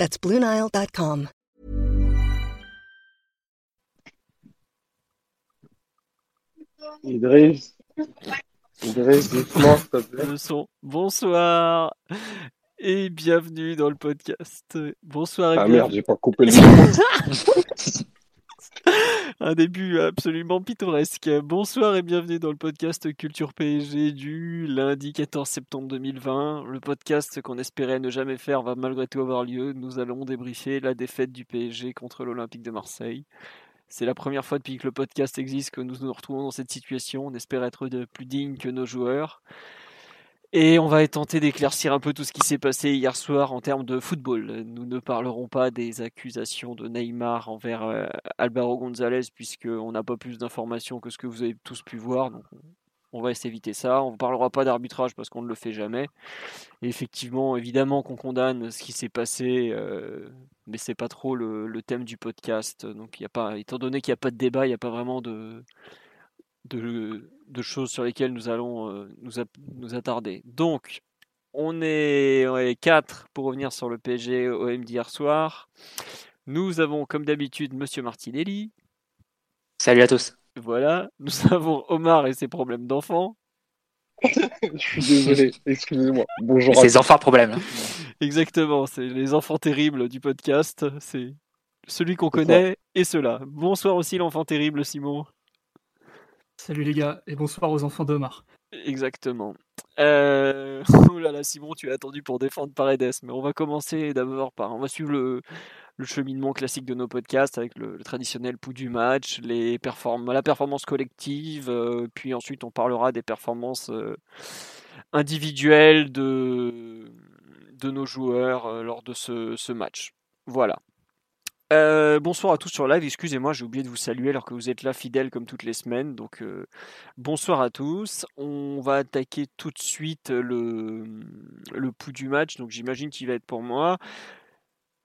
That's BlueNile.com. Idriss. Idriss, doucement, s'il te plaît. Le son. Bonsoir et bienvenue dans le podcast. Bonsoir et Ah bienvenue. merde, j'ai pas coupé le micro. Un début absolument pittoresque. Bonsoir et bienvenue dans le podcast Culture PSG du lundi 14 septembre 2020. Le podcast qu'on espérait ne jamais faire va malgré tout avoir lieu. Nous allons débriefer la défaite du PSG contre l'Olympique de Marseille. C'est la première fois depuis que le podcast existe que nous nous retrouvons dans cette situation. On espère être plus dignes que nos joueurs. Et on va tenter d'éclaircir un peu tout ce qui s'est passé hier soir en termes de football. Nous ne parlerons pas des accusations de Neymar envers euh, Alvaro González puisqu'on n'a pas plus d'informations que ce que vous avez tous pu voir. On va essayer d'éviter ça. On ne parlera pas d'arbitrage parce qu'on ne le fait jamais. Effectivement, évidemment qu'on condamne ce qui s'est passé, euh, mais c'est pas trop le, le thème du podcast. Donc il y a pas, étant donné qu'il n'y a pas de débat, il n'y a pas vraiment de, de, de choses sur lesquelles nous allons euh, nous, a- nous attarder. Donc, on est, on est quatre pour revenir sur le PSG OM d'hier soir. Nous avons, comme d'habitude, Monsieur Martinelli. Salut à tous. Voilà. Nous avons Omar et ses problèmes d'enfant. Je suis désolé, excusez-moi. Bonjour Ces enfants de problème. Exactement. C'est les enfants terribles du podcast. C'est celui qu'on connaît et ceux-là. Bonsoir aussi, l'enfant terrible, Simon. Salut les gars, et bonsoir aux enfants d'Omar. Exactement. Oh là là, Simon, tu as attendu pour défendre Paredes, mais on va commencer d'abord par. On va suivre le, cheminement classique de nos podcasts avec le, traditionnel pouls du match, la performance collective, euh, puis ensuite on parlera des performances euh, individuelles de, nos joueurs lors de ce match. Voilà. Euh, bonsoir à tous sur live, excusez-moi, j'ai oublié de vous saluer alors que vous êtes là fidèles comme toutes les semaines. Donc euh, bonsoir à tous. On va attaquer tout de suite le, pouls du match, donc j'imagine qu'il va être pour moi.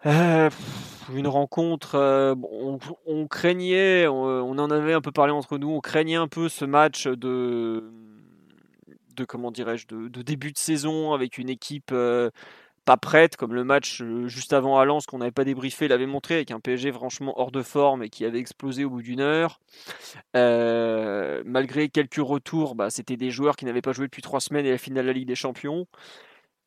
Euh, une rencontre, on, craignait, on, en avait un peu parlé entre nous, on craignait un peu ce match de, de comment dirais-je, de, début de saison avec une équipe pas prête, comme le match euh, juste avant à Lens qu'on n'avait pas débriefé l'avait montré, avec un PSG franchement hors de forme et qui avait explosé au bout d'une heure. Euh, malgré quelques retours, bah, c'était des joueurs qui n'avaient pas joué depuis trois semaines et la finale de la Ligue des Champions.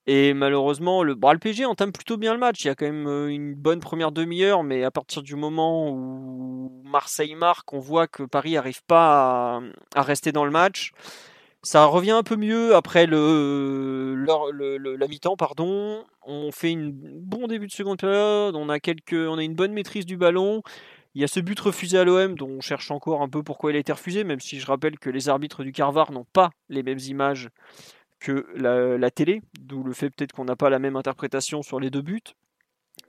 Et malheureusement, le, bah, le PSG entame plutôt bien le match. Il y a quand même euh, une bonne première demi-heure, mais à partir du moment où Marseille marque, on voit que Paris n'arrive pas à, à rester dans le match. Ça revient un peu mieux après le, la mi-temps, pardon. On fait une bon début de seconde période. On a quelques, on a une bonne maîtrise du ballon. Il y a ce but refusé à l'OM dont on cherche encore un peu pourquoi il a été refusé, même si je rappelle que les arbitres du Carvar n'ont pas les mêmes images que la, la télé, d'où le fait peut-être qu'on n'a pas la même interprétation sur les deux buts.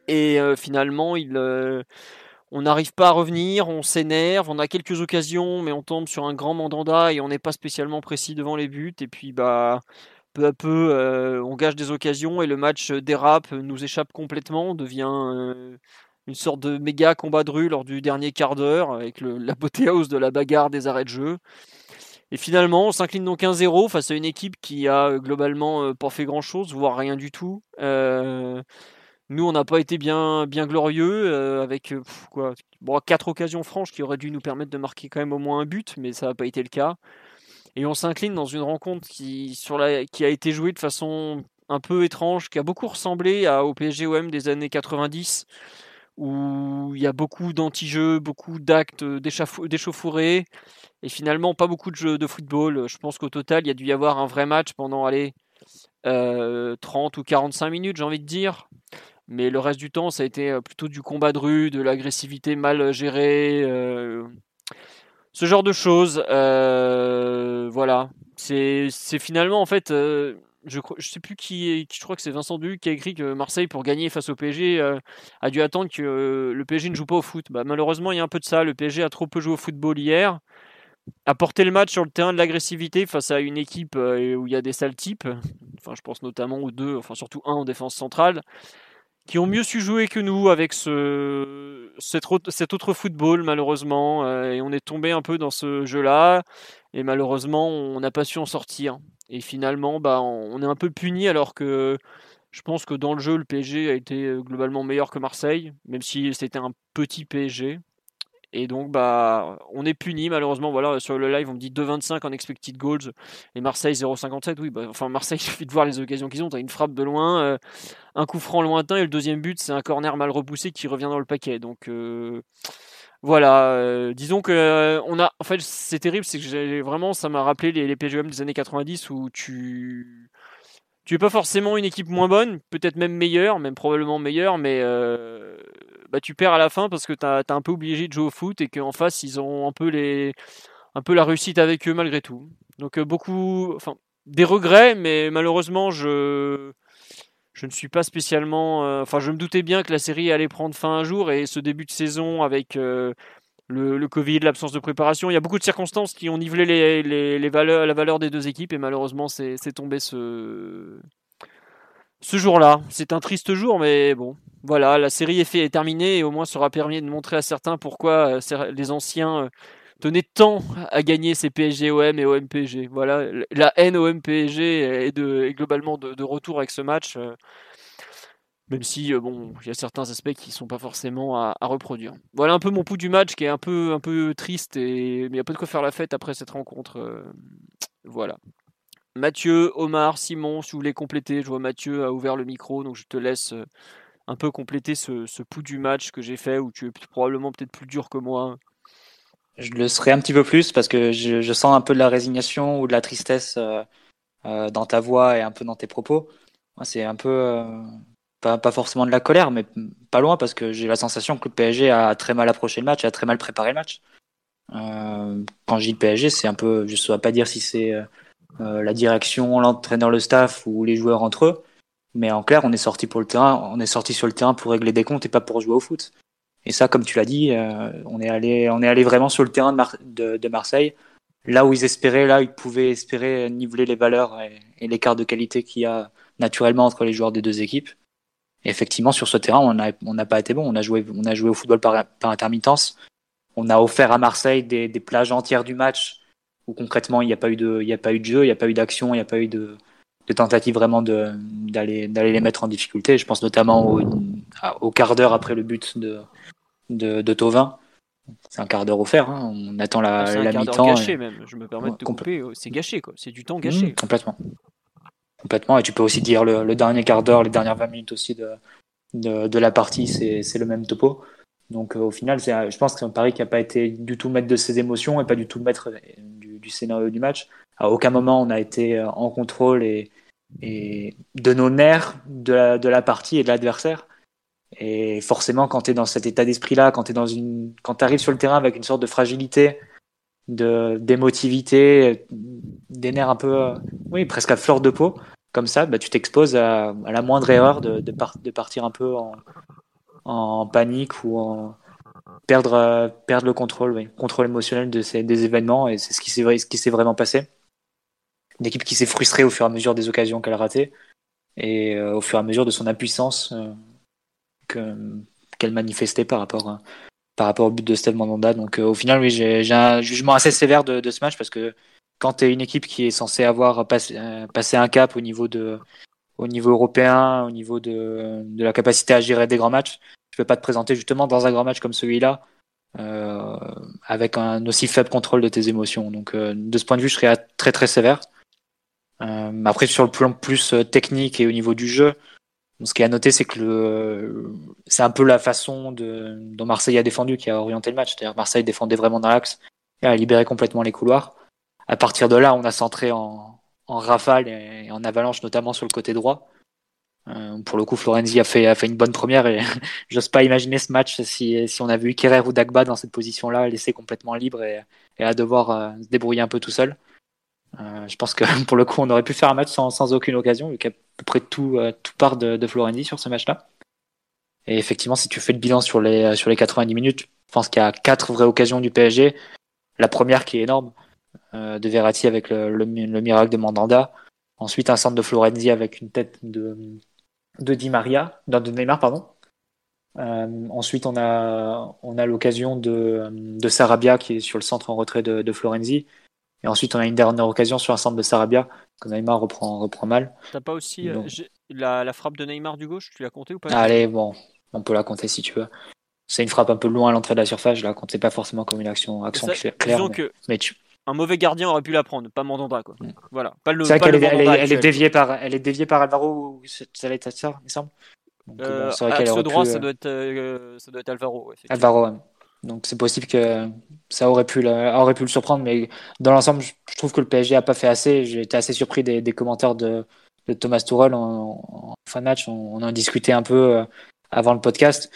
Et euh, finalement, il, euh, on n'arrive pas à revenir, on s'énerve, on a quelques occasions, mais on tombe sur un grand mandanda et on n'est pas spécialement précis devant les buts. Et puis, bah, peu à peu, euh, on gâche des occasions et le match dérape, nous échappe complètement, devient euh, une sorte de méga combat de rue lors du dernier quart d'heure, avec le- l'apothéose de la bagarre des arrêts de jeu. Et finalement, on s'incline donc 1-0 face à une équipe qui a euh, globalement pas fait grand-chose, voire rien du tout. Euh, nous, on n'a pas été bien, bien glorieux euh, avec euh, pff, quoi, bon, quatre occasions franches qui auraient dû nous permettre de marquer quand même au moins un but, mais ça n'a pas été le cas. Et on s'incline dans une rencontre qui, sur la, qui a été jouée de façon un peu étrange, qui a beaucoup ressemblé à, au PSG-OM des années 90, où il y a beaucoup d'anti-jeux, beaucoup d'actes d'échauffour- d'échauffourées, et finalement pas beaucoup de jeux de football. Je pense qu'au total, il y a dû y avoir un vrai match pendant allez, euh, 30 ou 45 minutes, j'ai envie de dire. Mais le reste du temps, ça a été euh, plutôt du combat de rue, de l'agressivité mal gérée, euh, ce genre de choses. euh, voilà. C'est finalement, en fait, euh, je, je sais plus qui, est- je crois que c'est Vincent Duc qui a écrit que Marseille, pour gagner face au PSG, euh, a dû attendre que euh, le PSG ne joue pas au foot. Bah, malheureusement, il y a un peu de ça. Le PSG a trop peu joué au football hier, a porté le match sur le terrain de l'agressivité face à une équipe euh, où il y a des sales types. Enfin, je pense notamment aux deux, enfin surtout un en défense centrale, qui ont mieux su jouer que nous avec ce, cet, autre, football, malheureusement. euh, et on est tombé un peu dans ce jeu-là. Et malheureusement, on n'a pas su en sortir. Et finalement, bah, on est un peu puni alors que je pense que dans le jeu, le PSG a été euh, globalement meilleur que Marseille, même si c'était un petit PSG. Et donc, bah, on est puni malheureusement. Voilà, sur le live, on me dit 2,25 en expected goals et Marseille 0,57. Oui, bah, enfin, Marseille, il suffit de voir les occasions qu'ils ont. Tu as une frappe de loin, euh, un coup franc lointain et le deuxième but, c'est un corner mal repoussé qui revient dans le paquet. Donc, euh, voilà, euh, disons que on a. En fait, c'est terrible, c'est que vraiment, ça m'a rappelé les, PGM des années 90 où tu. Tu es pas forcément une équipe moins bonne, peut-être même meilleure, même probablement meilleure, mais bah, tu perds à la fin parce que tu as, un peu obligé de jouer au foot et qu'en face, ils ont un peu, les, un peu la réussite avec eux malgré tout. Donc, euh, beaucoup. Enfin, des regrets, mais malheureusement, je. Je ne suis pas spécialement. euh, Enfin, je me doutais bien que la série allait prendre fin un jour et ce début de saison avec euh, le, le Covid, l'absence de préparation, il y a beaucoup de circonstances qui ont nivelé les, les, les valeurs, la valeur des deux équipes et malheureusement, c'est c'est tombé ce, ce jour-là. C'est un triste jour, mais bon, voilà, la série est, fait, terminée et au moins aura permis de montrer à certains pourquoi euh, les anciens euh, tenaient tant à gagner ces PSG-OM et OM-PSG. Voilà, la haine OM-PSG est, globalement de, retour avec ce match. euh, même si bon, il y a certains aspects qui sont pas forcément à, reproduire. Voilà un peu mon pouls du match qui est un peu un peu triste et mais il y a pas de quoi faire la fête après cette rencontre. voilà. Mathieu, Omar, Simon, si vous voulez compléter, je vois Mathieu a ouvert le micro, donc je te laisse euh, un peu compléter ce, ce pouls du match que j'ai fait, où tu es probablement peut-être plus dur que moi. Je le serai un petit peu plus parce que je, sens un peu de la résignation ou de la tristesse euh, euh, dans ta voix et un peu dans tes propos. C'est un peu pas, pas forcément de la colère, mais pas loin parce que j'ai la sensation que le PSG a très mal approché le match, a très mal préparé le match. Quand je dis le PSG, c'est un peu, je ne saurais pas dire si c'est euh, la direction, l'entraîneur, le staff ou les joueurs entre eux, mais en clair, on est sorti pour le terrain, on est sorti sur le terrain pour régler des comptes et pas pour jouer au foot. Et ça, comme tu l'as dit, euh, on est allé, on est allé vraiment sur le terrain de, Mar- de, de Marseille, là où ils espéraient, là où ils pouvaient espérer niveler les valeurs et, l'écart de qualité qu'il y a naturellement entre les joueurs des deux équipes. Et effectivement, sur ce terrain, on n'a on n'a pas été bon. On a joué, on a joué au football par, par intermittence. On a offert à Marseille des, des plages entières du match où concrètement il n'y a pas eu de, il y a pas eu de jeu, il n'y a pas eu d'action, il n'y a pas eu de, de tentative vraiment d'aller d'aller les mettre en difficulté. Je pense notamment au, quart d'heure après le but de de, de Thauvin. C'est un quart d'heure offert. hein. On attend la, c'est la mi-temps. gâché et- même. Je me permets de couper. euh, C'est gâché quoi. C'est du temps Mmh, gâché. complètement. Complètement. Et tu peux aussi dire le, le dernier quart d'heure, les dernières 20 minutes aussi de, de, de la partie, c'est c'est le même topo. Donc euh, au final, c'est je pense que c'est un pari qui n'a pas été du tout maître de ses émotions et pas du tout maître du, scénario du match. À aucun moment on a été euh, en contrôle et, et de nos nerfs de la, de la partie et de l'adversaire. Et forcément, quand tu es dans cet état d'esprit-là, quand tu une, arrives sur le terrain avec une sorte de fragilité, de d'émotivité, des nerfs un peu, euh, oui, presque à fleur de peau, comme ça, bah, tu t'exposes à, la moindre erreur de, de partir un peu en, en panique ou en perdre, euh, perdre le contrôle, oui, contrôle émotionnel de ces, des événements. Et c'est ce qui s'est ce qui s'est vraiment passé. Une équipe qui s'est frustrée au fur et à mesure des occasions qu'elle ratait et euh, au fur et à mesure de son impuissance euh, que- qu'elle manifestait par rapport, par rapport au but de Steve Mandanda. Donc au final, oui, j'ai un jugement assez sévère de, ce match parce que quand tu es une équipe qui est censée avoir passé, passé un cap au niveau de au niveau européen, au niveau de, de la capacité à gérer des grands matchs, peux pas te présenter justement dans un grand match comme celui-là euh, avec un aussi faible contrôle de tes émotions. Donc euh, de ce point de vue, je serais très très sévère. Euh, après sur le plan plus technique et au niveau du jeu, ce qui est à noter, c'est que c'est un peu la façon dont Marseille a défendu qui a orienté le match. C'est-à-dire Marseille défendait vraiment dans l'axe et a libéré complètement les couloirs. À partir de là, on a centré en, en rafale et en avalanche, notamment sur le côté droit. Euh, pour le coup, Florenzi a fait, a fait une bonne première et j'ose pas imaginer ce match si, si on a vu Kerrer ou Dagba dans cette position-là, laissé complètement libre et, à devoir euh, se débrouiller un peu tout seul. Euh, je pense que pour le coup, on aurait pu faire un match sans, sans aucune occasion, vu qu'à peu près tout, tout part de, Florendi sur ce match-là. Et effectivement, si tu fais le bilan sur les, sur les 90 minutes, je pense qu'il y a quatre vraies occasions du PSG. La première qui est énorme, de Verratti avec le, le, miracle de Mandanda. Ensuite, un centre de Florenzi avec une tête de, de Di Maria, de Neymar, pardon. Euh, ensuite, on a, on a l'occasion de, de Sarabia qui est sur le centre en retrait de, de Florenzi. Et ensuite, on a une dernière occasion sur un centre de Sarabia que Neymar reprend, reprend mal. T'as pas aussi Donc... euh, la, la, frappe de Neymar du gauche Tu l'as compté ou pas? Allez, bon, on peut la compter si tu veux. C'est une frappe un peu loin à l'entrée de la surface. Je la compte pas forcément comme une action, action ça, claire. Mais, que mais tu... Un mauvais gardien aurait pu la prendre, pas Mandanda. Quoi. Voilà. Pas le, c'est vrai qu'elle est, elle est, elle est, déviée par, elle est déviée par Alvaro, ça allait être ça, il me semble. Donc, euh, bon, axe droit, pu, ça, doit être, euh, ça doit être Alvaro. Alvaro, ouais. Donc c'est possible que ça aurait pu, le, aurait pu le surprendre, mais dans l'ensemble, je trouve que le PSG a pas fait assez. J'ai été assez surpris des, des commentaires de, de, Thomas Tuchel en, en, fin de match. On, on en discutait un peu euh, avant le podcast.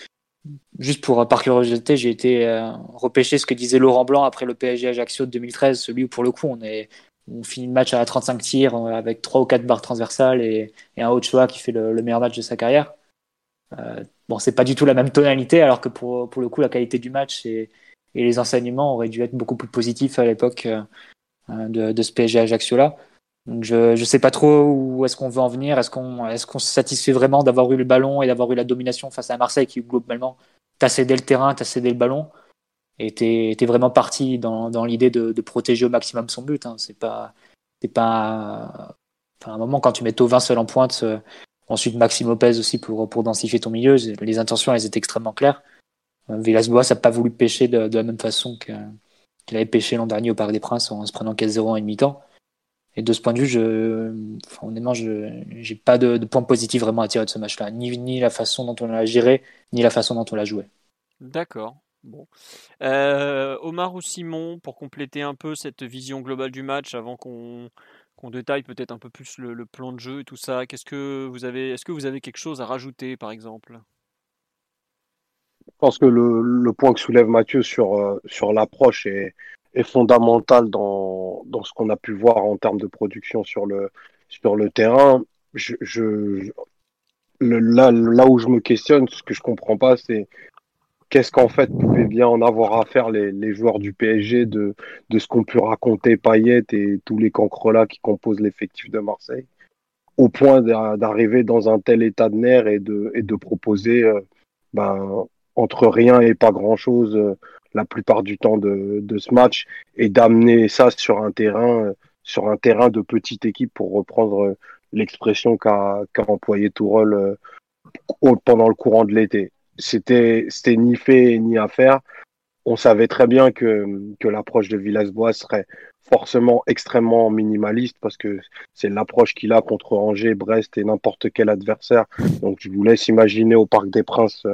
Juste pour par curiosité, j'ai été euh, repêcher ce que disait Laurent Blanc après le PSG Ajaccio de 2013, celui où pour le coup on est on finit le match à 35 tirs euh, avec trois ou quatre barres transversales et, et un Ochoa qui fait le, le, meilleur match de sa carrière. Euh, bon, c'est pas du tout la même tonalité, alors que pour, pour le coup, la qualité du match et, les enseignements auraient dû être beaucoup plus positifs à l'époque euh, de, ce PSG Ajaccio-là. Donc je je sais pas trop où est-ce qu'on veut en venir. Est-ce qu'on est-ce qu'on se satisfait vraiment d'avoir eu le ballon et d'avoir eu la domination face à Marseille qui globalement t'a cédé le terrain, t'a cédé le ballon et t'es es vraiment parti dans, l'idée de, protéger au maximum son but. Hein. C'est pas pas à un moment quand tu mets Tovin seul en pointe, euh, ensuite Maxime Lopez aussi pour pour densifier ton milieu, les intentions elles étaient extrêmement claires. Euh, Villas-Boas n'a pas voulu pêcher de, la même façon qu'il qu avait pêché l'an dernier au Parc des Princes en se prenant 15-0 en mi-temps. Et de ce point de vue, je, enfin, honnêtement, je n'ai pas de, de points positifs vraiment à tirer de ce match-là. Ni, ni la façon dont on l'a géré, ni la façon dont on l'a joué. D'accord. Bon. Euh, Omar ou Simon, pour compléter un peu cette vision globale du match, avant qu'on qu détaille peut-être un peu plus le, le, plan de jeu et tout ça, qu'est-ce que vous avez, est-ce que vous avez quelque chose à rajouter, par exemple? Je pense que le, le, point que soulève Mathieu sur, euh, sur l'approche est, est fondamental dans, dans ce qu'on a pu voir en termes de production sur le, sur le terrain. Je, je, là, là où je me questionne, ce que je comprends pas, c'est qu'est-ce qu'en fait pouvaient bien en avoir à faire les, les joueurs du PSG de, de ce qu'ont pu raconter Payet et tous les cancrelats qui composent l'effectif de Marseille, au point d'arriver dans un tel état de nerfs et de, et de proposer euh, ben, entre rien et pas grand-chose euh, la plupart du temps de, ce match et d'amener ça sur un terrain sur un terrain de petite équipe pour reprendre l'expression qu'a qu employé Tourelle pendant le courant de l'été. C'était c'était ni fait ni à faire. On savait très bien que que l'approche de Villas-Boas serait forcément extrêmement minimaliste parce que c'est l'approche qu'il a contre Angers, Brest et n'importe quel adversaire. Donc je vous laisse imaginer au Parc des Princes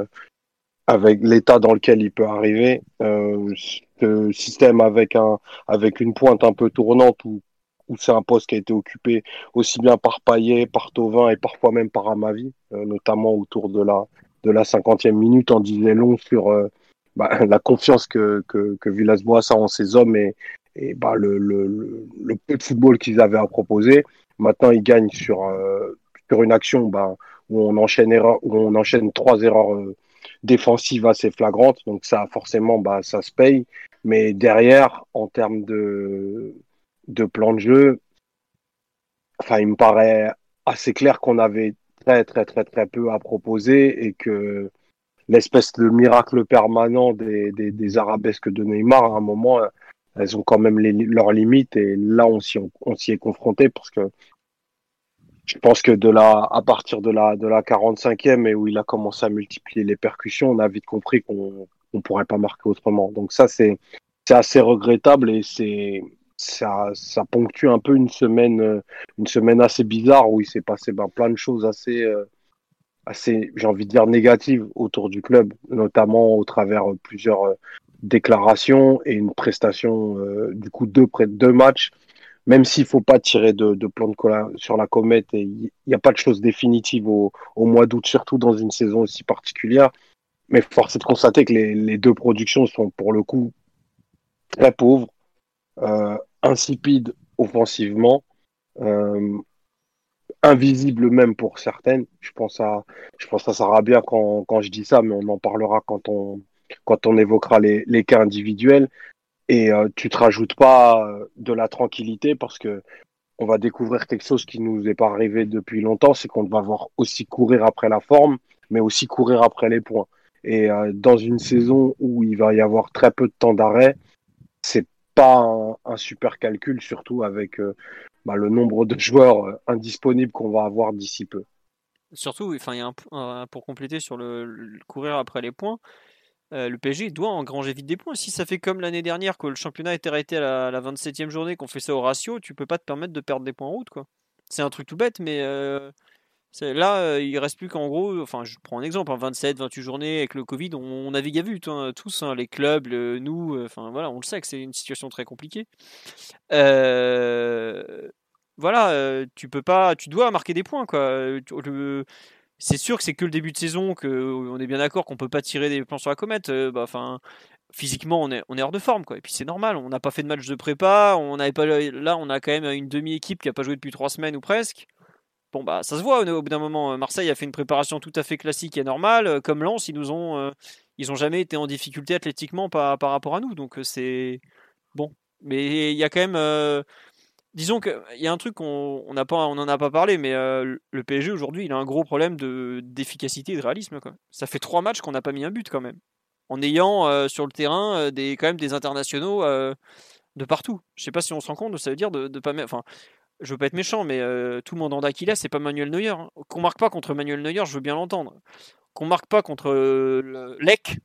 avec l'état dans lequel il peut arriver, euh, ce système avec un avec une pointe un peu tournante où, où c'est un poste qui a été occupé aussi bien par Payet, par Tovin et parfois même par Amavi, euh, notamment autour de la de la cinquantième minute, en disait long sur euh, bah, la confiance que que, que Villas-Boas a en ses hommes et, et bah, le, le, le, peu de football qu'ils avaient à proposer. Maintenant, ils gagnent sur euh, sur une action bah, où on enchaîne erreur, où on enchaîne trois erreurs euh, défensive assez flagrante, donc ça forcément bah, ça se paye. Mais derrière, en termes de, de plan de jeu, enfin il me paraît assez clair qu'on avait très très très très peu à proposer et que l'espèce de miracle permanent des, des, des, arabesques de Neymar, à un moment, elles ont quand même leurs limites et là on s'y on, s'y est confronté parce que je pense que de la, à partir de la, de la 45e et où il a commencé à multiplier les percussions, on a vite compris qu'on ne pourrait pas marquer autrement. Donc ça, c'est, assez regrettable et c'est, ça, ponctue un peu une semaine, une semaine assez bizarre où il s'est passé ben, plein de choses assez, assez, j'ai envie de dire négatives autour du club, notamment au travers plusieurs déclarations et une prestation, euh, du coup, deux, deux matchs même s'il faut pas tirer de, de plan de sur la comète et il n'y a pas de choses définitives au, mois d'août, surtout dans une saison aussi particulière. Mais force est de constater que les, deux productions sont pour le coup très pauvres, euh, insipides offensivement, invisible même pour certaines. Je pense à, je pense à quand, je dis ça, mais on en parlera quand on, évoquera les cas individuels. Et euh, tu te rajoutes pas euh, de la tranquillité parce que on va découvrir quelque chose qui nous est pas arrivé depuis longtemps, c'est qu'on va voir aussi courir après la forme, mais aussi courir après les points. Et euh, dans une saison où il va y avoir très peu de temps d'arrêt, c'est pas un, super calcul, surtout avec bah, le nombre de joueurs euh, indisponibles qu'on va avoir d'ici peu. Surtout, enfin, pour compléter sur le, courir après les points, euh, le PSG doit engranger vite des points. Si ça fait comme l'année dernière que le championnat est arrêté à la, 27e journée, qu'on fait ça au ratio, tu peux pas te permettre de perdre des points en route. quoi. C'est un truc tout bête, mais euh, là, euh, il reste plus qu'en gros, enfin, je prends un exemple, 27, hein, 28 journées avec le Covid, on, navigue à vue hein, tous, hein, les clubs, nous, euh, enfin voilà, on le sait que c'est une situation très compliquée. Voilà, tu peux pas, tu dois marquer des points, quoi. C'est sûr que c'est que le début de saison, que on est bien d'accord qu'on peut pas tirer des plans sur la comète. Bah, enfin, physiquement, on est, on est hors de forme, quoi. Et puis c'est normal, on n'a pas fait de match de prépa, on n'avait pas, là, on a quand même une demi-équipe qui a pas joué depuis trois semaines ou presque. Bon bah ça se voit au bout d'un moment. Marseille a fait une préparation tout à fait classique et normale. Euh, comme Lens, ils nous euh, jamais été en difficulté athlétiquement par, par rapport à nous. Donc euh, c'est bon. Mais il y a quand même, disons qu'il y a un truc qu'on on pas, on en a pas parlé, mais le PSG aujourd'hui, il a un gros problème de d'efficacité et de réalisme. Ça fait trois matchs qu'on n'a pas mis un but quand même, en ayant sur le terrain des quand même des internationaux de partout. Je sais pas si on se rend compte, ça veut dire de, de pas, enfin je veux pas être méchant, mais euh, tout le mandanda qu'il a, c'est pas Manuel Neuer. Qu'on marque pas contre Manuel Neuer, je veux bien l'entendre. Qu'on marque pas contre euh, Lec,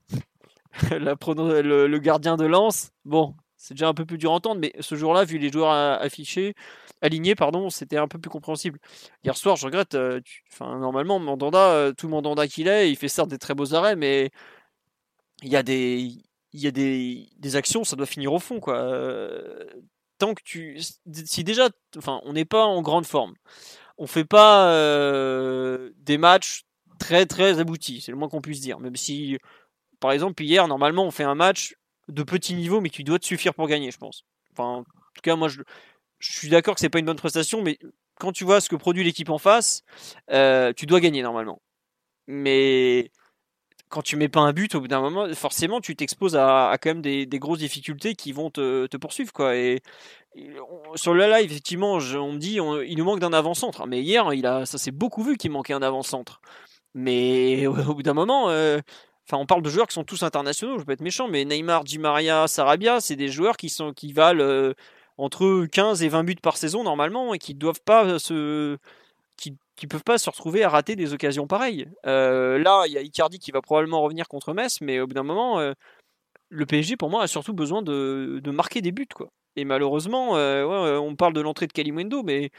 le, gardien de lance, bon, c'est déjà un peu plus dur à entendre, mais ce jour-là, vu les joueurs affichés, alignés, pardon, c'était un peu plus compréhensible. Hier soir, je regrette, euh, enfin, normalement, Mandanda, tout Mandanda qu'il est, il fait certes des très beaux arrêts, mais il y a des, il y a des, des, actions, ça doit finir au fond, quoi tant que tu. Si déjà, enfin, on n'est pas en grande forme, on fait pas euh, des matchs très très aboutis, c'est le moins qu'on puisse dire. Même si, par exemple, hier, normalement, on fait un match de petit niveau, mais qui doit te suffire pour gagner, je pense. Enfin, en tout cas, moi, je, suis d'accord que c'est pas une bonne prestation, mais quand tu vois ce que produit l'équipe en face, euh, tu dois gagner normalement. Mais quand tu mets pas un but, au bout d'un moment, forcément, tu t'exposes à, quand même des, grosses difficultés qui vont te, poursuivre, quoi. Et, sur le live, effectivement, on me dit, il nous manque d'un avant-centre. Mais hier, il a, ça s'est beaucoup vu qu'il manquait un avant-centre. Mais au, bout d'un moment, euh, enfin, on parle de joueurs qui sont tous internationaux. Je peux être méchant, mais Neymar, Di Maria, Sarabia, c'est des joueurs qui valent euh, entre 15 et 20 buts par saison normalement et qui ne doivent pas peuvent pas se retrouver à rater des occasions pareilles. Euh, là, il y a Icardi qui va probablement revenir contre Metz, mais au bout d'un moment, euh, le PSG pour moi a surtout besoin de, marquer des buts, quoi. Et malheureusement, on parle de l'entrée de Kalimwendo, mais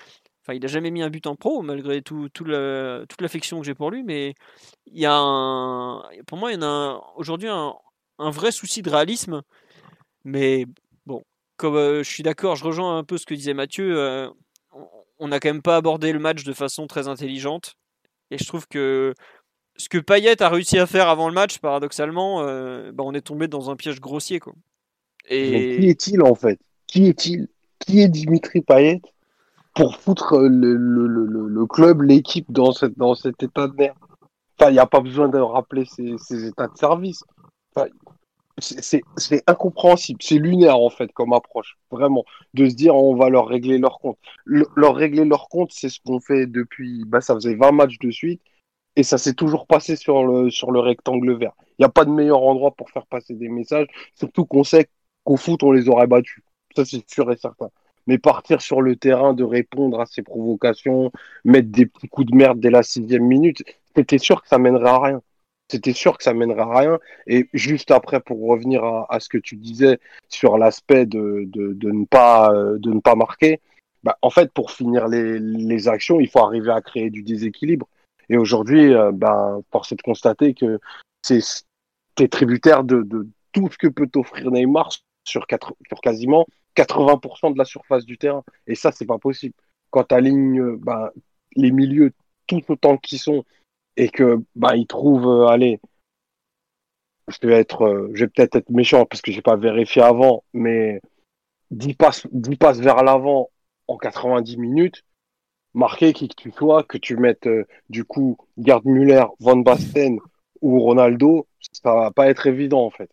enfin, il n'a jamais mis un but en pro malgré tout, toute l'affection que j'ai pour lui. Mais il y a un, pour moi, il y a aujourd'hui un, vrai souci de réalisme. Mais bon, comme je suis d'accord, je rejoins un peu ce que disait Mathieu on n'a quand même pas abordé le match de façon très intelligente. Et je trouve que ce que Payet a réussi à faire avant le match, paradoxalement, euh, bah, on est tombé dans un piège grossier. Et... qui est-il en fait? Qui est-il? Qui est Dimitri Payet? Pour foutre le, club, l'équipe dans, dans cet état de merde Enfin, il n'y a pas besoin de rappeler ces, états de service c'est incompréhensible, c'est lunaire en fait comme approche, vraiment, de se dire on va leur régler leur compte. leur régler leur compte, c'est ce qu'on fait depuis, bah, ça faisait 20 matchs de suite, et ça s'est toujours passé sur le, sur le rectangle vert. Il n'y a pas de meilleur endroit pour faire passer des messages, surtout qu'on sait qu'au foot, on les aurait battus. Ça, c'est sûr et certain. Mais partir sur le terrain, de répondre à ces provocations, mettre des petits coups de merde dès la sixième minute, c'était sûr que ça mènerait à rien c'était sûr que ça mènerait à rien. Et juste après, pour revenir à, ce que tu disais sur l'aspect de, de, ne pas, euh, de ne pas marquer, bah, en fait, pour finir les, les, actions, il faut arriver à créer du déséquilibre. Et aujourd'hui, euh, ben, force est de constater que c'est es tributaire de, de, tout ce que peut t'offrir Neymar sur, quatre, sur quasiment 80% de la surface du terrain. Et ça, c'est pas possible. Quand tu alignes ben, les milieux tout autant qu'ils sont et que bah il trouve euh, allez je vais être euh, je vais peut-être être méchant parce que j'ai pas vérifié avant mais 10 passes 10 passes vers l'avant en 90 minutes, marquer qui que tu sois, que tu mettes euh, du coup Gerd Müller, Van Basten ou Ronaldo, ça va pas être évident en fait.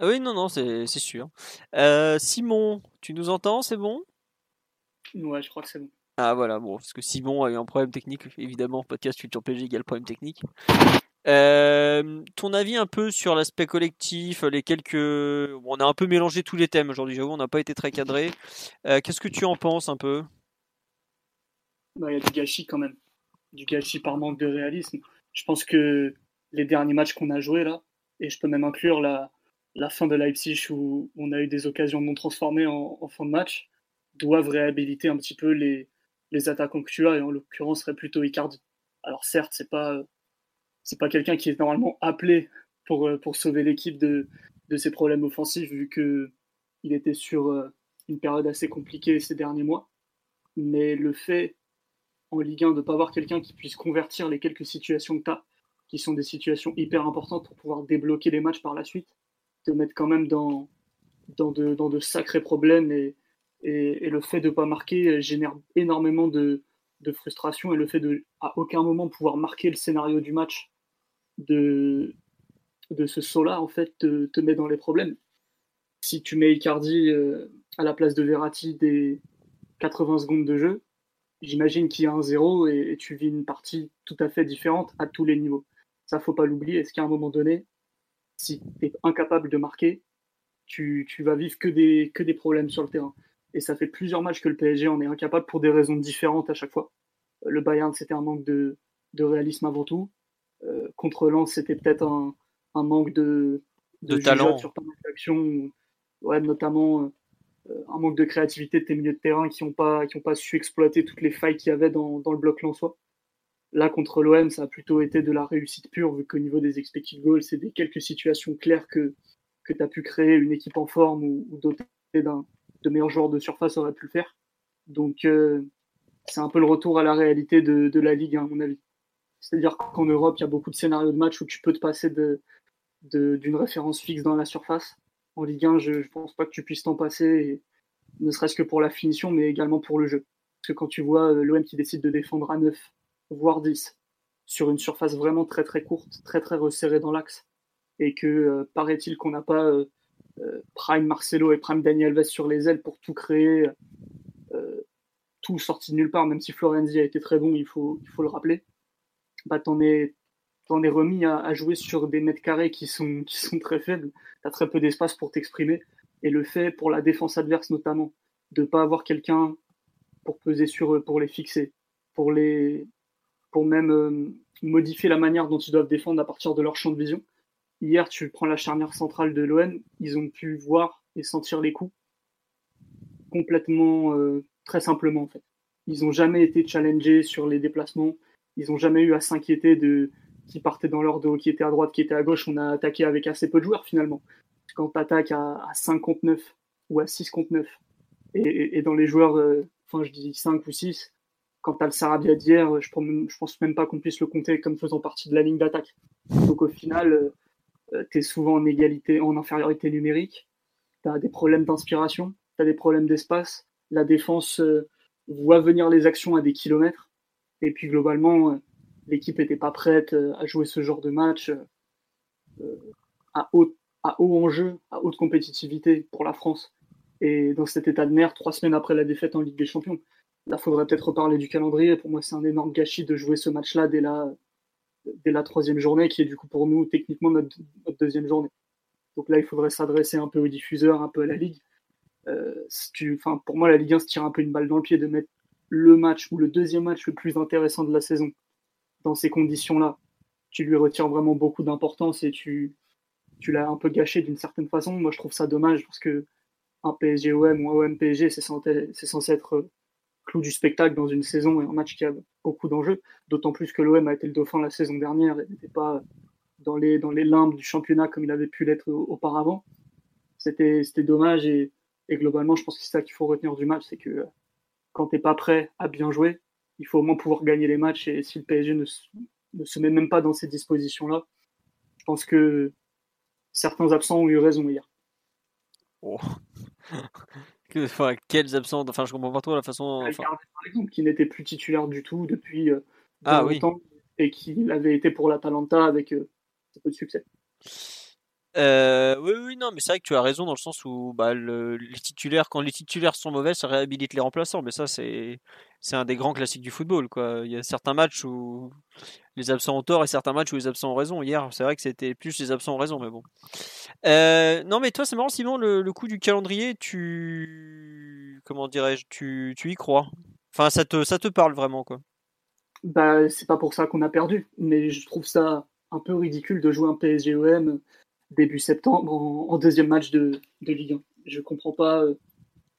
Ah oui, non, non, c'est sûr. Euh, Simon, tu nous entends, c'est bon? Ouais, je crois que c'est bon. Ah voilà, bon, parce que Simon a eu un problème technique, évidemment, podcast Future PG égale problème technique. Euh, ton avis un peu sur l'aspect collectif, les quelques... on a un peu mélangé tous les thèmes aujourd'hui, j'avoue, on n'a pas été très cadré. Qu'est-ce que tu en penses un peu? Bah, il y a du gâchis quand même. Du gâchis par manque de réalisme. Je pense que les derniers matchs qu'on a joués là, et je peux même inclure la, la fin de Leipzig où on a eu des occasions non transformées en, fin de match, doivent réhabiliter un petit peu les, les attaquants que tu as, et en l'occurrence serait plutôt Icardi. Alors certes, c'est pas pas quelqu'un qui est normalement appelé pour, pour sauver l'équipe de, de ses problèmes offensifs, vu que il était sur euh, une période assez compliquée ces derniers mois. Mais le fait en Ligue 1 de ne pas avoir quelqu'un qui puisse convertir les quelques situations que tu as, qui sont des situations hyper importantes pour pouvoir débloquer les matchs par la suite, te mettre quand même dans, dans, de, dans de sacrés problèmes et, et, le fait de ne pas marquer génère énormément de, de, frustration et le fait de à aucun moment pouvoir marquer le scénario du match de, de ce saut-là, en fait, te, te, met dans les problèmes. Si tu mets Icardi euh, à la place de Verratti des 80 secondes de jeu, j'imagine qu'il y a un zéro et, tu vis une partie tout à fait différente à tous les niveaux. Ça, faut pas l'oublier. Est-ce qu'à un moment donné, si tu es incapable de marquer, tu, tu, vas vivre que des, que des problèmes sur le terrain. Et ça fait plusieurs matchs que le PSG en est incapable pour des raisons différentes à chaque fois. Euh, le Bayern, c'était un manque de, de, réalisme avant tout. Euh, contre Lens, c'était peut-être un, un, manque de, de, talent sur ouais, notamment euh, un manque de créativité de tes milieux de terrain qui n'ont pas, qui pas su exploiter toutes les failles qu'il y avait dans, dans le bloc lensois. Là, contre l'OM, ça a plutôt été de la réussite pure, vu qu'au niveau des expected goals, c'est des quelques situations claires que, que tu as pu créer une équipe en forme ou, dotée d'un de meilleurs joueurs de surface aurait pu le faire. Donc, euh, c'est un peu le retour à la réalité de, la Ligue, à mon avis. C'est-à-dire qu'en Europe, il y a beaucoup de scénarios de match où tu peux te passer d'une de, référence fixe dans la surface en Ligue 1, je ne pense pas que tu puisses t'en passer, ne serait-ce que pour la finition, mais également pour le jeu. Parce que quand tu vois euh, l'OM qui décide de défendre à 9, voire 10, sur une surface vraiment très très courte, très très resserrée dans l'axe, et que euh, paraît-il qu'on n'a pas euh, Prime Marcelo et Prime Daniel Alves sur les ailes pour tout créer, tout sorti de nulle part, même si Florenzi a été très bon, il faut, le rappeler, bah, t'en es, t'en es remis à, jouer sur des mètres carrés qui sont, qui sont très faibles. Tu as très peu d'espace pour t'exprimer. Et le fait, pour la défense adverse notamment, de ne pas avoir quelqu'un pour peser sur eux, pour les fixer, pour, les, pour même euh, modifier la manière dont ils doivent défendre à partir de leur champ de vision. Hier, tu prends la charnière centrale de l'OM, ils ont pu voir et sentir les coups complètement, euh, très simplement en fait. Ils n'ont jamais été challengés sur les déplacements, ils n'ont jamais eu à s'inquiéter de qui partaient dans leur dos, qui étaient à droite, qui étaient à gauche, on a attaqué avec assez peu de joueurs finalement. Quand tu attaques à, à 5 contre 9 ou à 6 contre 9, et, et, dans les joueurs, euh, enfin je dis 5 ou 6, quand tu as le Sarabia d'hier, je, je pense même pas qu'on puisse le compter comme faisant partie de la ligne d'attaque. Donc au final, euh, euh, tu souvent en égalité, en infériorité numérique, tu as des problèmes d'inspiration, tu as des problèmes d'espace, la défense voit venir les actions à des kilomètres, et puis globalement, l'équipe n'était pas prête euh, à jouer ce genre de match euh, à, haut, à enjeu, à haute compétitivité pour la France. Et dans cet état de nerfs, trois semaines après la défaite en Ligue des Champions. Là, il faudrait peut-être reparler du calendrier. Pour moi, c'est un énorme gâchis de jouer ce match-là dès la, dès la troisième journée, qui est du coup pour nous techniquement notre, deuxième journée. Donc là, il faudrait s'adresser un peu aux diffuseurs, un peu à la Ligue. Euh, tu, pour moi, la Ligue 1 se tire un peu une balle dans le pied de mettre le match ou le deuxième match le plus intéressant de la saison dans ces conditions-là, tu lui retires vraiment beaucoup d'importance et tu, tu l'as un peu gâché d'une certaine façon. Moi, je trouve ça dommage parce que un PSG-OM ou un OM-PSG, c'est censé, censé, être clou du spectacle dans une saison et un match qui a beaucoup d'enjeux. D'autant plus que l'OM a été le dauphin la saison dernière et n'était pas dans les, dans les limbes du championnat comme il avait pu l'être auparavant. C'était dommage et, globalement, je pense que c'est ça qu'il faut retenir du match, c'est que quand tu n'es pas prêt à bien jouer, il faut au moins pouvoir gagner les matchs. Et si le PSG ne, se met même pas dans ces dispositions-là, je pense que certains absents ont eu raison hier. Oh. Que, enfin, quels absents Enfin, je comprends pas trop la façon. Enfin... par exemple, qui n'était plus titulaire du tout depuis euh, ah, longtemps et qui avait été pour l'Atalanta avec euh, peu de succès. Euh, oui, oui, non, mais c'est vrai que tu as raison dans le sens où bah, les titulaires, quand les titulaires sont mauvais, ça réhabilite les remplaçants. Mais ça, c'est un des grands classiques du football. Quoi. Il y a certains matchs où les absents ont tort et certains matchs où les absents ont raison. Hier, c'est vrai que c'était plus les absents ont raison, mais bon. Euh, non, mais toi, c'est marrant, Simon, le, le, coup du calendrier, tu. Comment dirais-je tu, tu y crois? Enfin, ça te, ça te parle vraiment, quoi. Bah, c'est pas pour ça qu'on a perdu, mais je trouve ça un peu ridicule de jouer un PSG-OM début septembre en, deuxième match de, de, Ligue 1. Je comprends pas, euh,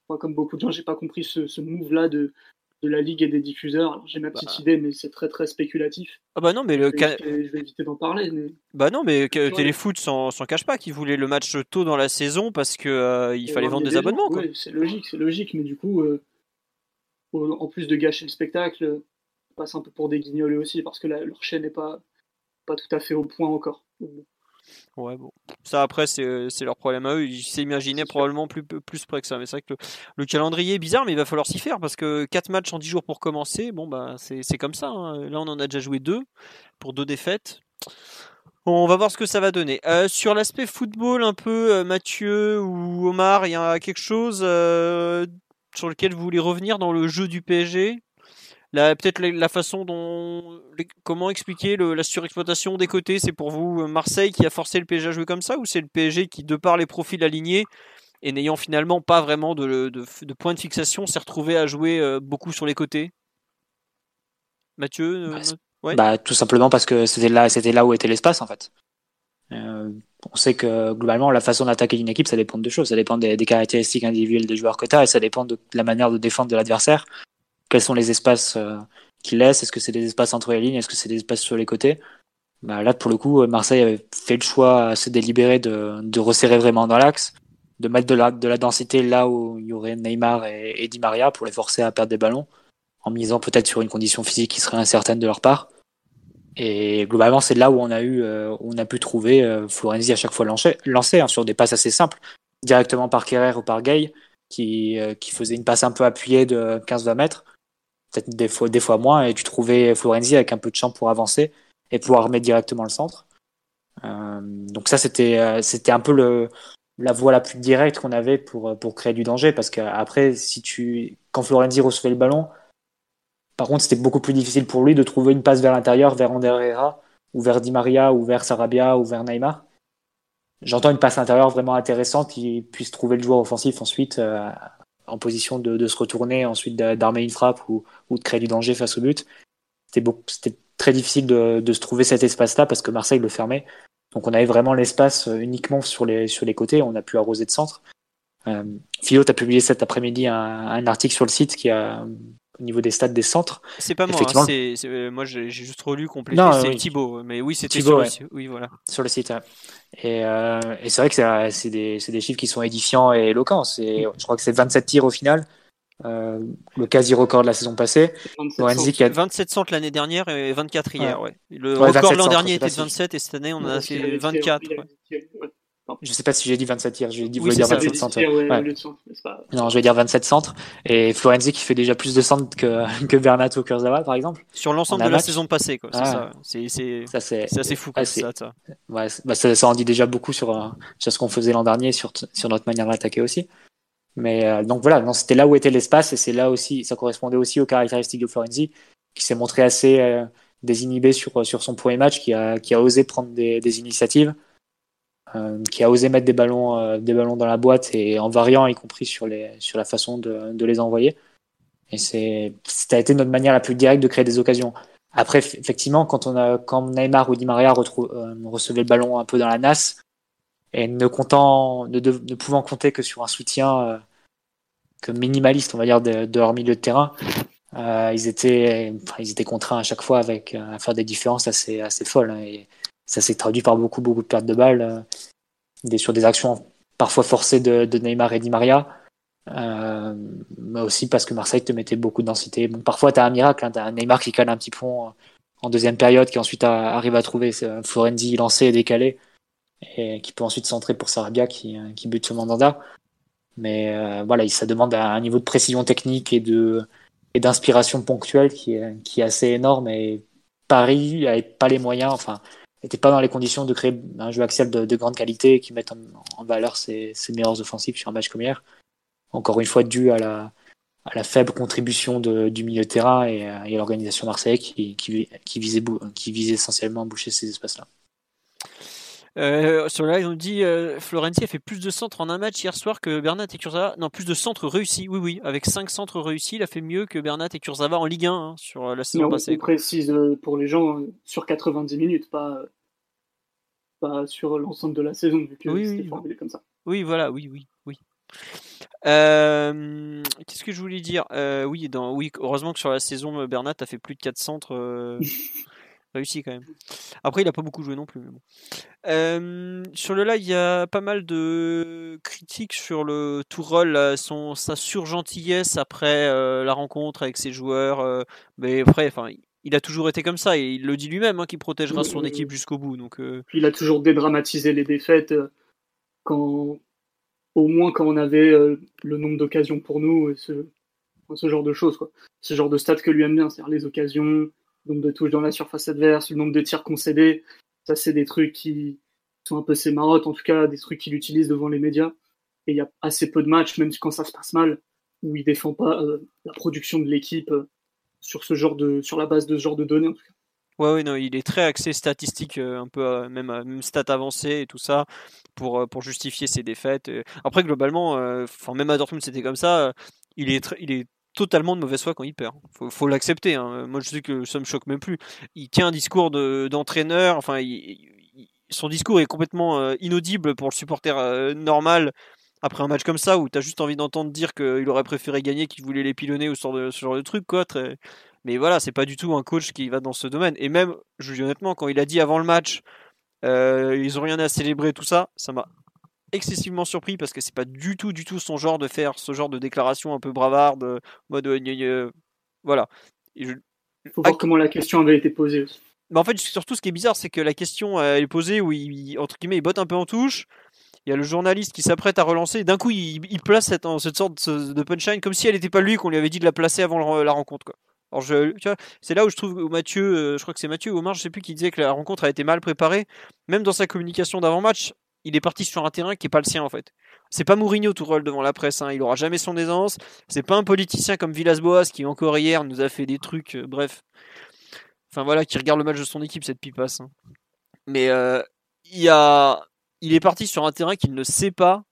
moi, comme beaucoup de gens, j'ai pas compris ce, ce move-là de, de la Ligue et des diffuseurs. J'ai ma petite bah. idée, mais c'est très très spéculatif. Ah bah non, mais le je vais, je vais éviter d'en parler. Mais... Bah non, mais Téléfoot s'en cache pas qu'ils voulaient le match tôt dans la saison parce que euh, il fallait vendre des, abonnements. C'est logique, c'est logique, mais du coup, euh, en plus de gâcher le spectacle, on passe un peu pour des guignols aussi parce que leur chaîne n'est pas pas tout à fait au point encore. Ouais, bon. Ça, après, c'est leur problème à eux. Ils s'imaginaient probablement plus, plus près que ça. Mais c'est vrai que le, calendrier est bizarre, mais il va falloir s'y faire parce que 4 matchs en 10 jours pour commencer, bon, bah, c'est comme ça. Hein. Là, on en a déjà joué 2 pour deux défaites. on va voir ce que ça va donner. Euh, sur l'aspect football, un peu, euh, Mathieu ou Omar, il y a quelque chose euh, sur lequel vous voulez revenir dans le jeu du PSG peut-être la, façon dont, comment expliquer la surexploitation des côtés, c'est pour vous euh, Marseille qui a forcé le PSG à jouer comme ça, ou c'est le PSG qui, de par les profils alignés et n'ayant finalement pas vraiment de, de, point de fixation, s'est retrouvé à jouer euh, beaucoup sur les côtés? Mathieu euh, bah, bah, tout simplement parce que c'était là, c'était là où était l'espace en fait. on sait que globalement, la façon d'attaquer une équipe, ça dépend de deux choses. Ça dépend des, caractéristiques individuelles des joueurs que tu as et ça dépend de la manière de défendre de l'adversaire quels sont les espaces euh, qu'il laisse? Est-ce que c'est des espaces entre les lignes? Est-ce que c'est des espaces sur les côtés? Bah, Là, pour le coup, Marseille avait fait le choix assez délibéré de, de resserrer vraiment dans l'axe, de mettre de la, de la densité là où il y aurait Neymar et, et Di Maria pour les forcer à perdre des ballons, en misant peut-être sur une condition physique qui serait incertaine de leur part. Et globalement, c'est là où on a eu, euh, on a pu trouver euh, Florenzi à chaque fois lancé, lancé hein, sur des passes assez simples, directement par Kerrer ou par Gay, qui, euh, qui faisait une passe un peu appuyée de 15-20 mètres peut-être des fois, des fois moins, et tu trouvais Florenzi avec un peu de champ pour avancer et pouvoir remettre directement le centre. Euh, donc ça, c'était euh, c'était un peu le, la voie la plus directe qu'on avait pour, pour créer du danger, parce qu'après, si tu, quand Florenzi recevait le ballon, par contre, c'était beaucoup plus difficile pour lui de trouver une passe vers l'intérieur, vers Ander Herrera, ou vers Di Maria, ou vers Sarabia, ou vers Neymar. J'entends une passe intérieure vraiment intéressante qui puisse trouver le joueur offensif ensuite euh, en position de, se retourner, ensuite d'armer une frappe ou, de créer du danger face au but. C'était très difficile de, se trouver cet espace-là parce que Marseille le fermait. Donc on avait vraiment l'espace euh, uniquement sur les, sur les côtés, on a pu arroser de centre. Euh, Philo, tu as publié cet après-midi un, article sur le site qui a au niveau des stats des centres. C'est pas moi, hein, c'est, euh, moi j'ai juste relu complété, c'est Thibaut, mais oui c'était sur, oui, voilà. sur le site. Et, euh, et c'est vrai que c'est, des, des, chiffres qui sont édifiants et éloquents. C'est, je crois que c'est 27 tirs au final, euh, le quasi-record de la saison passée. 27, 27 centres l'année dernière et 24 hier. Ouais. Le record l'an dernier était de 27 et cette année on a fait 24. Je sais pas si j'ai dit 27 tirs, je dit, dire 27 centres. Non, je vais dire 27 centres. Et Florenzi qui fait déjà plus de centres que, que Bernat Kurzawa, par exemple. Sur l'ensemble de la saison passée, quoi. C'est ça. C'est assez fou, quoi, ça, ça. Ouais, bah, ça, ça. en dit déjà beaucoup sur, euh, sur ce qu'on faisait l'an dernier, sur, sur notre manière d'attaquer aussi. Mais euh, donc voilà, c'était là où était l'espace et c'est là aussi, ça correspondait aussi aux caractéristiques de Florenzi, qui s'est montré assez euh, désinhibé sur, sur son premier match, qui a, qui a osé prendre des, des initiatives. Euh, qui a osé mettre des ballons, euh, des ballons dans la boîte et en variant, y compris sur, les, sur la façon de, de les envoyer. Et c'est, ça été notre manière la plus directe de créer des occasions. Après, effectivement, quand on a, quand Neymar ou Di Maria euh, recevait le ballon un peu dans la nasse et ne comptant, ne, ne pouvant compter que sur un soutien que minimaliste, on va dire, de, de leur milieu de terrain, euh, ils étaient, enfin, ils étaient contraints à chaque fois avec à faire des différences assez, assez folles. Hein, ça s'est traduit par beaucoup, beaucoup de pertes de balles, euh, des, sur des actions parfois forcées de, de Neymar et Di Maria, euh, mais aussi parce que Marseille te mettait beaucoup de densité. Bon, parfois, tu as un miracle, hein, tu as un Neymar qui cale un petit pont en deuxième période, qui ensuite arrive à trouver Florenzi lancé et décalé, et qui peut ensuite centrer pour Sarabia qui, qui bute ce Mandanda. Mais voilà, ça demande un niveau de précision technique et de et d'inspiration ponctuelle qui est, qui est assez énorme. Et Paris n'avait pas les moyens, enfin, n'était pas dans les conditions de créer un jeu axial de, grande qualité qui mette en, valeur ses, meilleurs offensifs sur un match comme hier. Encore une fois, dû à la, faible contribution du milieu de terrain et, à l'organisation marseillaise qui, visait, qui visait essentiellement à boucher ces espaces-là. Euh, sur le live, on dit euh, Florenzi a fait plus de centres en un match hier soir que Bernat et Kurzawa. Non, plus de centres réussis. Oui, oui, avec 5 centres réussis, il a fait mieux que Bernat et Kurzawa en Ligue 1 hein, sur euh, la saison passée. On précise pour les gens sur 90 minutes, pas, pas sur l'ensemble de la saison, vu que oui, c'était formulé comme ça. Oui, voilà, oui, oui, oui. Qu'est-ce que je voulais dire? Oui, dans, oui, heureusement que sur la saison, Bernat a fait plus de 4 centres. réussi quand même. Après, il a pas beaucoup joué non plus. Mais bon. sur le live, il y a pas mal de critiques sur le Tourol, son, sa surgentillesse après la rencontre avec ses joueurs. mais après, enfin, il a toujours été comme ça et il le dit lui-même hein, qu'il protégera son équipe jusqu'au bout. Donc, Il a toujours dédramatisé les défaites quand, au moins quand on avait le nombre d'occasions pour nous, ce, ce genre de choses. Quoi. Ce genre de stats que lui aime bien, c'est-à-dire les occasions, le nombre de touches dans la surface adverse, le nombre de tirs concédés. Ça, c'est des trucs qui sont un peu ses marottes, en tout cas, des trucs qu'il utilise devant les médias. Et il y a assez peu de matchs, même quand ça se passe mal, où il défend pas euh, la production de l'équipe euh, sur ce genre de, sur la base de ce genre de données, en. Ouais, ouais, non, il est très axé statistique, euh, un peu même, même stats avancées et tout ça, pour, pour justifier ses défaites. Après, globalement, même à Dortmund, c'était comme ça. il est, il est totalement de mauvaise foi quand il perd. Faut, faut l'accepter. Hein. Moi, je sais que ça me choque même plus. Il tient un discours d'entraîneur. enfin, son discours est complètement euh, inaudible pour le supporter euh, normal après un match comme ça où tu as juste envie d'entendre dire qu'il aurait préféré gagner, qu'il voulait les pilonner ou ce genre de, truc, quoi. Mais voilà, c'est pas du tout un coach qui va dans ce domaine. Et même, je dis honnêtement, quand il a dit avant le match, euh, ils ont rien à célébrer, tout ça, ça m'a excessivement surpris parce que c'est pas du tout, du tout son genre de faire ce genre de déclaration un peu bravarde, mode euh, voilà. Il faut voir comment la question avait été posée. Mais en fait, surtout, ce qui est bizarre, c'est que la question euh, est posée où il, entre guillemets, il botte un peu en touche. Il y a le journaliste qui s'apprête à relancer. D'un coup, il, place cette, cette, sorte de punchline comme si elle n'était pas lui qu'on lui avait dit de la placer avant la rencontre. Quoi. Alors je, c'est là où je trouve Mathieu, euh, je crois que c'est Mathieu ou Omar, je sais plus, qui disait que la rencontre a été mal préparée. Même dans sa communication d'avant-match, il est parti sur un terrain qui est pas le sien en fait. C'est pas Mourinho tout rôle devant la presse, hein. il aura jamais son aisance. C'est pas un politicien comme Villas-Boas qui encore hier nous a fait des trucs, euh, bref. Enfin voilà, qui regarde le match de son équipe cette pipasse. Hein. Mais euh, il, est parti sur un terrain qu'il ne sait pas,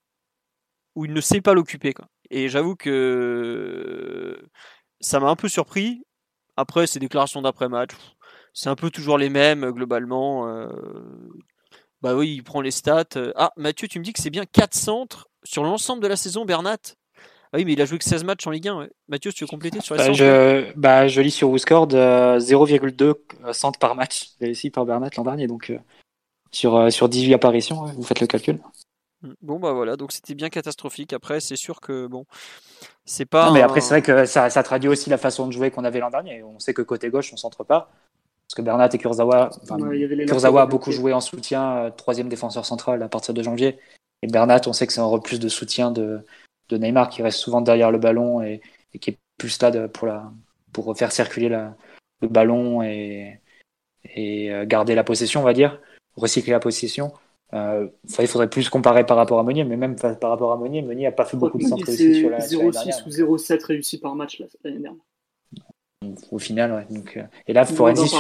ou il ne sait pas l'occuper. Et j'avoue que ça m'a un peu surpris. Après, ces déclarations d'après-match, c'est un peu toujours les mêmes globalement. Euh, bah oui, il prend les stats. Euh, ah, Mathieu, tu me dis que c'est bien 4 centres sur l'ensemble de la saison, Bernat ah oui, mais il a joué que 16 matchs en Ligue 1. Mathieu, tu veux compléter sur les bah, je, bah, je lis sur WhoScored 0,2 euh, centres par match réussi par Bernat l'an dernier. Donc, euh, sur, sur 18 apparitions, vous faites le calcul. Mmh. Bon, bah voilà, donc c'était bien catastrophique. Après, c'est sûr que, bon, c'est pas. Non, mais après, c'est vrai que ça, ça, traduit aussi la façon de jouer qu'on avait l'an dernier. On sait que côté gauche, on centre pas. Parce que Bernat et Kurzawa, Kurzawa a beaucoup joué en soutien, euh, troisième défenseur central à partir de janvier. Et Bernat, on sait que c'est un repli de soutien de, de, Neymar qui reste souvent derrière le ballon et, qui est plus là pour, la, pour faire circuler la, le ballon et, et euh, garder la possession, on va dire, recycler la possession. Euh, il faudrait plus comparer par rapport à Meunier, mais même par rapport à Meunier, Meunier n'a pas fait beaucoup de centres réussis sur la 0,6 ou 0,7 réussis par match l'année dernière au final. Ouais. Donc, euh, et là, Florenzi.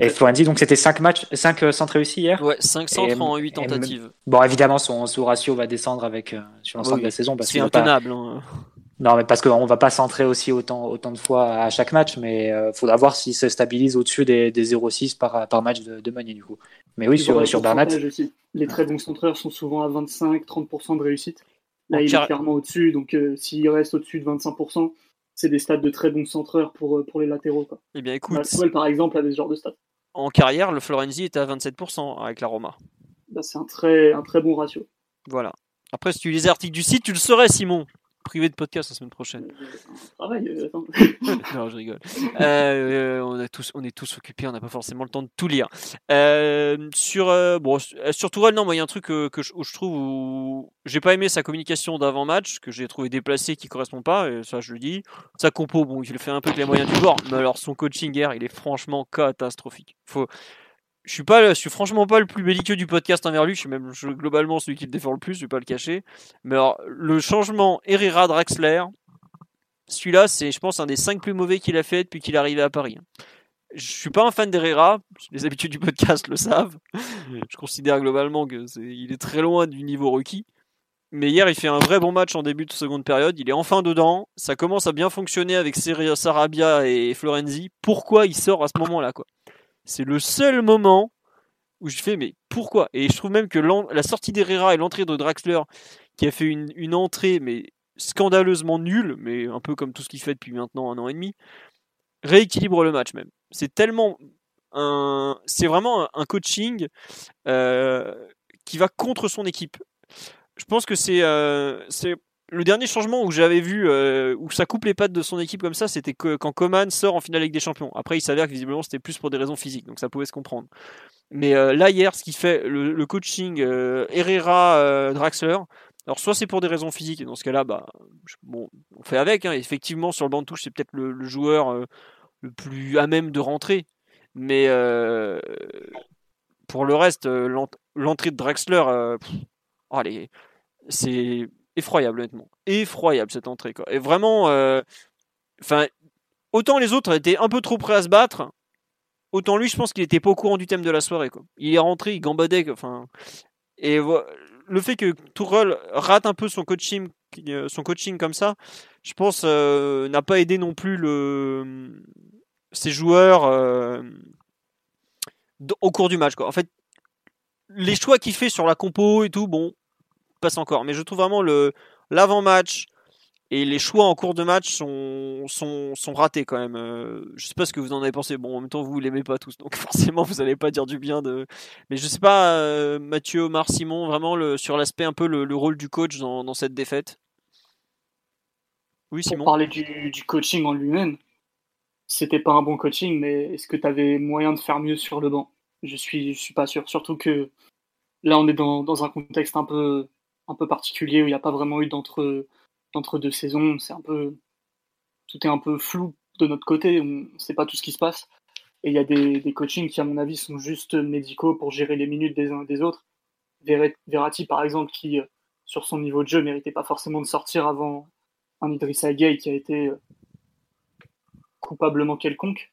et Florenzi, donc c'était 5 matchs, 5 euh, centres réussis hier Ouais, 5 centres en 8 tentatives. bon, évidemment, son, son, ratio va descendre avec, euh, sur l'ensemble de la saison. C'est intenable. Hein. Non, mais parce qu'on va pas centrer aussi autant, autant de fois à chaque match, mais il faudra voir s'il se stabilise au-dessus des, des 0,6 par, par match de, de Meunier, du coup. Mais oui, sur, sur Bernat. Les très bons centreurs sont souvent à 25-30% de réussite. Là, il est clairement au-dessus, donc s'il reste au-dessus de 25%, c'est des stats de très bons centreurs pour, euh, pour les latéraux. Quoi. Eh bien, écoute. par exemple, avait ce genre de stats. En carrière, le Florenzi était à 27% avec la Roma. Bah, c'est un très, un très bon ratio. Voilà. Après, si tu lis les articles du site, tu le saurais, Simon. Privé de podcast la semaine prochaine. Travail, euh, non, je rigole. Euh, on, a tous, on est tous occupés, on n'a pas forcément le temps de tout lire. Euh, sur, bon, sur Tourelle, non, il y a un truc que, que je, où je trouve où j'ai pas aimé sa communication d'avant-match, que j'ai trouvé déplacé, qui correspond pas, et ça, je le dis. Sa compo, bon, il le fait un peu avec les moyens du bord, mais alors son coaching hier, il est franchement catastrophique. Faut, je suis pas, suis franchement pas le plus belliqueux du podcast envers lui. Je suis même globalement celui qui le défend le plus. Je vais pas le cacher. Mais le changement Herrera Draxler, celui-là, c'est, je pense, un des cinq plus mauvais qu'il a fait depuis qu'il est arrivé à Paris. Je suis pas un fan d'Herrera. Les habitudes du podcast le savent. Je considère globalement que c'est, il est très loin du niveau requis. Mais hier, il fait un vrai bon match en début de seconde période. Il est enfin dedans. Ça commence à bien fonctionner avec Sarabia et Florenzi. Pourquoi il sort à ce moment-là, quoi? C'est le seul moment où je fais, mais pourquoi? Et je trouve même que la sortie d'Herrera et l'entrée de Draxler, qui a fait une, entrée, mais scandaleusement nulle, mais un peu comme tout ce qu'il fait depuis maintenant un an et demi, rééquilibre le match même. C'est tellement c'est vraiment un, coaching euh, qui va contre son équipe. Je pense que c'est, euh, c'est le dernier changement où j'avais vu euh, où ça coupe les pattes de son équipe comme ça, c'était que quand Coman sort en finale avec des champions. Après, il s'avère que visiblement c'était plus pour des raisons physiques, donc ça pouvait se comprendre. Mais euh, là hier, ce qui fait le, coaching euh, Herrera Draxler, alors soit c'est pour des raisons physiques et dans ce cas-là, bah bon, on fait avec. hein. Effectivement, sur le banc de touche, c'est peut-être le, joueur le plus à même de rentrer. Mais pour le reste, l'ent- l'entrée de Draxler, oh, est- c'est effroyable honnêtement, effroyable cette entrée quoi. Et vraiment, euh, enfin, autant les autres étaient un peu trop prêts à se battre, autant lui, je pense qu'il était pas au courant du thème de la soirée quoi. Il est rentré, il gambadait, enfin, et le fait que Tourelle rate un peu son coaching, euh, son coaching comme ça, je pense euh, n'a pas aidé non plus le ses joueurs au cours du match quoi. En fait, les choix qu'il fait sur la compo et tout, bon, passe encore. Mais je trouve vraiment le l'avant-match et les choix en cours de match sont, sont, sont ratés quand même. Euh, je sais pas ce que vous en avez pensé. Bon, en même temps, vous l'aimez pas tous, donc forcément, vous allez pas dire du bien de. Mais je sais pas, euh, Mathieu, Omar, Simon, vraiment le, sur l'aspect un peu le, le rôle du coach dans, dans cette défaite. Oui, Pour Simon. parler du, du coaching en lui-même, c'était pas un bon coaching, mais est-ce que tu avais moyen de faire mieux sur le banc? Je suis, je suis pas sûr. Surtout que là, on est dans, dans un contexte un peu, un peu particulier où il n'y a pas vraiment eu d'entre, d'entre deux saisons. C'est un peu, tout est un peu flou de notre côté. On ne sait pas tout ce qui se passe. Et il y a des, des coachings qui, à mon avis, sont juste médicaux pour gérer les minutes des uns et des autres. Verratti, par exemple, qui, euh, sur son niveau de jeu, méritait pas forcément de sortir avant un Idrissa Gueye qui a été euh, coupablement quelconque.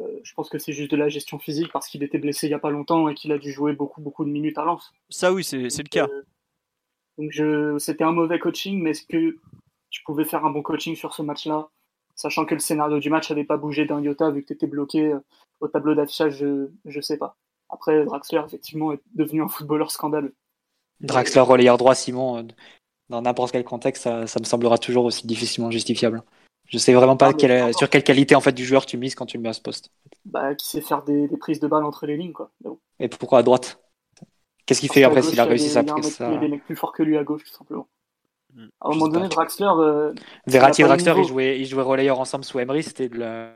Euh, je pense que c'est juste de la gestion physique parce qu'il était blessé il y a pas longtemps et qu'il a dû jouer beaucoup beaucoup de minutes à Lens. Ça, oui, c'est c'est le cas. Euh, donc je, c'était un mauvais coaching, mais est-ce que tu pouvais faire un bon coaching sur ce match-là, sachant que le scénario du match n'avait pas bougé d'un iota vu que tu étais bloqué euh, au tableau d'affichage, je, je sais pas. Après, Draxler, effectivement, est devenu un footballeur scandaleux. Draxler, relayeur droit, Simon, euh, dans n'importe quel contexte, ça, ça me semblera toujours aussi difficilement justifiable. Je sais vraiment pas Ah, quelle- sur quelle qualité en fait du joueur tu mises quand tu le mets à ce poste. Bah, qui sait faire des, des prises de balles entre les lignes, quoi. Et pourquoi à droite? Qu'est-ce qu'il fait après s'il a réussi sa prise. Il y a des mecs plus forts que lui à gauche, tout simplement. Mm. À un moment donné. Draxler, euh, Verratti et Draxler, ils jouaient, ils jouaient relayeur ensemble sous Emery, c'était de la-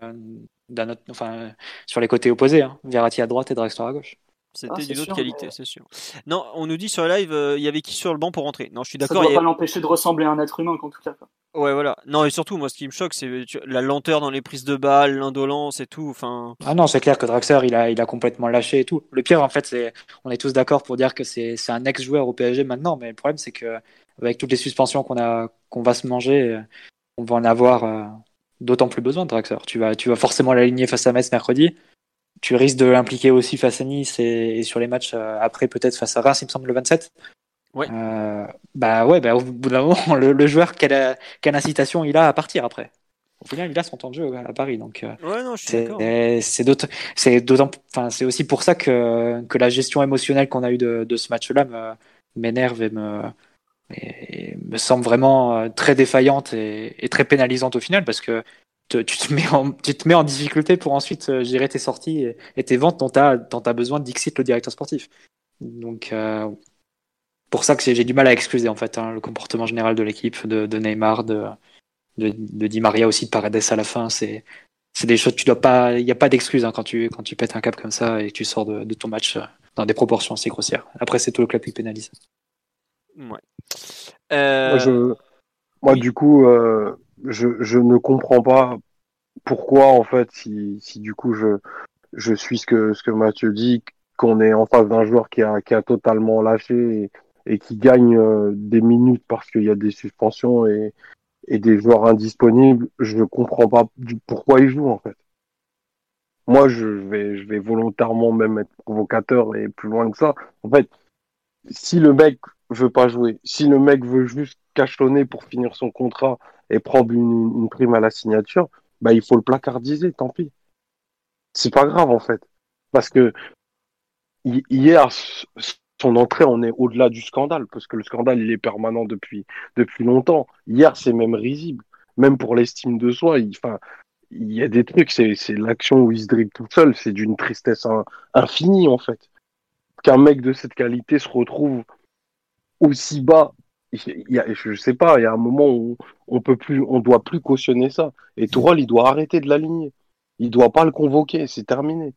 d'un autre, enfin, sur les côtés opposés. Hein. Verratti à droite et Draxler à gauche. C'était Ah, c'est d'une autre sûr, qualité, mais- c'est sûr. Non, on nous dit sur le live, euh, il y avait qui sur le banc pour rentrer Non, je suis ça d'accord. doit il y a- pas l'empêcher de ressembler à un être humain, en tout cas. Ouais, voilà. Non, et surtout, moi, ce qui me choque, c'est la lenteur dans les prises de balles, l'indolence et tout. Enfin, Ah non, c'est clair que Draxler, il a, il a complètement lâché et tout. Le pire, en fait, c'est, on est tous d'accord pour dire que c'est, c'est un ex-joueur au PSG maintenant, mais le problème, c'est que avec toutes les suspensions qu'on a, qu'on va se manger, on va en avoir euh, d'autant plus besoin de Draxler. Tu vas, tu vas forcément l'aligner face à Metz mercredi. Tu risques de l'impliquer aussi face à Nice et, et sur les matchs euh, après, peut-être face à Reims, il me semble, le 27. Ouais. Euh, bah ouais, bah, au bout d'un moment, le, le joueur, quelle, quelle incitation il a à partir après Au final, il a son temps de jeu à Paris, donc. euh, ouais, non, je suis d'accord. c'est d'autant, enfin c'est aussi pour ça que que la gestion émotionnelle qu'on a eue de, de ce match-là m'énerve et me et me semble vraiment très défaillante et, et très pénalisante au final parce que te- tu te mets en tu te mets en difficulté pour ensuite euh, gérer tes sorties et, et tes ventes dont t'as dont t'as besoin d'Ixit le directeur sportif. Donc euh, pour ça que j'ai du mal à excuser en fait hein, le comportement général de l'équipe, de, de, Neymar, de, de, de, Di Maria aussi, de Paredes à la fin. C'est c'est des choses tu dois pas, il n'y a pas d'excuse hein, quand tu quand tu pètes un cap comme ça et que tu sors de, de ton match euh, dans des proportions assez grossières. Après c'est tout le club qui pénalise. Ouais. Euh... Moi, je... Moi du coup, euh, je, je ne comprends pas pourquoi en fait si, si du coup je je suis ce que ce que Mathieu dit qu'on est en face d'un joueur qui a qui a totalement lâché et, qui gagne euh, des minutes parce qu'il y a des suspensions et et des joueurs indisponibles, je ne comprends pas du pourquoi il joue en fait. Moi, je vais je vais volontairement même être provocateur et plus loin que ça. En fait, si le mec veut pas jouer, si le mec veut juste cachonner pour finir son contrat et prendre une, prime à la signature, bah, il faut le placardiser, tant pis. C'est pas grave, en fait. Parce que hier, son entrée, on est au-delà du scandale, parce que le scandale, il est permanent depuis, depuis longtemps. Hier, c'est même risible. Même pour l'estime de soi, il, il y a des trucs, c'est, l'action où il se dribble tout seul, c'est d'une tristesse infinie, en fait. Qu'un mec de cette qualité se retrouve aussi bas y a, je sais pas, il y a un moment où on peut plus, on doit plus cautionner ça. Et Tourelle, il doit arrêter de l'aligner. Il doit pas le convoquer, c'est terminé.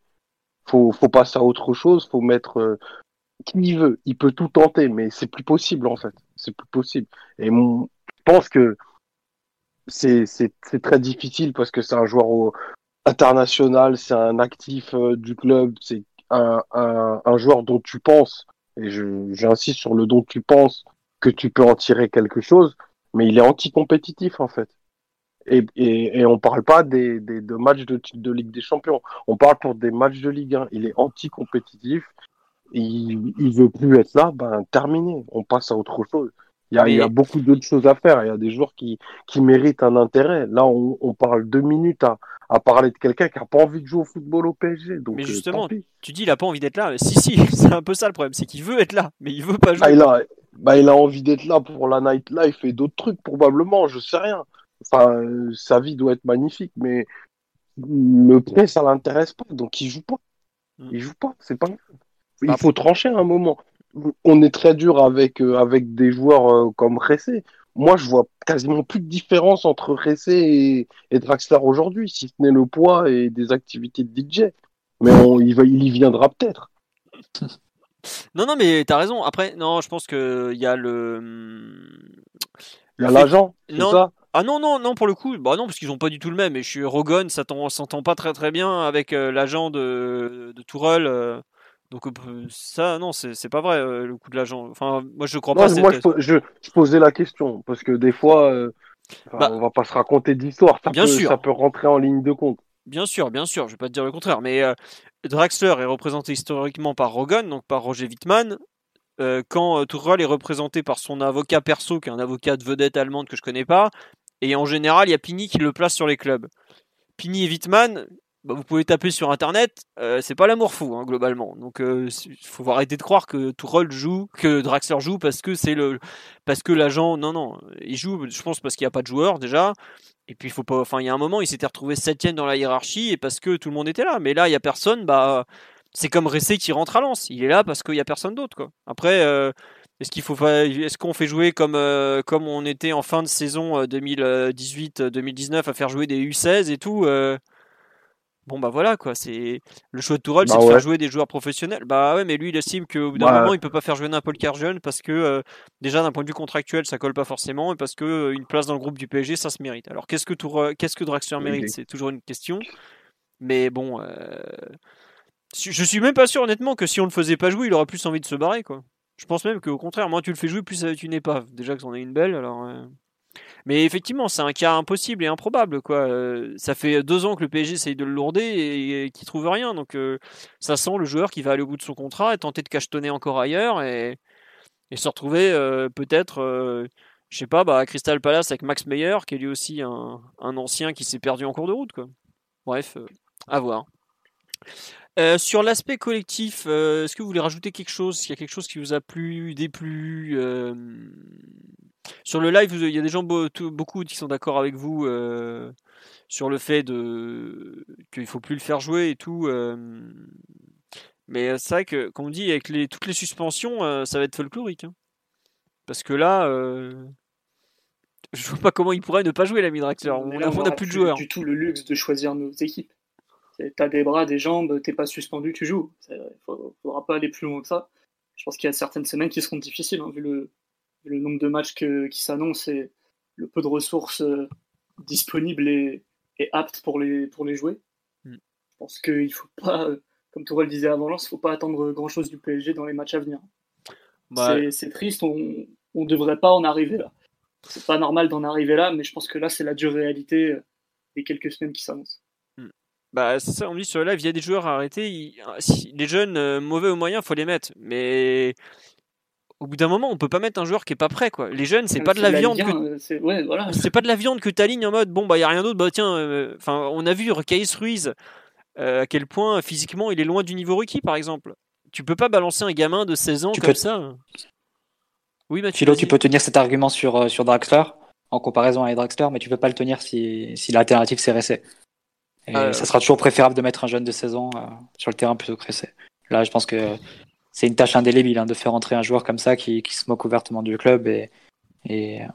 Faut, faut passer à autre chose, faut mettre euh, qui il veut. Il peut tout tenter, mais c'est plus possible en fait. C'est plus possible. Et mon, je pense que c'est, c'est, c'est très difficile parce que c'est un joueur international, c'est un actif euh, du club, c'est un, un, un joueur dont tu penses, et je, j'insiste sur le dont tu penses que tu peux en tirer quelque chose, mais il est anti-compétitif en fait. Et, et, et on parle pas des, des de matchs de, de Ligue des Champions, on parle pour des matchs de Ligue 1. Il est anti-compétitif, il, il veut plus être là, ben terminé, on passe à autre chose. Il y a, il y a beaucoup d'autres choses à faire. Il y a des joueurs qui, qui méritent un intérêt. Là, on, on parle deux minutes à, à parler de quelqu'un qui a pas envie de jouer au football au PSG. Donc, mais euh, justement, tu dis il a pas envie d'être là. Si si, c'est un peu ça le problème, c'est qu'il veut être là, mais il veut pas jouer. Ah, il, a, bah, il a envie d'être là pour la nightlife et d'autres trucs, probablement, je sais rien. Enfin, euh, sa vie doit être magnifique, mais le prêt, ça l'intéresse pas, donc il joue pas. Mm. Il joue pas, c'est pas. Il Ah. faut trancher à un moment. On est très dur avec, euh, avec des joueurs euh, comme Ressé. Moi, je vois quasiment plus de différence entre Ressé et, et Draxler aujourd'hui, si ce n'est le poids et des activités de DJ. Mais on, il, va, il y viendra peut-être. Non non, mais t'as raison. Après, non, je pense que il y a le. Il y a fait- l'agent, Non. ça? Ah non, non, non, pour le coup, bah non, parce qu'ils ont pas du tout le même. Et je suis Rogon, ça t'en- s'entend pas très très bien avec euh, l'agent de, de Tourelle. euh, donc euh, ça, non, c'est pas vrai euh, le coup de l'agent. Enfin, moi je crois Non, pas. moi, je, je, je posais la question, parce que des fois, euh, enfin, Bah, on va pas se raconter d'histoire, bien peut, sûr. ça peut rentrer en ligne de compte. Bien sûr, bien sûr, je vais pas te dire le contraire, mais euh, Draxler est représenté historiquement par Rogan, donc par Roger Wittmann. Euh, quand euh, Tourelle est représenté par son avocat perso, qui est un avocat de vedette allemande que je connais pas, et en général, il y a Pini qui le place sur les clubs. Pini et Wittmann, bah, vous pouvez taper sur internet, euh, c'est pas l'amour fou, hein, globalement. Donc, il faut arrêter de croire que Tourelle joue, que Draxler joue parce que c'est le, parce que l'agent, non, non, il joue, je pense, parce qu'il n'y a pas de joueur déjà. Et puis il faut pas, enfin il y a un moment il s'était retrouvé septième dans la hiérarchie et parce que tout le monde était là. Mais là il y a personne, bah c'est comme Ressé qui rentre à Lens. Il est là parce qu'il y a personne d'autre quoi. Après euh, est-ce qu'il faut, fa- est-ce qu'on fait jouer comme euh, comme on était en fin de saison 2018-2019 à faire jouer des U16 et tout. euh, Bon bah voilà quoi, c'est le choix de Tourelle, Bah c'est de faire jouer des joueurs professionnels. Bah ouais, mais lui il estime qu'au bout d'un Bah, moment il peut pas faire jouer n'importe quel jeune parce que euh, déjà d'un point de vue contractuel ça colle pas forcément et parce que euh, une place dans le groupe du PSG ça se mérite. Alors qu'est-ce que Tour, qu'est-ce que Draxler mérite, c'est toujours une question. Mais bon, euh, je suis même pas sûr honnêtement que si on le faisait pas jouer il aurait plus envie de se barrer quoi. Je pense même qu'au contraire, moins tu le fais jouer, plus ça va être une épave. Déjà que c'en est une belle, alors. Mais effectivement, c'est un cas impossible et improbable, quoi. Euh, ça fait deux ans que le PSG essaye de le lourder et, et qu'il trouve rien. Donc, euh, ça sent le joueur qui va aller au bout de son contrat et tenter de cachetonner encore ailleurs et, et se retrouver euh, peut-être, euh, je sais pas, bah, à Crystal Palace avec Max Meyer, qui est lui aussi un, un ancien qui s'est perdu en cours de route, quoi. Bref, à voir. Euh, sur l'aspect collectif, euh, est-ce que vous voulez rajouter quelque chose? S'il y a quelque chose qui vous a plu, déplu euh, Sur le live, il y a des gens beaucoup qui sont d'accord avec vous sur le fait de qu'il faut plus le faire jouer et tout. mais c'est vrai que, comme on dit, avec les, toutes les suspensions, ça va être folklorique. hein. Parce que là, je vois pas comment il pourrait ne pas jouer l'ami Draxler. On n'a plus de joueurs. du tout le luxe de choisir nos équipes. T'as des bras, des jambes, t'es pas suspendu, tu joues. Il faudra pas aller plus loin que ça. Je pense qu'il y a certaines semaines qui seront difficiles, hein, vu, le, vu le nombre de matchs que- qui s'annoncent et le peu de ressources euh, disponibles et, et aptes pour les, pour les jouer. Mm. Je pense qu'il faut pas, euh, comme Tourelle disait avant Lens, il faut pas attendre grand chose du PSG dans les matchs à venir. Bah, C'est- C'est triste, on ne devrait pas en arriver là. C'est pas normal d'en arriver là, mais je pense que là, c'est la dure réalité euh, des quelques semaines qui s'annoncent. Bah, c'est ça, on me dit sur le live, il y a des joueurs à arrêter. il- si- les jeunes, euh, mauvais ou moyens, faut les mettre. Mais au bout d'un moment, on peut pas mettre un joueur qui est pas prêt, quoi. Les jeunes, c'est pas de la viande que 1, euh, c'est- Ouais, voilà. pas de la viande que t'alignes en mode bon bah y a rien d'autre bah tiens euh, enfin on a vu Recaïs Ruiz euh, à quel point physiquement il est loin du niveau rookie par exemple tu peux pas balancer un gamin de 16 ans Tu comme peux- ça oui Mathieu Philo, tu peux tenir cet argument sur, euh, sur Draxler en comparaison avec Draxler, mais tu peux pas le tenir si, si l'alternative c'est Ressé. Et Euh. ça sera toujours préférable de mettre un jeune de 16 ans euh, sur le terrain plutôt que Ressé. Là, je pense que c'est une tâche indélébile hein, de faire entrer un joueur comme ça qui, qui se moque ouvertement du club et, et euh,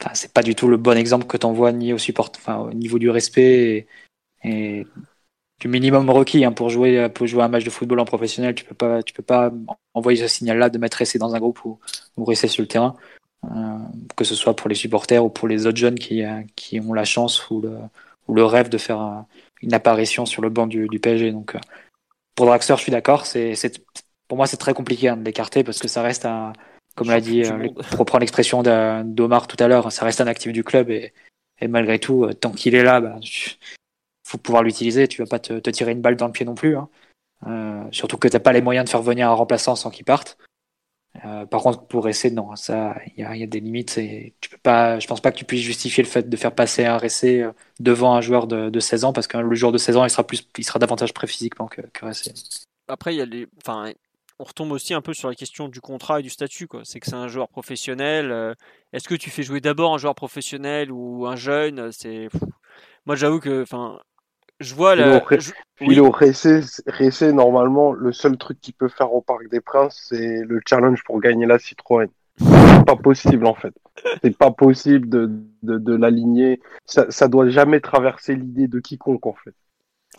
enfin, c'est pas du tout le bon exemple que t'envoies ni au support, enfin, au niveau du respect et, et du minimum requis hein, pour jouer pour jouer un match de football en professionnel. Tu peux pas tu peux pas envoyer ce signal-là de mettre Ressé dans un groupe ou, ou Ressé sur le terrain, euh, que ce soit pour les supporters ou pour les autres jeunes qui qui ont la chance ou le ou le rêve de faire une apparition sur le banc du, du PSG. Donc euh, pour Draxler, je suis d'accord. C'est pour moi c'est très compliqué hein, de l'écarter parce que ça reste un comme l'a dit, euh, pour reprendre l'expression d'Omar tout à l'heure, ça reste un actif du club et, et malgré tout, euh, tant qu'il est là, bah, tu- faut pouvoir l'utiliser. Tu vas pas te, te tirer une balle dans le pied non plus. hein. Euh, surtout que t'as pas les moyens de faire venir un remplaçant sans qu'il parte. Euh, par contre, pour Ressé, non, ça, il y a, des limites. Et tu peux pas, je pense pas que tu puisses justifier le fait de faire passer un Ressé euh, devant un joueur de, de 16 ans parce que le joueur de 16 ans, il sera plus, il sera davantage prêt physiquement que, que après il y a les enfin on retombe aussi un peu sur la question du contrat et du statut c'est que c'est un joueur professionnel euh, est-ce que tu fais jouer d'abord un joueur professionnel ou un jeune c'est moi j'avoue que enfin je vois la je- Philo Ressé, Ressé, normalement, le seul truc qu'il peut faire au Parc des Princes, c'est le challenge pour gagner la Citroën. C'est pas possible, en fait. C'est pas possible de, de, de l'aligner. Ça, ça doit jamais traverser l'idée de quiconque, en fait.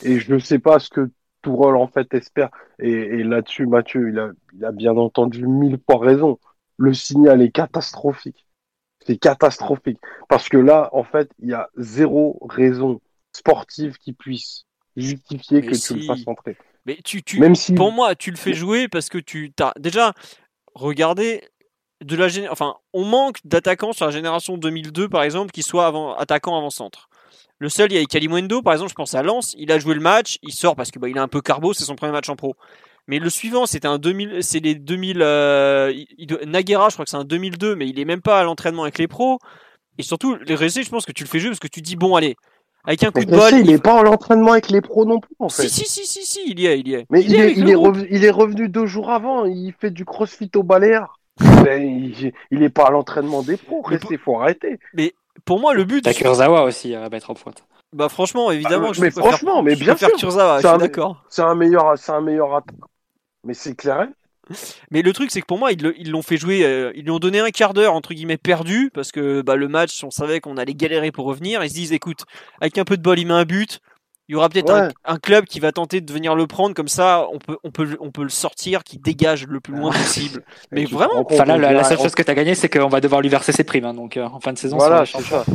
Et je ne sais pas ce que Tourol, en fait, espère. Et, et là-dessus, Mathieu, il a, il a bien entendu mille fois raison. Le signal est catastrophique. C'est catastrophique. Parce que là, en fait, il y a zéro raison sportive qui puisse justifier Mais que tu le fasses entrer. mais tu, tu Même si pour moi, tu le fais jouer parce que tu t'as déjà regardé de la géné- enfin, on manque d'attaquants sur la génération 2002 par exemple qui soient avant attaquants avant centre. Le seul, il y a Kalimundo par exemple, je pense à Lens, il a joué le match, il sort parce que bah, il est un peu carbo, c'est son premier match en pro. Mais le suivant, c'était un 2000, c'est les 2000 euh, il- Naguera, je crois que c'est un 2002 mais il est même pas à l'entraînement avec les pros. Et surtout, les Ressé, je pense que tu le fais jouer parce que tu dis bon allez, avec un coup Mais de bol, il il- n'est pas en l'entraînement avec les pros non plus, en fait. si, si si si si, il y est, il y est. Mais il, est, il, revenu, il est revenu deux jours avant, il fait du crossfit au Baléares. Mais il, il est pas à l'entraînement des pros, Mais Ressé, faut arrêter. Pour moi, le but, T'as Kurzawa aussi à mettre en pointe. Bah franchement, évidemment, Ah, je mais franchement, mais bien sûr. Kurzawa, je C'est suis un- d'accord. C'est un meilleur, c'est un meilleur attaquant. Mais c'est clair. Mais le truc, c'est que pour moi, ils l'ont fait jouer, euh, ils lui ont donné un quart d'heure entre guillemets perdu parce que bah, le match, on savait qu'on allait galérer pour revenir. Ils se disent, écoute, avec un peu de bol, il met un but. Il y aura peut-être un, Ouais. un club qui va tenter de venir le prendre comme ça. On peut, on peut, on peut le sortir, qui dégage le plus loin possible. Mais Tu vraiment, Enfin là, la, seule chose que t'as gagné, c'est qu'on va devoir lui verser ses primes. hein, donc euh, en fin de saison, Voilà, c'est ça.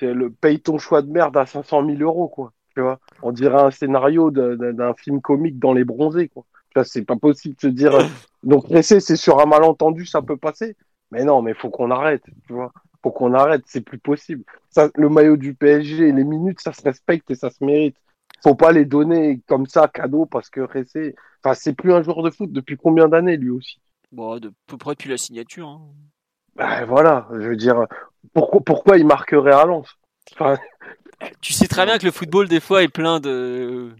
Le paye ton choix de merde à 500 000 euros, quoi. Tu vois, on dirait un scénario d'un film comique dans les bronzés, quoi. C'est pas possible de se dire. euh, Donc, Ressé, c'est sur un malentendu, ça peut passer. Mais non, mais faut qu'on arrête, tu vois. Faut qu'on arrête, c'est plus possible. Ça, le maillot du PSG, les minutes, ça se respecte et ça se mérite. Faut pas les donner comme ça, cadeau, parce que Ressé, enfin, c'est plus un joueur de foot depuis combien d'années, lui aussi? bon, de peu près depuis la signature. hein. Ben voilà, je veux dire, pourquoi, pourquoi il marquerait à Lens? Enfin, Tu sais très bien que le football, des fois, est plein de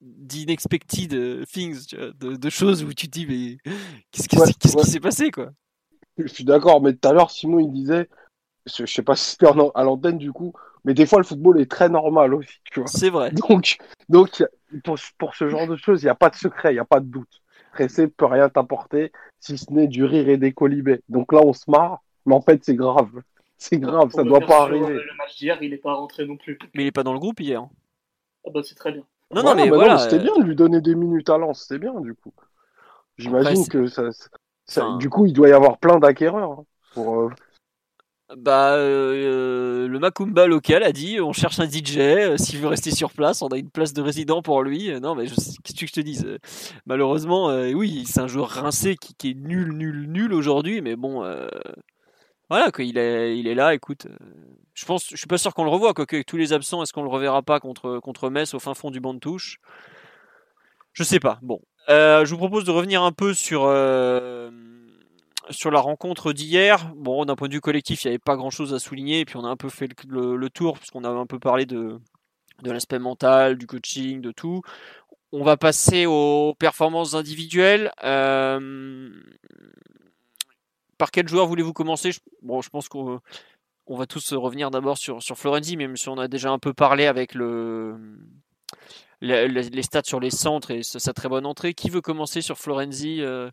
d'inexpected euh, things, tu vois, de, de choses où tu te dis, mais qu'est-ce qui Ouais, qu'est-ce ouais. qui s'est passé, quoi? Je suis d'accord, mais tout à l'heure, Simon, il disait, je, je sais pas si c'était à l'antenne du coup, mais des fois, le football est très normal aussi, tu vois. C'est vrai. Donc, donc pour, pour ce genre de choses, il n'y a pas de secret, il n'y a pas de doute. pressé peut rien t'apporter si ce n'est du rire et des colibés. Donc là, on se marre, mais en fait, c'est grave. C'est grave, ça doit pas arriver. Le match d'hier, il n'est pas rentré non plus. Mais il n'est pas dans le groupe hier. Ah bah c'est très bien. Non, non, mais voilà. C'était bien de lui donner des minutes à Lens, c'était bien du coup. J'imagine que ça, ça du coup, il doit y avoir plein d'acquéreurs hein, pour. Euh, bah, euh, le Macumba local a dit on cherche un DJ, euh, s'il veut rester sur place, on a une place de résident pour lui. non, mais qu'est-ce que je te dise Malheureusement, oui, c'est un joueur rincé qui, qui, est nul, nul, nul aujourd'hui, mais bon, voilà, quoi, il est, il est là, écoute. Euh, je pense, je suis pas sûr qu'on le revoit, quoi, que tous les absents, est-ce qu'on le reverra pas contre, contre Metz au fin fond du banc de touche? Je sais pas. Bon. Euh, je vous propose de revenir un peu sur, euh, sur la rencontre d'hier. Bon, d'un point de vue collectif, il n'y avait pas grand chose à souligner, et puis on a un peu fait le, le, tour, puisqu'on a un peu parlé de, de l'aspect mental, du coaching, de tout. On va passer aux performances individuelles. Par quel joueur voulez-vous commencer? Bon, je pense qu'on va tous revenir d'abord sur, sur Florenzi, même si on a déjà un peu parlé avec le, les, stats sur les centres et sa très bonne entrée. Qui veut commencer sur Florenzi euh,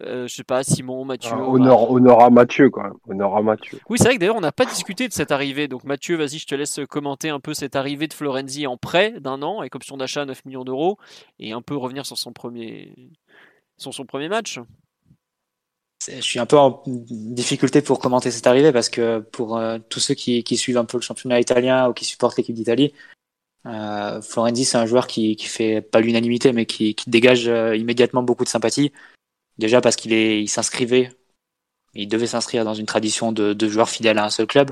euh, je sais pas, Simon, Mathieu. Ah, honneur, à Mathieu, quand même. Honneur à Mathieu. Oui, c'est vrai que d'ailleurs, on n'a pas discuté de cette arrivée. Donc, Mathieu, vas-y, je te laisse commenter un peu cette arrivée de Florenzi en prêt d'un an, avec option d'achat à 9 millions d'euros, et un peu revenir sur son premier, sur son premier match je suis un peu en difficulté pour commenter cette arrivée parce que pour euh, tous ceux qui, suivent un peu le championnat italien ou qui supportent l'équipe d'Italie, euh, Florenzi c'est un joueur qui, qui fait pas l'unanimité mais qui, qui dégage euh, immédiatement beaucoup de sympathie. Déjà parce qu'il s'inscrivait, il devait s'inscrire dans une tradition de, de joueurs fidèles à un seul club,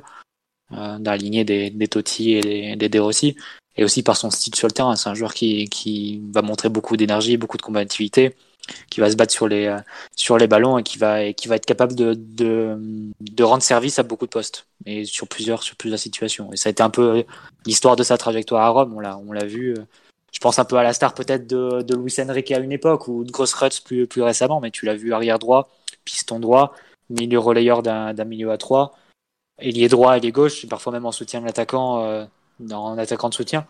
euh, dans la lignée des, des Totti et des, des De Rossi, et aussi par son style sur le terrain. C'est un joueur qui, qui va montrer beaucoup d'énergie, beaucoup de combativité qui va se battre sur les, sur les ballons et qui va, et qui va être capable de, de, de, rendre service à beaucoup de postes et sur plusieurs, sur plusieurs situations. Et ça a été un peu l'histoire de sa trajectoire à Rome, on l'a, on l'a vu. Euh, je pense un peu à la star peut-être de, de Luis Enrique à une époque ou de Gross Rutz plus, plus récemment, mais tu l'as vu arrière droit, piston droit, milieu relayeur d'un, d'un milieu à trois, ailier droit, ailier gauche, parfois même en soutien de l'attaquant, euh, en attaquant de soutien.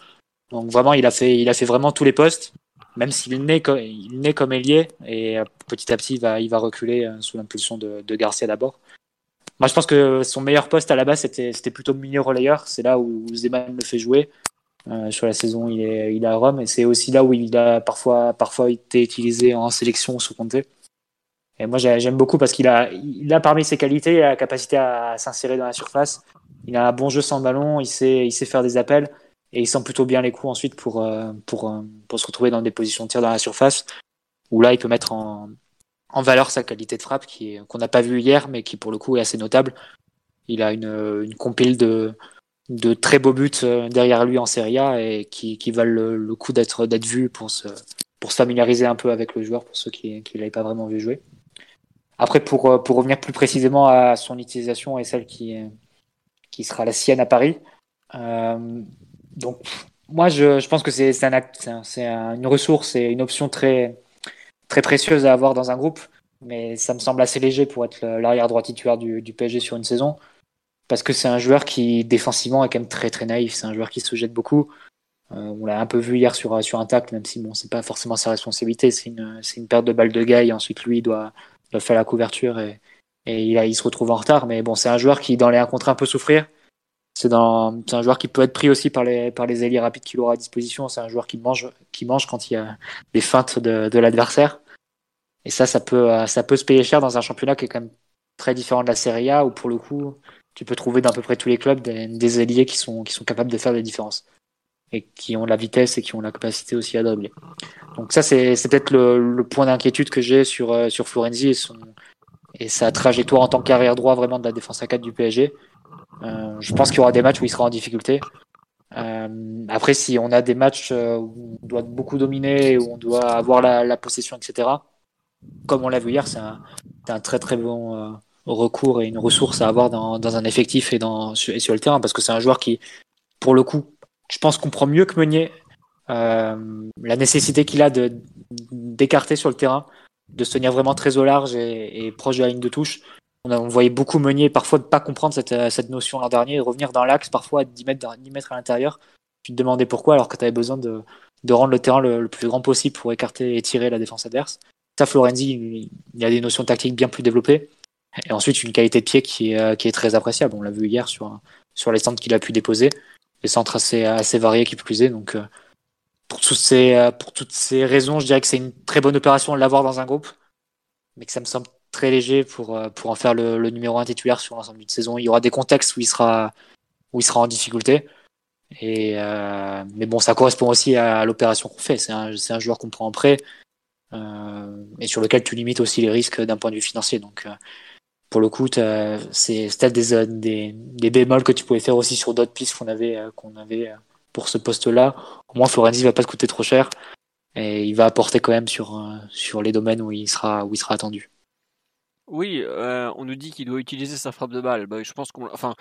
Donc vraiment, il a fait, il a fait vraiment tous les postes même s'il naît, comme, il naît ailier et euh, petit à petit il va, va reculer euh, sous l'impulsion de, Garcia d'abord. Moi je pense que son meilleur poste à la base c'était, c'était plutôt milieu relayeur, c'est là où Zeman le fait jouer. Euh, sur la saison il est, à Rome et c'est aussi là où il a parfois, parfois été utilisé en sélection sous Comté. Et moi j'aime beaucoup parce qu'il a, il a parmi ses qualités la capacité à s'insérer dans la surface. Il a un bon jeu sans ballon, il sait, il sait faire des appels et il sent plutôt bien les coups ensuite pour, euh, pour, euh, pour se retrouver dans des positions de tir dans la surface, où là il peut mettre en, en valeur sa qualité de frappe qui qu'on n'a pas vu hier, mais qui pour le coup est assez notable. Il a une, une compile de, de très beaux buts euh, derrière lui en Serie A et qui, qui valent le, coup d'être d'être vu pour se, pour se familiariser un peu avec le joueur, pour ceux qui ne l'avaient pas vraiment vu jouer. Après, pour, pour revenir plus précisément à son utilisation et celle qui, qui sera la sienne à Paris, euh, donc, moi, je, pense que c'est un acte, c'est une ressource et une option très, très précieuse à avoir dans un groupe. Mais ça me semble assez léger pour être l'arrière droit titulaire du, du, PSG sur une saison. Parce que c'est un joueur qui, défensivement, est quand même très très naïf. C'est un joueur qui se jette beaucoup. Euh, on l'a un peu vu hier sur, sur un tacle, même si bon, c'est pas forcément sa responsabilité. C'est une, une perte de balle de et ensuite lui, doit, doit faire la couverture et, il, il se retrouve en retard. Mais bon, c'est un joueur qui, dans les 1 contre 1, peut souffrir. C'est un joueur qui peut être pris aussi par les, par les ailiers rapides qu'il aura à disposition. C'est un joueur qui mange, qui mange quand il y a des feintes de, de l'adversaire. Et ça, ça peut, ça peut se payer cher dans un championnat qui est quand même très différent de la Serie A, où pour le coup, tu peux trouver dans à peu près tous les clubs des, des ailiers qui sont, qui sont capables de faire des différences. Et qui ont la vitesse et qui ont la capacité aussi à dribbler. Donc ça, c'est peut-être le, le, point d'inquiétude que j'ai sur, euh, sur Florenzi et, son, et sa trajectoire en tant qu'arrière droit vraiment de la défense à 4 du PSG. Euh, je pense qu'il y aura des matchs où il sera en difficulté. Euh, après, si on a des matchs euh, où on doit beaucoup dominer, où on doit avoir la, possession, etc., comme on l'a vu hier, c'est un, très très bon recours et une ressource à avoir dans, un effectif et, sur, et sur le terrain, parce que c'est un joueur qui, pour le coup, je pense comprend mieux que Meunier la nécessité qu'il a d'écarter sur le terrain, de se tenir vraiment très au large et, et proche de la ligne de touche on, voyait beaucoup Meunier parfois ne pas comprendre cette, euh, cette notion l'an dernier, et revenir dans l'axe parfois à 10 mètres, 10 mètres à l'intérieur. Tu te demandais pourquoi alors que tu avais besoin de, de rendre le terrain le, plus grand possible pour écarter et tirer la défense adverse. ça, Florenzi, il a des notions tactiques bien plus développées. Et ensuite, une qualité de pied qui est, qui est très appréciable. On l'a vu hier sur, sur les centres qu'il a pu déposer. Des centres assez, assez variés qui plus est. Donc, pour, toutes ces, pour toutes ces raisons, je dirais que c'est une très bonne opération de l'avoir dans un groupe. Mais que ça me semble très léger pour, pour en faire le, le numéro 1 titulaire sur l'ensemble d'une saison. Il y aura des contextes où il sera, où il sera en difficulté. Et euh, mais bon, ça correspond aussi à, l'opération qu'on fait. C'est un, un, joueur qu'on prend en prêt euh, et sur lequel tu limites aussi les risques d'un point de vue financier. Donc, euh, pour le coup, c'est peut-être des, des, des, bémols que tu pouvais faire aussi sur d'autres pistes qu'on avait, euh, qu'on avait pour ce poste-là. Au moins, Florenzi va pas te coûter trop cher et il va apporter quand même sur, sur les domaines où il sera, où il sera attendu. Oui, on nous dit qu'il doit utiliser sa frappe de balle. Bah, je pense qu'on, enfin,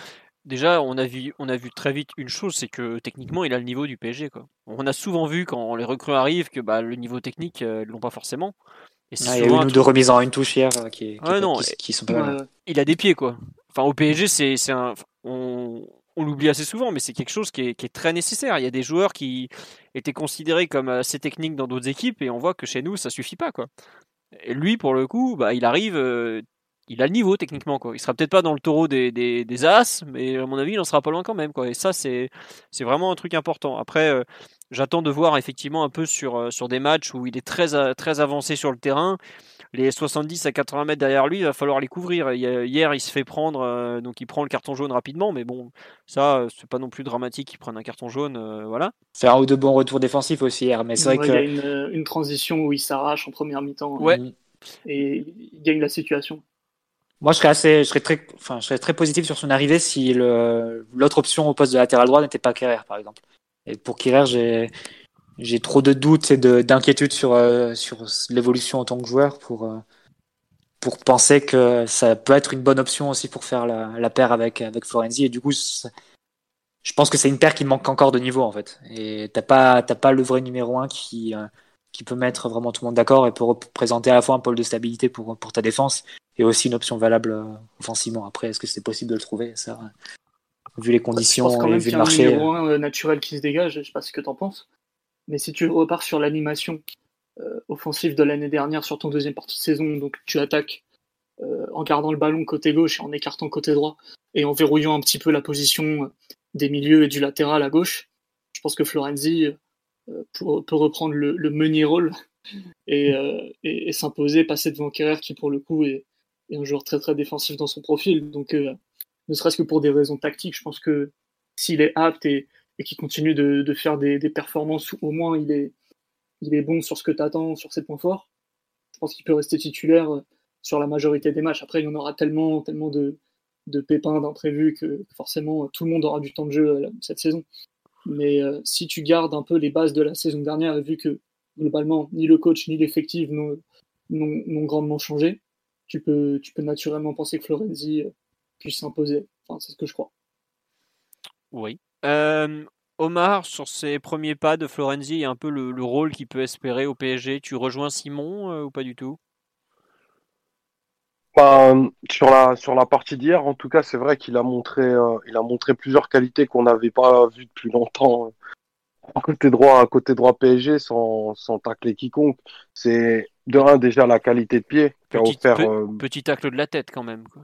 Déjà, on a vu, on a vu très vite une chose, c'est que techniquement, il a le niveau du PSG. Quoi. On a souvent vu quand les recrues arrivent que bah, le niveau technique, euh, ils l'ont pas forcément. Et il y a eu une ou deux remises en une touche hier euh, qui, qui, sont pas mal. Il a des pieds, quoi. Enfin, au PSG, c'est un. On, on l'oublie assez souvent, mais c'est quelque chose qui est, très nécessaire. Il y a des joueurs qui étaient considérés comme assez techniques dans d'autres équipes, et on voit que chez nous, ça suffit pas, lui, pour le coup, bah, il arrive. Euh, il a le niveau techniquement quoi. Il sera peut-être pas dans le taureau des, des, des, As, mais à mon avis il en sera pas loin quand même quoi. Et ça c'est c'est vraiment un truc important. Après euh, j'attends de voir effectivement un peu sur euh, sur des matchs où il est très très avancé sur le terrain. Les 70 à 80 mètres derrière lui, il va falloir les couvrir. Hier, il se fait prendre, euh, donc il prend le carton jaune rapidement, mais bon, ça, c'est pas non plus dramatique qu'il prenne un carton jaune, voilà. Faire un ou deux bons retours défensifs aussi hier, mais c'est vrai qu'il y a une, une, transition où il s'arrache en première mi-temps. Ouais. Et il gagne la situation. Moi, je serais assez, je serais très, enfin, je serais très positif sur son arrivée si l'autre option au poste de latéral droit n'était pas Kerrer, par exemple. Et pour Kerrer, j'ai, j'ai trop de doutes et d'inquiétudes sur, euh, sur l'évolution en tant que joueur pour, euh, pour penser que ça peut être une bonne option aussi pour faire la, la paire avec, avec Florenzi. Et du coup, je pense que c'est une paire qui manque encore de niveau, en fait. Et t'as pas, t'as pas le vrai numéro un qui, euh, qui peut mettre vraiment tout le monde d'accord et peut représenter à la fois un pôle de stabilité pour, pour ta défense et aussi une option valable euh, offensivement. Après, est-ce que c'est possible de le trouver? Ça Vu les conditions je et vu le marché. un euh, naturel qui se dégage, je sais pas ce que tu en penses. Mais si tu repars sur l'animation euh, offensive de l'année dernière sur ton deuxième partie de saison, donc tu attaques en gardant le ballon côté gauche et en écartant côté droit et en verrouillant un petit peu la position des milieux et du latéral à gauche, je pense que Florenzi peut reprendre le, le meunier rôle et, et, s'imposer, passer devant Kerrer qui pour le coup est, et un joueur très très défensif dans son profil. Donc, euh, ne serait-ce que pour des raisons tactiques, je pense que s'il est apte et, qu'il continue de, faire des, performances, au moins il est, il est bon sur ce que tu attends, sur ses points forts, je pense qu'il peut rester titulaire euh, sur la majorité des matchs. Après, il y en aura tellement, tellement de, de pépins d'imprévus que forcément tout le monde aura du temps de jeu euh, cette saison. Mais si tu gardes un peu les bases de la saison dernière, vu que globalement ni le coach ni l'effectif n'ont grandement changé, tu peux, tu peux naturellement penser que Florenzi euh, puisse s'imposer. Enfin, c'est ce que je crois. Oui. Euh, Omar, sur ses premiers pas de Florenzi et un peu le, rôle qu'il peut espérer au PSG, tu rejoins Simon euh, ou pas du tout? Bah, sur la sur la partie d'hier, en tout cas, c'est vrai qu'il a montré il a montré plusieurs qualités qu'on n'avait pas vues depuis longtemps à côté droit à côté droit PSG sans sans tacler quiconque. C'est de un, déjà la qualité de pied offert. Euh, petit tacle de la tête quand même. Quoi.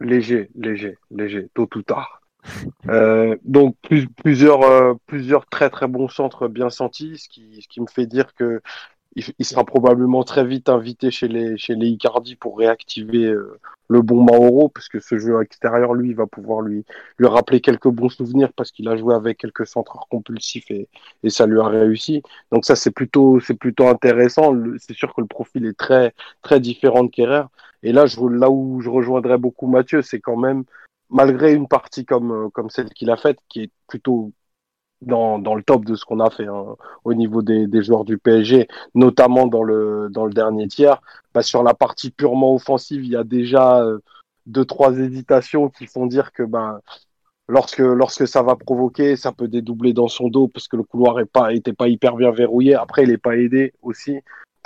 Léger, léger, léger, tôt ou tard. euh, donc plusieurs, euh, plusieurs très très bons centres bien sentis, ce qui, ce qui me fait dire que il, sera probablement très vite invité chez les, chez les Icardi pour réactiver euh, le bon Mauro, parce que ce jeu extérieur, lui, va pouvoir lui, lui rappeler quelques bons souvenirs parce qu'il a joué avec quelques centreurs compulsifs et, et ça lui a réussi. Donc ça, c'est plutôt, c'est plutôt intéressant. C'est sûr que le profil est très, très différent de Kerrer. Et là, je, là où je rejoindrais beaucoup Mathieu, c'est quand même, malgré une partie comme, comme celle qu'il a faite, qui est plutôt dans, dans le top de ce qu'on a fait hein, au niveau des, des, joueurs du PSG, notamment dans le, dans le dernier tiers. Bah, sur la partie purement offensive, il y a déjà euh, deux, trois hésitations qui font dire que ben, lorsque, lorsque ça va provoquer, ça peut dédoubler dans son dos parce que le couloir n'était pas, pas hyper bien verrouillé. Après, il n'est pas aidé aussi.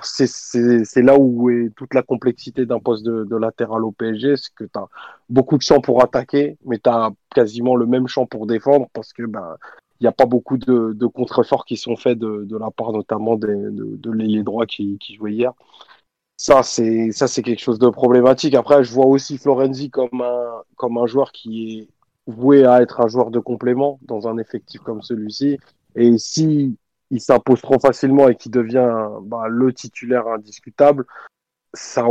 C'est là où est toute la complexité d'un poste de, de, latéral au PSG, c'est que tu as beaucoup de champs pour attaquer, mais tu as quasiment le même champ pour défendre parce que ben, il n'y a pas beaucoup de, contreforts qui sont faits de, la part notamment des, de, de l'ailier droit qui, qui jouait hier. ça, c'est ça, c'est quelque chose de problématique. Après, je vois aussi Florenzi comme un comme un joueur qui est voué à être un joueur de complément dans un effectif comme celui-ci. Et si il s'impose trop facilement et qu'il devient bah, le titulaire indiscutable, ça,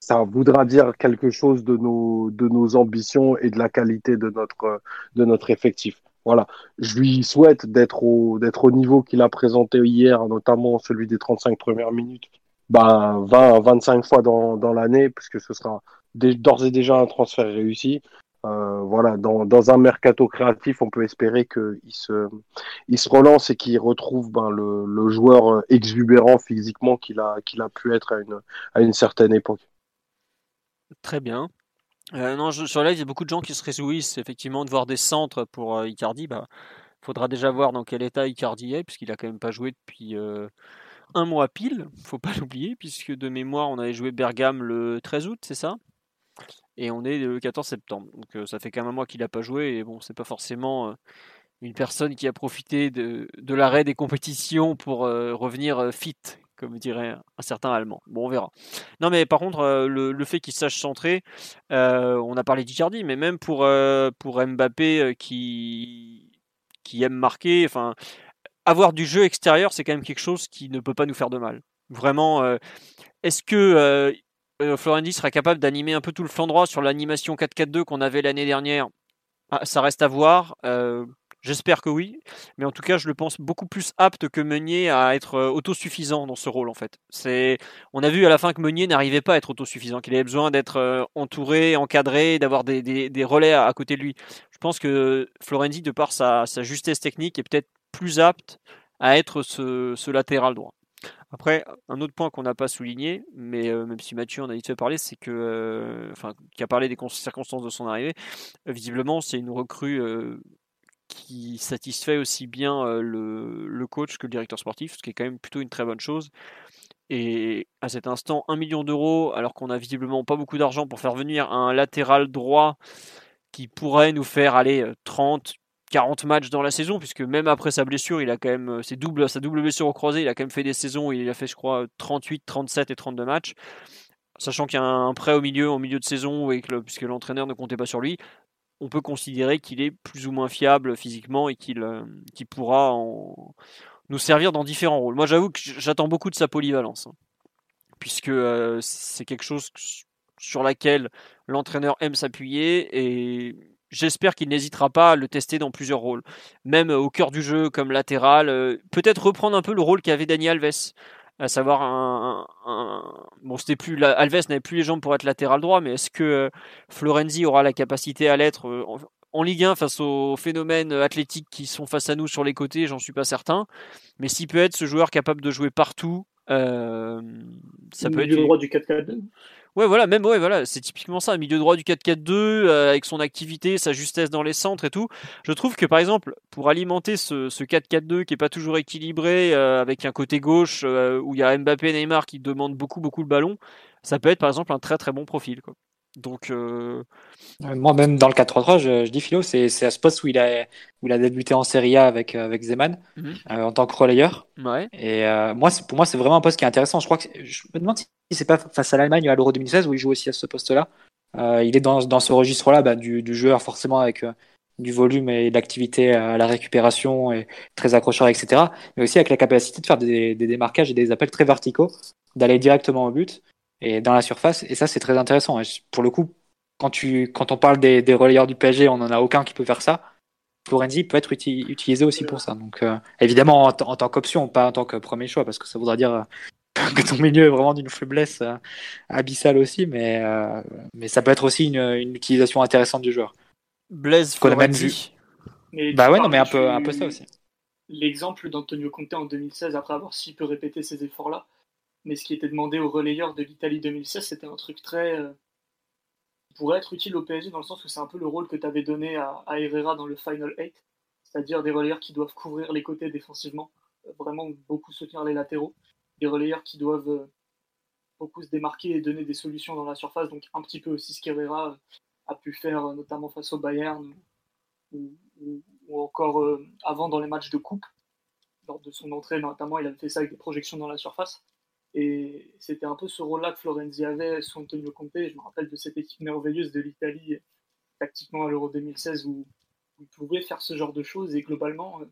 ça voudra dire quelque chose de nos, de nos ambitions et de la qualité de notre, de notre effectif. Voilà. Je lui souhaite d'être au, d'être au niveau qu'il a présenté hier, notamment celui des 35 premières minutes, bah, 20, 25 fois dans, dans l'année, puisque ce sera d'ores et déjà un transfert réussi. Euh, voilà, dans, dans, un mercato créatif, on peut espérer qu'il se, il se relance et qu'il retrouve ben, le, le, joueur exubérant physiquement qu'il a, qu'il a pu être à une, à une certaine époque. Très bien. Euh, non, sur live, il y a beaucoup de gens qui se réjouissent effectivement de voir des centres pour euh, Icardi. Bah, faudra déjà voir dans quel état Icardi est, puisqu'il a quand même pas joué depuis euh, un mois pile. Faut pas l'oublier, puisque de mémoire, on avait joué Bergame le 13 août, c'est ça? Et on est le 14 septembre. Donc ça fait quand même un mois qu'il a pas joué. Et bon, c'est pas forcément une personne qui a profité de, l'arrêt des compétitions pour revenir fit, comme dirait un certain Allemand. Bon, on verra. Non, mais par contre, euh, le, fait qu'il sache centrer, euh, on a parlé d'Icardi, mais même pour, euh, pour Mbappé qui, qui aime marquer, enfin, avoir du jeu extérieur, c'est quand même quelque chose qui ne peut pas nous faire de mal. Vraiment, est-ce que Florendi sera capable d'animer un peu tout le flanc droit sur l'animation 4-4-2 qu'on avait l'année dernière? Ah, Ça reste à voir. J'espère que oui, mais en tout cas, je le pense beaucoup plus apte que Meunier à être euh, autosuffisant dans ce rôle en fait. C'est, on a vu à la fin que Meunier n'arrivait pas à être autosuffisant, qu'il avait besoin d'être euh, entouré, encadré, d'avoir des, relais à, côté de lui. Je pense que Florenzi, de par sa, justesse technique, est peut-être plus apte à être ce, latéral droit. Après, un autre point qu'on n'a pas souligné, mais euh, même si Mathieu en a vite fait parler, c'est que, enfin, qui a parlé des circonstances de son arrivée, visiblement, c'est une recrue qui satisfait aussi bien le, coach que le directeur sportif, ce qui est quand même plutôt une très bonne chose. Et à cet instant, 1 million d'euros, alors qu'on a visiblement pas beaucoup d'argent pour faire venir un latéral droit qui pourrait nous faire aller 30, 40 matchs dans la saison, puisque même après sa blessure, il a quand même ses double, sa double blessure au croisé, il a quand même fait des saisons, il a fait je crois 38, 37 et 32 matchs. Sachant qu'il y a un prêt au milieu, en milieu de saison, puisque l'entraîneur ne comptait pas sur lui, on peut considérer qu'il est plus ou moins fiable physiquement et qu'il euh, pourra nous servir dans différents rôles. Moi, j'avoue que j'attends beaucoup de sa polyvalence, hein, puisque euh, c'est quelque chose sur laquelle l'entraîneur aime s'appuyer et j'espère qu'il n'hésitera pas à le tester dans plusieurs rôles, même au cœur du jeu comme latéral, euh, peut-être reprendre un peu le rôle qu'avait Dani Alves à savoir un, bon c'était plus Alves n'avait plus les jambes pour être latéral droit mais est-ce que euh, Florenzi aura la capacité à l'être euh, en, Ligue 1 face aux phénomènes athlétiques qui sont face à nous sur les côtés j'en suis pas certain. Mais s'il peut être ce joueur capable de jouer partout euh, ça peut être droit du 4-4-2 Ouais, voilà, même ouais, voilà, c'est typiquement ça, un milieu droit du 4-4-2 euh, avec son activité, sa justesse dans les centres et tout. Je trouve que par exemple, pour alimenter ce, ce 4-4-2 qui est pas toujours équilibré, euh, avec un côté gauche euh, où il y a Mbappé, et Neymar qui demandent beaucoup beaucoup le ballon, ça peut être par exemple un très très bon profil. Quoi. Donc, euh... moi même dans le 4-3-3, je, je, dis Philo, c'est à ce poste où il a où il a débuté en Serie A avec avec Zeman mm -hmm. euh, en tant que relayeur. Ouais. Et euh, moi, pour moi, c'est vraiment un poste qui est intéressant. Je crois que je me demande si c'est pas face à l'Allemagne à l'Euro 2016 où il joue aussi à ce poste-là. Euh, il est dans dans ce registre-là bah, du, du joueur forcément avec euh, du volume et de l'activité à la récupération et très accrocheur, etc. Mais aussi avec la capacité de faire des, des démarquages et des appels très verticaux, d'aller directement au but et dans la surface. Et ça, c'est très intéressant. Et pour le coup, quand, tu, quand on parle des, des relayeurs du PSG, on n'en a aucun qui peut faire ça. Florenzi peut être uti utilisé aussi pour ça. Donc, euh, évidemment, en, en tant qu'option, pas en tant que premier choix, parce que ça voudra dire euh, que ton milieu est vraiment d'une faiblesse euh, abyssale aussi, mais, euh, mais ça peut être aussi une, une utilisation intéressante du joueur. Blaise Florenzi. Mais bah ouais, non, mais un peu, un peu ça aussi. L'exemple d'Antonio Conte en 2016, après avoir s'il peut répéter ces efforts-là, mais ce qui était demandé aux relayeurs de l'Italie 2016, c'était un truc très. Euh, pourrait être utile au PSG dans le sens où c'est un peu le rôle que tu avais donné à, Herrera dans le Final 8, c'est-à-dire des relayeurs qui doivent couvrir les côtés défensivement, euh, vraiment beaucoup soutenir les latéraux, des relayeurs qui doivent euh, beaucoup se démarquer et donner des solutions dans la surface, donc un petit peu aussi ce qu'Herrera euh, a pu faire notamment face au Bayern ou, encore avant dans les matchs de coupe. Lors de son entrée, notamment, il avait fait ça avec des projections dans la surface. Et c'était un peu ce rôle-là que Florenzi avait sous Antonio Conte. Je me rappelle de cette équipe merveilleuse de l'Italie, tactiquement à l'Euro 2016, où, il pouvait faire ce genre de choses. Et globalement, euh,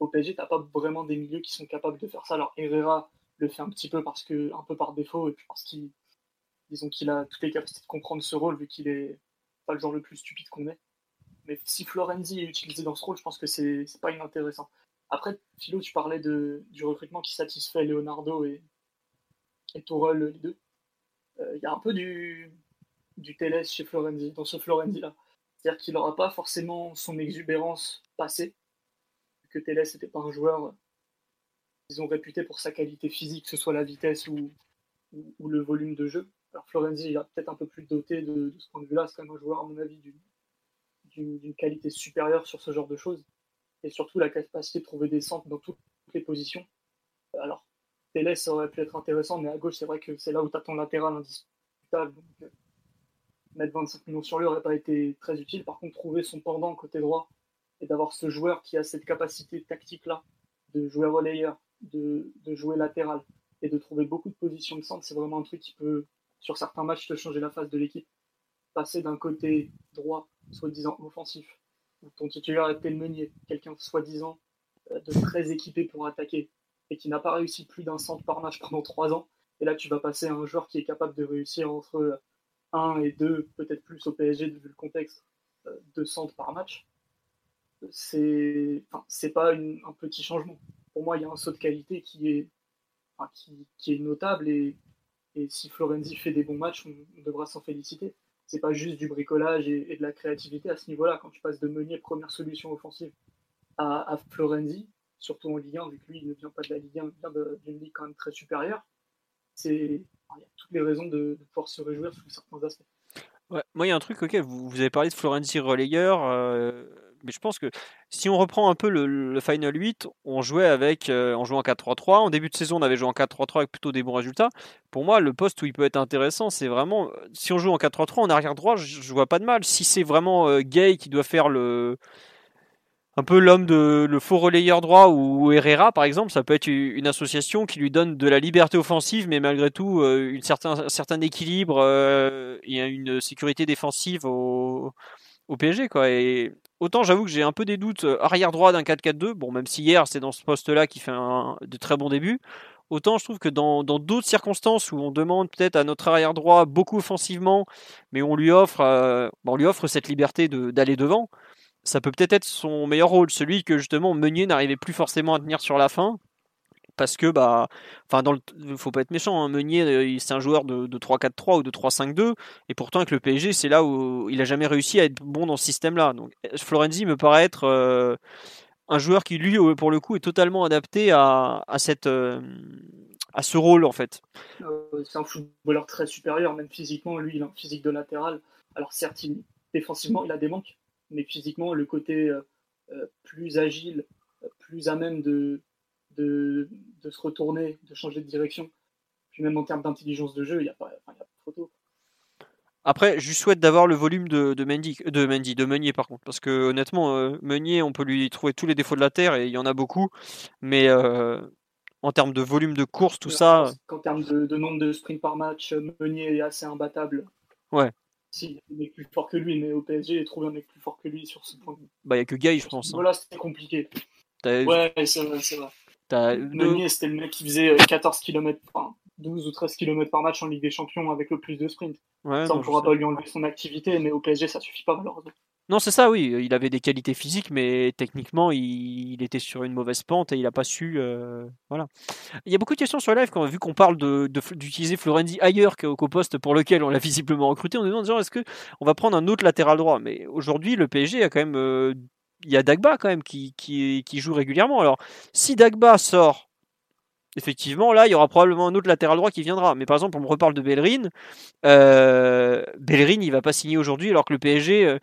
au PSG, tu n'as pas vraiment des milieux qui sont capables de faire ça. Alors Herrera le fait un petit peu parce que un peu par défaut, et puis parce qu'il disons qu'il a toutes les capacités de comprendre ce rôle, vu qu'il est pas le genre le plus stupide qu'on ait. Mais si Florenzi est utilisé dans ce rôle, je pense que c'est pas inintéressant. Après, Philo, tu parlais du recrutement qui satisfait Leonardo et, et Tourelle, les deux. Euh, il y a un peu du, du Télès chez Florenzi, dans ce Florenzi-là. C'est-à-dire qu'il n'aura pas forcément son exubérance passée, que Télès n'était pas un joueur, disons, réputé pour sa qualité physique, que ce soit la vitesse ou, ou, le volume de jeu. Alors Florenzi il a peut-être un peu plus doté de, de ce point de vue-là, c'est quand même un joueur, à mon avis, d'une qualité supérieure sur ce genre de choses et surtout la capacité de trouver des centres dans toutes les positions. Alors, Télé, ça aurait pu être intéressant, mais à gauche, c'est vrai que c'est là où tu as ton latéral indiscutable. Donc, euh, mettre 25 millions sur lui n'aurait pas été très utile. Par contre, trouver son pendant côté droit et d'avoir ce joueur qui a cette capacité tactique-là de jouer relayeur, de, jouer latéral et de trouver beaucoup de positions de centre, c'est vraiment un truc qui peut, sur certains matchs, te changer la face de l'équipe. Passer d'un côté droit, soi-disant offensif, ton titulaire était le meunier, quelqu'un soi-disant euh, de très équipé pour attaquer et qui n'a pas réussi plus d'un centre par match pendant trois ans. Et là, tu vas passer à un joueur qui est capable de réussir entre 1 et 2, peut-être plus au PSG, vu le contexte, euh, deux centres par match. C'est enfin, pas un petit changement. Pour moi, il y a un saut de qualité qui est, qui, est notable et, si Florenzi fait des bons matchs, on devra s'en féliciter c'est pas juste du bricolage et, de la créativité à ce niveau-là. Quand tu passes de Meunier, première solution offensive, à, Florenzi, surtout en Ligue 1, vu que lui, il ne vient pas de la Ligue 1, il vient d'une ligue quand même très supérieure, c'est, il y a toutes les raisons de, pouvoir se réjouir sous certains aspects. Ouais, moi, il y a un truc, ok, vous, vous avez parlé de Florenzi relayeur. Euh, mais je pense que si on reprend un peu le, Final 8, on jouait avec, euh, en 4-3-3. En début de saison, on avait joué en 4-3-3 avec plutôt des bons résultats. Pour moi, le poste où il peut être intéressant, c'est vraiment si on joue en 4-3-3 en arrière droit, je, ne vois pas de mal. Si c'est vraiment euh, Gay qui doit faire le un peu l'homme de le faux relayeur droit ou Herrera par exemple, ça peut être une association qui lui donne de la liberté offensive, mais malgré tout euh, une certain, un certain équilibre et une sécurité défensive au, au PSG quoi. Et autant j'avoue que j'ai un peu des doutes euh, arrière droit d'un 4-4-2. Bon, même si hier c'est dans ce poste-là qui fait un, de très bons débuts. Autant je trouve que dans d'autres circonstances où on demande peut-être à notre arrière droit beaucoup offensivement, mais on lui offre, euh, on lui offre cette liberté d'aller devant, ça peut peut-être être son meilleur rôle, celui que justement Meunier n'arrivait plus forcément à tenir sur la fin parce que bah enfin faut pas être méchant hein. Meunier euh, c'est un joueur de, 3-4-3 ou de 3-5-2 et pourtant avec le PSG c'est là où il a jamais réussi à être bon dans ce système là donc Florenzi me paraît être euh, un joueur qui lui pour le coup est totalement adapté à, cette euh, à ce rôle en fait c'est un footballeur très supérieur même physiquement lui il a un physique de latéral alors certes défensivement il a des manques mais physiquement le côté plus agile plus à même de de, se retourner, de changer de direction. Puis même en termes d'intelligence de jeu, il n'y a, pas, de photo. Après, je souhaite d'avoir le volume de, de, Mendy, de Mendy, de Meunier par contre, parce que honnêtement, euh, Meunier, on peut lui trouver tous les défauts de la terre et il y en a beaucoup, mais euh, en termes de volume de course, tout ça. En termes de, nombre de sprints par match, Meunier est assez imbattable. Ouais. Si, il est plus fort que lui, mais au PSG, il trouve un mec plus fort que lui sur ce point. Bah, il n'y a que Gay, je pense. Hein. Voilà, c'était compliqué. Ouais, c'est vrai, c'est vrai. Meunier, c'était le mec qui faisait 14 km, enfin, 12 ou 13 km par match en Ligue des Champions avec le plus de sprint. ça, on ne pourra pas lui enlever son activité, mais au PSG, ça suffit pas malheureusement. Non, c'est ça, oui. Il avait des qualités physiques, mais techniquement, il, était sur une mauvaise pente et il n'a pas su. Euh, voilà. Il y a beaucoup de questions sur live, quand, vu qu'on parle d'utiliser Florenzi ailleurs qu'au poste pour lequel on l'a visiblement recruté. On se demande est-ce qu'on va prendre un autre latéral droit? Mais aujourd'hui, le PSG a quand même euh, il y a Dagba quand même qui, qui, joue régulièrement. Alors, si Dagba sort, effectivement, là, il y aura probablement un autre latéral droit qui viendra. Mais par exemple, on me reparle de Bellerin. Euh, Bellerin, il va pas signer aujourd'hui, alors que le PSG.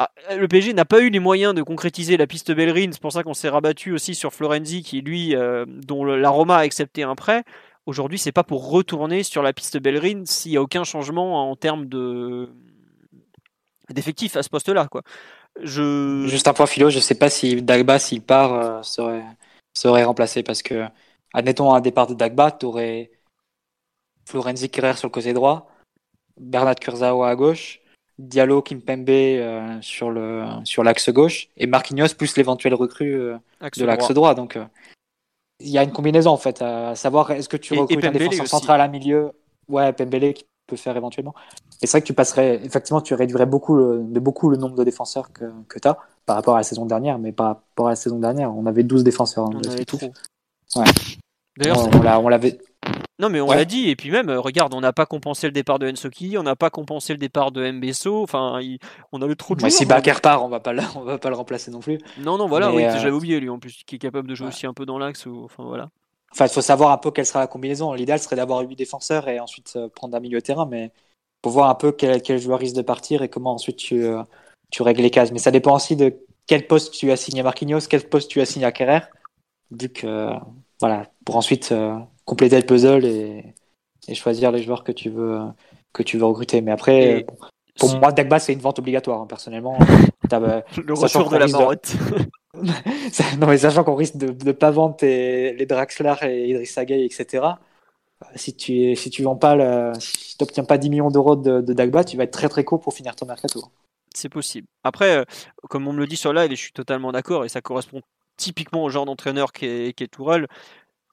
Euh, le PSG n'a pas eu les moyens de concrétiser la piste Bellerin, c'est pour ça qu'on s'est rabattu aussi sur Florenzi, qui lui, euh, dont la Roma a accepté un prêt. Aujourd'hui, c'est pas pour retourner sur la piste Bellerin s'il n'y a aucun changement en termes de d'effectifs à ce poste-là. Quoi. Juste un point philo, je sais pas si Dagba, s'il part, euh, serait, serait remplacé parce que, admettons un départ de Dagba, tu aurais Florenzi Kerrer sur le côté droit, Bernard Kurzawa à gauche, Diallo Kimpembe euh, sur le sur l'axe gauche et Marquinhos plus l'éventuel recrue euh, de l'axe droit. Donc il y a une combinaison en fait à savoir est-ce que tu recrutes un défenseur central à milieu? Ouais Pembele qui peut faire éventuellement et c'est vrai que tu passerais effectivement tu réduirais beaucoup le, de beaucoup le nombre de défenseurs que, que tu as par rapport à la saison dernière mais par rapport à la saison dernière on avait 12 défenseurs on avait tout ouais. D'ailleurs, on, l'avait. Non, mais on l'a dit, et puis même, euh, regarde, on n'a pas compensé le départ de Ensoki, on n'a pas compensé le départ de Mbesso, enfin, on avait trop de joueurs. si Bakker part, on va pas le, on va pas le remplacer non plus. Non, non, voilà, oui, euh, j'avais oublié lui en plus, qui est capable de jouer aussi un peu dans l'axe, ou... enfin voilà. Enfin, il faut savoir un peu quelle sera la combinaison. L'idéal serait d'avoir 8 défenseurs et ensuite euh, prendre un milieu de terrain, mais pour voir un peu quel, quel, joueur risque de partir et comment ensuite tu, tu règles les cases. Mais ça dépend aussi de quel poste tu assignes à Marquinhos, quel poste tu assignes à Kerrer, vu que, voilà, pour ensuite compléter le puzzle et, et, choisir les joueurs que tu veux, que tu veux recruter. Mais après, pour moi, Dagba, c'est une vente obligatoire, hein, personnellement. Le retour de la marotte. non, mais sachant qu'on risque de ne pas vendre les Draxler et Idriss Gueye, etc. Euh, si tu si tu vends pas le, si n'obtiens pas 10 millions d'euros de, de, Dagba, tu vas être très très court pour finir ton mercato. C'est possible. Après, euh, comme on me le dit sur live, et je suis totalement d'accord, et ça correspond typiquement au genre d'entraîneur qui est, qui est Tourelle,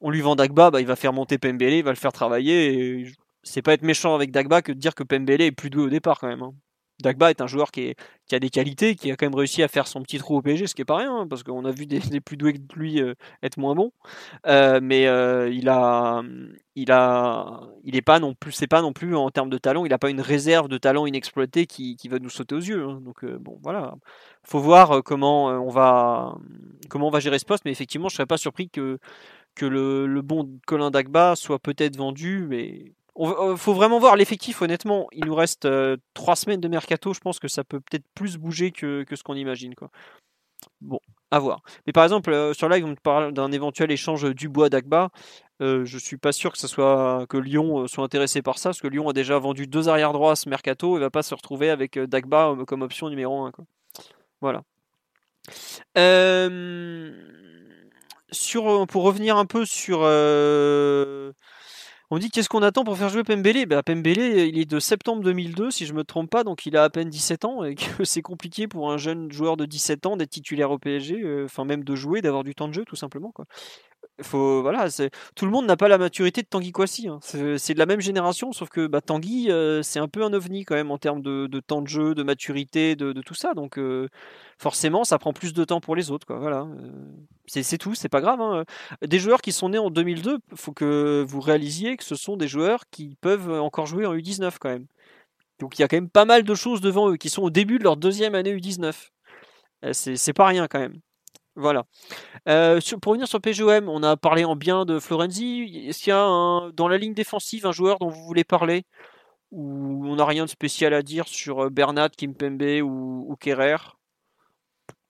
on lui vend Dagba, bah, il va faire monter Pembele, il va le faire travailler. C'est pas être méchant avec Dagba que de dire que Pembele est plus doué au départ quand même. Hein. Dagba est un joueur qui, a des qualités, qui a quand même réussi à faire son petit trou au PSG, ce qui est pas rien, hein, parce qu'on a vu des, plus doués que lui euh, être moins bons. Euh, mais euh, il a, est pas non plus, c'est pas non plus en termes de talent, il a pas une réserve de talent inexploité qui, va nous sauter aux yeux. Hein. Donc bon, voilà, faut voir comment on va, comment on va gérer ce poste. Mais effectivement, je serais pas surpris que que le, bon Colin Dagba soit peut-être vendu, mais il euh, faut vraiment voir l'effectif, honnêtement. Il nous reste euh, trois semaines de mercato. Je pense que ça peut peut-être plus bouger que, ce qu'on imagine. Quoi. Bon, à voir. Mais par exemple, euh, sur live, on parle d'un éventuel échange Dubois-Dagba. je suis pas sûr que ça soit que Lyon soit intéressé par ça, parce que Lyon a déjà vendu deux arrières droits à ce mercato et va pas se retrouver avec Dagba comme option numéro 1. Quoi. Voilà. Sur, pour revenir un peu sur on dit qu'est-ce qu'on attend pour faire jouer Pembele? Bah, Pembele, il est de septembre 2002, si je me trompe pas, donc il a à peine 17 ans et que c'est compliqué pour un jeune joueur de 17 ans d'être titulaire au PSG, euh, enfin même de jouer, d'avoir du temps de jeu tout simplement. Quoi faut voilà tout le monde n'a pas la maturité de Tanguy Kwasi hein. c'est de la même génération sauf que bah, Tanguy euh, c'est un peu un ovni quand même en termes de, temps de jeu de maturité de, tout ça. Donc euh, forcément ça prend plus de temps pour les autres voilà. Euh, c'est tout c'est pas grave hein. des joueurs qui sont nés en 2002 faut que vous réalisiez que ce sont des joueurs qui peuvent encore jouer en U19 quand même. Donc il y a quand même pas mal de choses devant eux qui sont au début de leur deuxième année U19 c'est pas rien quand même voilà. Euh, pour revenir sur PGOM, on a parlé en bien de Florenzi. Est-ce qu'il y a dans la ligne défensive un joueur dont vous voulez parler? Ou on n'a rien de spécial à dire sur euh, Bernat, Kimpembe ou, ou Kerrer?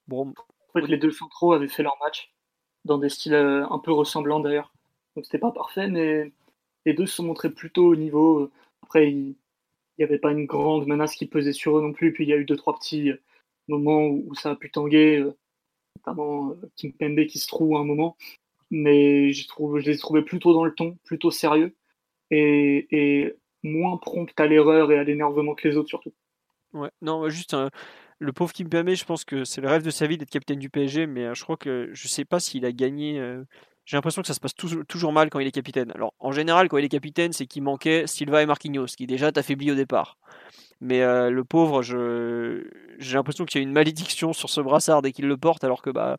Bon. En fait, les deux centraux avaient fait leur match dans des styles euh, un peu ressemblants d'ailleurs. Donc c'était pas parfait, mais les deux se sont montrés plutôt au niveau. Après, il n'y avait pas une grande menace qui pesait sur eux non plus. Puis il y a eu deux, trois petits moments où ça a pu tanguer notamment euh, King Pembe qui se trouve à un moment. Mais je, trouve, je les ai trouvés plutôt dans le ton, plutôt sérieux et, moins prompt à l'erreur et à l'énervement que les autres surtout. Ouais, non, juste le pauvre Kim Pembe, je pense que c'est le rêve de sa vie d'être capitaine du PSG, mais euh, je crois que je sais pas s'il a gagné. Euh, j'ai l'impression que ça se passe toujours mal quand il est capitaine. Alors en général, quand il est capitaine, c'est qu'il manquait Silva et Marquinhos, qui déjà t'affaiblit au départ. Mais euh, le pauvre, j'ai l'impression qu'il y a une malédiction sur ce brassard dès qu'il le porte, alors que bah,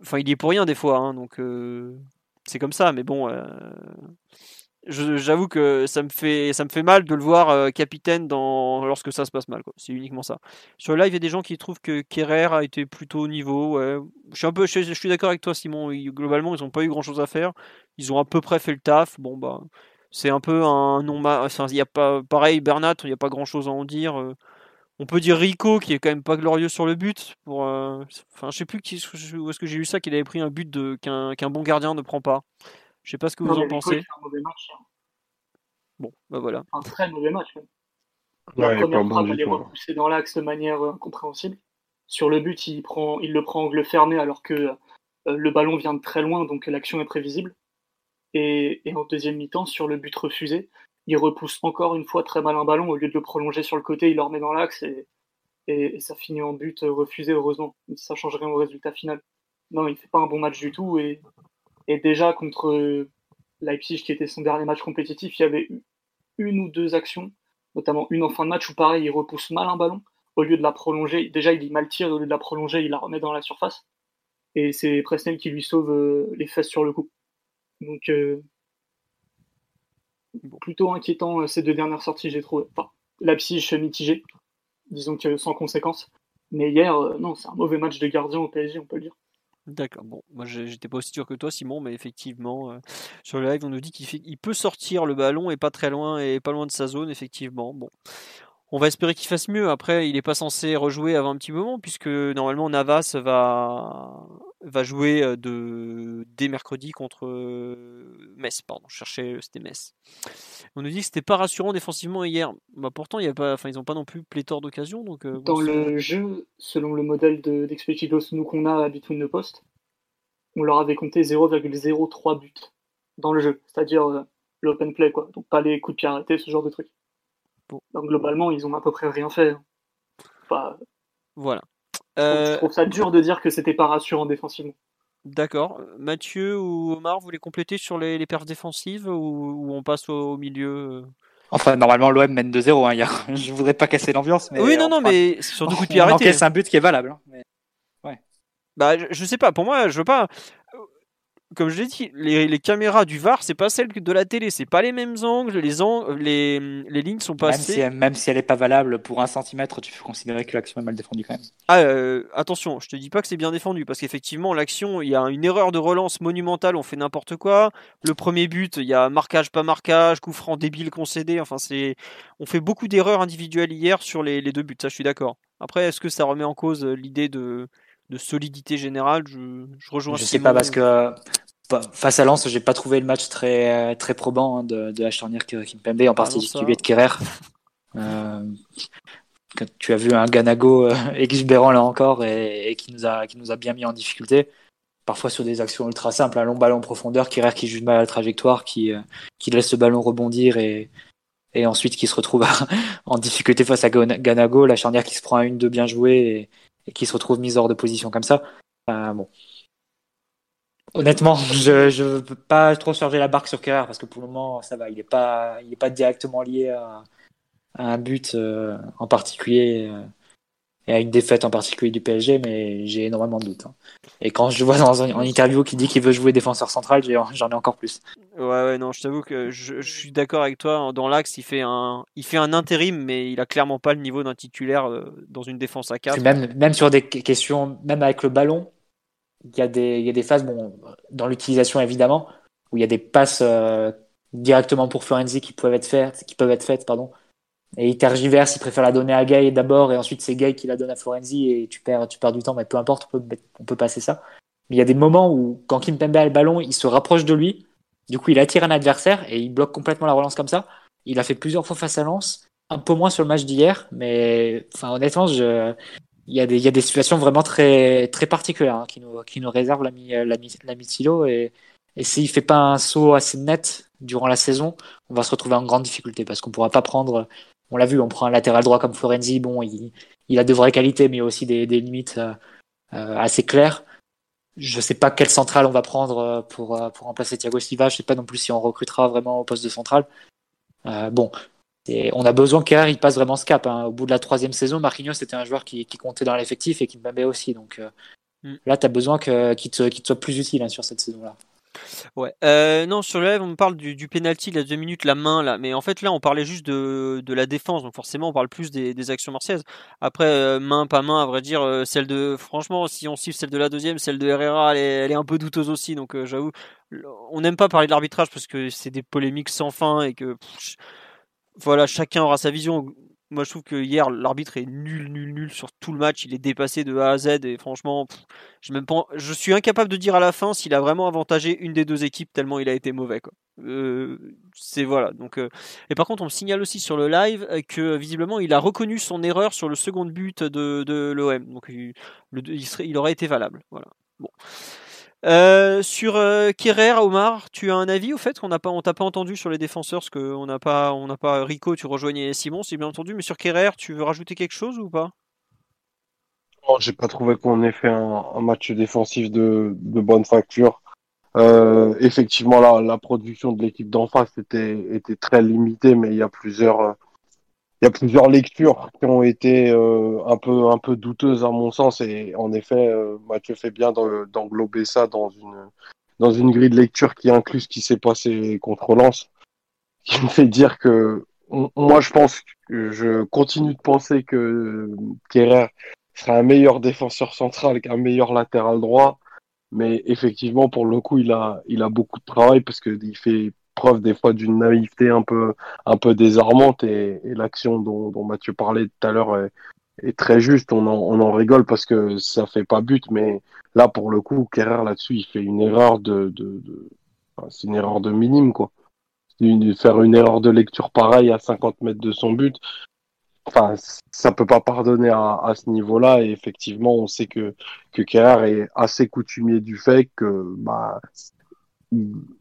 enfin, il y est pour rien des fois, hein, donc euh, c'est comme ça. Mais bon, euh, j'avoue que ça me fait ça me fait mal de le voir capitaine dans lorsque ça se passe mal. C'est uniquement ça. Sur le live, il y a des gens qui trouvent que Kerrer a été plutôt au niveau. Je suis un peu, je, suis d'accord avec toi, Simon. globalement, ils n'ont pas eu grand chose à faire. Ils ont à peu près fait le taf. Bon bah c'est un peu un non il y a pas pareil Bernat il n'y a pas grand chose à en dire euh. on peut dire Rico qui est quand même pas glorieux sur le but pour euh, enfin je sais plus qui, où est-ce que j'ai lu ça qu'il avait pris un but qu'un bon gardien ne prend pas je sais pas ce que vous en pensez un mauvais match, hein. bon bah voilà un très mauvais match la première frappe elle est repoussée dans l'axe de manière euh, incompréhensible sur le but il prend il le prend angle fermé alors que le ballon vient de très loin donc l'action est prévisible et, en deuxième mi-temps, sur le but refusé, il repousse encore une fois très mal un ballon. Au lieu de le prolonger sur le côté, il le remet dans l'axe et, et, ça finit en but refusé, heureusement. Ça change rien au résultat final. Non, il fait pas un bon match du tout. Et, et déjà, contre Leipzig, qui était son dernier match compétitif, il y avait une ou deux actions, notamment une en fin de match où pareil, il repousse mal un ballon. Au lieu de la prolonger, déjà il est mal tiré, au lieu de la prolonger, il la remet dans la surface. Et c'est Presnel qui lui sauve euh, les fesses sur le coup. Donc, euh, plutôt inquiétant euh, ces deux dernières sorties, j'ai trouvé. Enfin, psyche mitigé, disons que sans conséquence. Mais hier, non, c'est un mauvais match de gardien au PSG, on peut le dire. D'accord. Bon, moi j'étais pas aussi sûr que toi, Simon, mais effectivement, sur le live, on nous dit qu'il peut sortir le ballon et pas très loin et pas loin de sa zone, effectivement. Bon, on va espérer qu'il fasse mieux. Après, il n'est pas censé rejouer avant un petit moment, puisque normalement Navas va, va jouer euh, de, dès mercredi contre euh, Metz. Pardon, je cherchais, c'était Metz. On nous dit que c'était pas rassurant défensivement hier. Bah, pourtant, il y a pas, enfin, ils n'ont pas non plus pléthore d'occasions. Donc, euh, Dans le jeu, selon le modèle d'Expected nous qu'on a à Between the Post, on leur avait compté 0,03 buts dans le jeu, c'est-à-dire l'open play, quoi. Donc pas les coups de pied arrêtés, ce genre de trucs. Donc globalement, ils ont à peu près rien fait. voilà. Je euh, trouve, ça dur de dire que c'était pas rassurant défensivement. D'accord. Mathieu ou Omar, vous voulez compléter sur les, les perfs défensives ou, on passe au, milieu euh Enfin, normalement, l'OM mène 2-0. Hein, a... Je voudrais pas casser l'ambiance. oui, non, non, mais sur deux coups de pied arrêtés. C'est un but qui est valable. Hein, ouais. Bah, je, je, sais pas. Pour moi, je veux pas comme je l'ai dit, les, caméras du VAR, c'est pas celles de la télé, c'est pas les mêmes angles, les, angles, les, les lignes sont pas même Si, même si elle est pas valable pour un centimètre, tu peux considérer que l'action est mal défendue quand même. Ah, euh, attention, je te dis pas que c'est bien défendu, parce qu'effectivement, l'action, il y a une erreur de relance monumentale, on fait n'importe quoi. Le premier but, il y a marquage, pas marquage, coup franc débile concédé, enfin, c'est, on fait beaucoup d'erreurs individuelles hier sur les, les deux buts, ça je suis d'accord. Après, est-ce que ça remet en cause l'idée de, de solidité générale. Je, je rejoins. Je sais pas parce que bah, face à Lens, j'ai pas trouvé le match très très probant hein, de, de la charnière Kimpembe, en ah particulier de Kerrer. Euh, tu as vu un Ganago euh, exubérant là encore et, qui nous a qui nous a bien mis en difficulté. Parfois sur des actions ultra simples, un long ballon en profondeur, Kerrer qui juge mal la trajectoire, qui euh, qui laisse le ballon rebondir et et ensuite qui se retrouve en difficulté face à Ganago, la charnière qui se prend à une de bien joué et, qui se retrouve mise hors de position comme ça. Euh, bon. Honnêtement, je ne veux pas trop charger la barque sur Kerrer parce que pour le moment, ça va. Il n'est pas, pas directement lié à, un but euh, en particulier euh, et à une défaite en particulier du PSG, mais j'ai énormément de doutes. Hein. Et quand je vois dans un, en interview qu'il dit qu'il veut jouer défenseur central, j'en ai encore plus. Ouais, ouais, non, je t'avoue que je, suis d'accord avec toi. Dans l'axe, il fait un, il fait un intérim, mais il a clairement pas le niveau d'un titulaire euh, dans une défense à 4. Même, même sur des questions, même avec le ballon, il y a des, il y a des phases, bon, dans l'utilisation évidemment, où il y a des passes euh, directement pour Florenzi qui peuvent être faites, qui peuvent être faites, pardon. Et il tergiverse, il préfère la donner à Gay d'abord, et ensuite c'est Gay qui la donne à Florenzi, et tu perds, tu perds du temps, mais peu importe, on peut, passer ça. Mais il y a des moments où, quand Kim Pembe a le ballon, il se rapproche de lui, du coup, il attire un adversaire et il bloque complètement la relance comme ça. Il a fait plusieurs fois face à Lens, un peu moins sur le match d'hier, mais enfin, honnêtement, il, y a des, situations vraiment très, très particulières hein, qui, nous, qui nous réservent l'ami, l'ami. Et, et s'il fait pas un saut assez net durant la saison, on va se retrouver en grande difficulté parce qu'on pourra pas prendre. On l'a vu, on prend un latéral droit comme Florenzi. Bon, il, il a de vraies qualités, mais aussi des, des limites euh, euh assez claires. Je sais pas quelle centrale on va prendre euh, pour, pour remplacer Thiago Silva. Je sais pas non plus si on recrutera vraiment au poste de centrale. Euh, bon, on a besoin qu'il passe vraiment ce cap. Hein. Au bout de la troisième saison, Marquinhos c'était un joueur qui, qui comptait dans l'effectif et qui me aussi. Donc mm. là, tu as besoin qu'il te, te, soit plus utile hein, sur cette saison-là. Ouais. Euh, non, sur le live, on parle du, du penalty, la deux minutes, la main, là. Mais en fait, là, on parlait juste de, de la défense. Donc, forcément, on parle plus des, actions marseillaises. Après, euh, main, pas main, à vrai dire, euh, celle de. Franchement, si on siffle celle de la deuxième, celle de Herrera, elle est un peu douteuse aussi. Donc, j'avoue, on n'aime pas parler de l'arbitrage parce que c'est des polémiques sans fin et que. voilà, chacun aura sa vision moi, je trouve que hier, l'arbitre est nul, nul, nul sur tout le match. Il est dépassé de A à Z et franchement, je, suis incapable de dire à la fin s'il a vraiment avantagé une des deux équipes tellement il a été mauvais. Quoi. Euh, c'est voilà. Donc, euh, et par contre, on me signale aussi sur le live que visiblement, il a reconnu son erreur sur le second but de, de l'OM. Donc, il, il, serait, il aurait été valable. Voilà. Bon. Euh, sur euh, Omar, tu as un avis au fait? Qu'on n'a pas, on t'a pas entendu sur les défenseurs, parce qu'on n'a pas, on n'a pas Rico, tu rejoignais Simon, c'est bien entendu, mais sur Kerrer, tu veux rajouter quelque chose ou pas? Non, j'ai pas trouvé qu'on ait fait un, match défensif de, bonne facture. Euh, effectivement, la, production de l'équipe d'en face était, était très limitée, mais il y a plusieurs, il y a plusieurs lectures qui ont été euh, un peu un peu douteuses à mon sens. Et en effet euh, Mathieu fait bien d'englober ça dans une dans une grille de lecture qui inclut ce qui s'est passé contre Lens qui me fait dire que moi je pense je continue de penser que Kerrer sera un meilleur défenseur central qu'un meilleur latéral droit. Mais effectivement pour le coup il a il a beaucoup de travail parce que il fait preuve des fois d'une naïveté un peu, un peu désarmante et, l'action dont, Mathieu parlait tout à l'heure est, très juste. On en, rigole parce que ça fait pas but, mais là pour le coup, Kerrer là-dessus, il fait une erreur de, c'est une erreur de minime quoi. Faire une erreur de lecture pareille à 50 mètres de son but, enfin, ça peut pas pardonner à, ce niveau-là. Et effectivement, on sait que que Kerrer est assez coutumier du fait que bah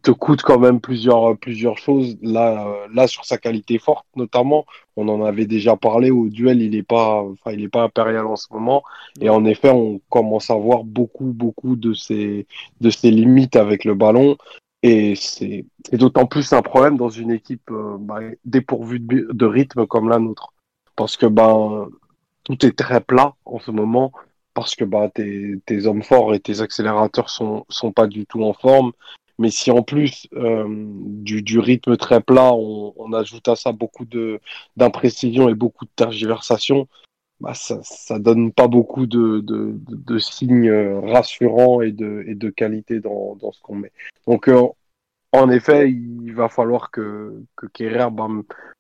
te coûte quand même plusieurs plusieurs choses. Là euh, là sur sa qualité forte notamment on en avait déjà parlé au duel il est pas enfin il est pas impérial en ce moment. Et en effet on commence à voir beaucoup beaucoup de ses de ses limites avec le ballon. Et c'est d'autant plus un problème dans une équipe euh, bah, dépourvue de, de, rythme comme la nôtre. Parce que ben tout est très plat en ce moment parce que bah, tes, tes hommes forts et tes accélérateurs sont, sont pas du tout en forme. Mais si en plus euh, du, du, rythme très plat, on, on, ajoute à ça beaucoup de d'imprécision et beaucoup de tergiversation, bah ça, ça donne pas beaucoup de, de, de, signes rassurants et de, et de qualité dans, dans ce qu'on met. Donc euh, en effet, il va falloir que, que bah,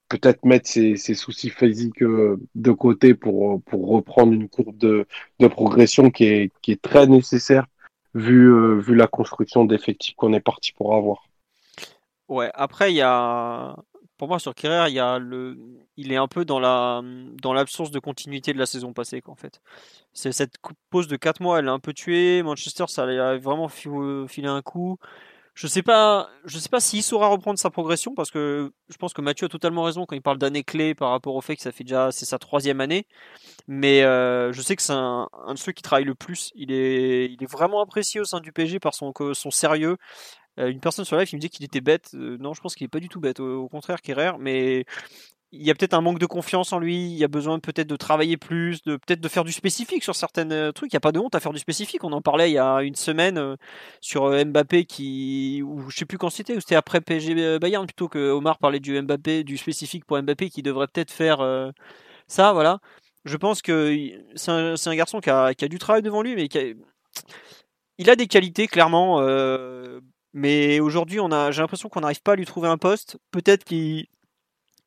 peut-être mettre ses, ses, soucis physiques euh, de côté pour, pour reprendre une courbe de, de progression qui est, qui est très nécessaire vu, euh, vu la construction d'effectifs qu'on est parti pour avoir. Ouais, après, il y a. Pour moi, sur Kerrer, il y a le, il est un peu dans la, dans l'absence de continuité de la saison passée, en fait. Cette pause de 4 mois, elle l'a un peu tué. Manchester, ça a vraiment filé un coup. Je sais pas, je sais pas s'il saura reprendre sa progression parce que je pense que Mathieu a totalement raison quand il parle d'année clé par rapport au fait que ça fait déjà c'est sa troisième année. Mais euh, je sais que c'est un, un, de ceux qui travaille le plus. Il est, il est vraiment apprécié au sein du PSG par son, son sérieux. Euh, une personne sur live qui me dit qu'il était bête. Euh, non, je pense qu'il est pas du tout bête. Au, au contraire, Kerrer. Mais il y a peut-être un manque de confiance en lui, il y a besoin peut-être de travailler plus, de peut-être de faire du spécifique sur certains euh, trucs. Il n'y a pas de honte à faire du spécifique. On en parlait il y a une semaine euh, sur euh, Mbappé qui, ou je sais plus quand c'était, ou c'était après PSG Bayern plutôt que Omar parlait du Mbappé, du spécifique pour Mbappé qui devrait peut-être faire ça. Voilà. Je pense que c'est un, garçon qui a, qui a, du travail devant lui, mais qui a, il a des qualités clairement. mais aujourd'hui, on a, j'ai l'impression qu'on n'arrive pas à lui trouver un poste. Peut-être qu'il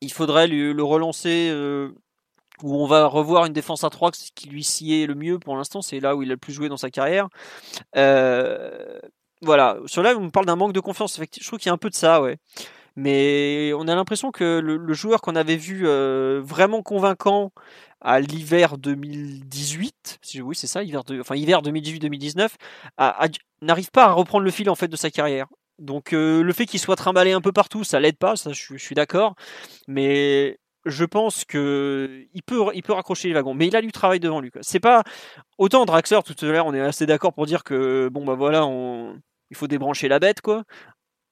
il faudrait le relancer euh, où on va revoir une défense à 3 qui lui sied le mieux pour l'instant. C'est là où il a le plus joué dans sa carrière. Euh, voilà. Sur là, on parle d'un manque de confiance. Je trouve qu'il y a un peu de ça, ouais. Mais on a l'impression que le, joueur qu'on avait vu euh, vraiment convaincant à l'hiver 2018, oui c'est ça, hiver, de, hiver 2018-2019, n'arrive pas à reprendre le fil en fait de sa carrière. Donc euh, le fait qu'il soit trimballé un peu partout, ça l'aide pas, ça je, suis d'accord. Mais je pense que il peut, raccrocher les wagons, mais il a du travail devant lui. C'est pas autant Draxler tout à l'heure, on est assez d'accord pour dire que bon bah voilà, on, il faut débrancher la bête quoi.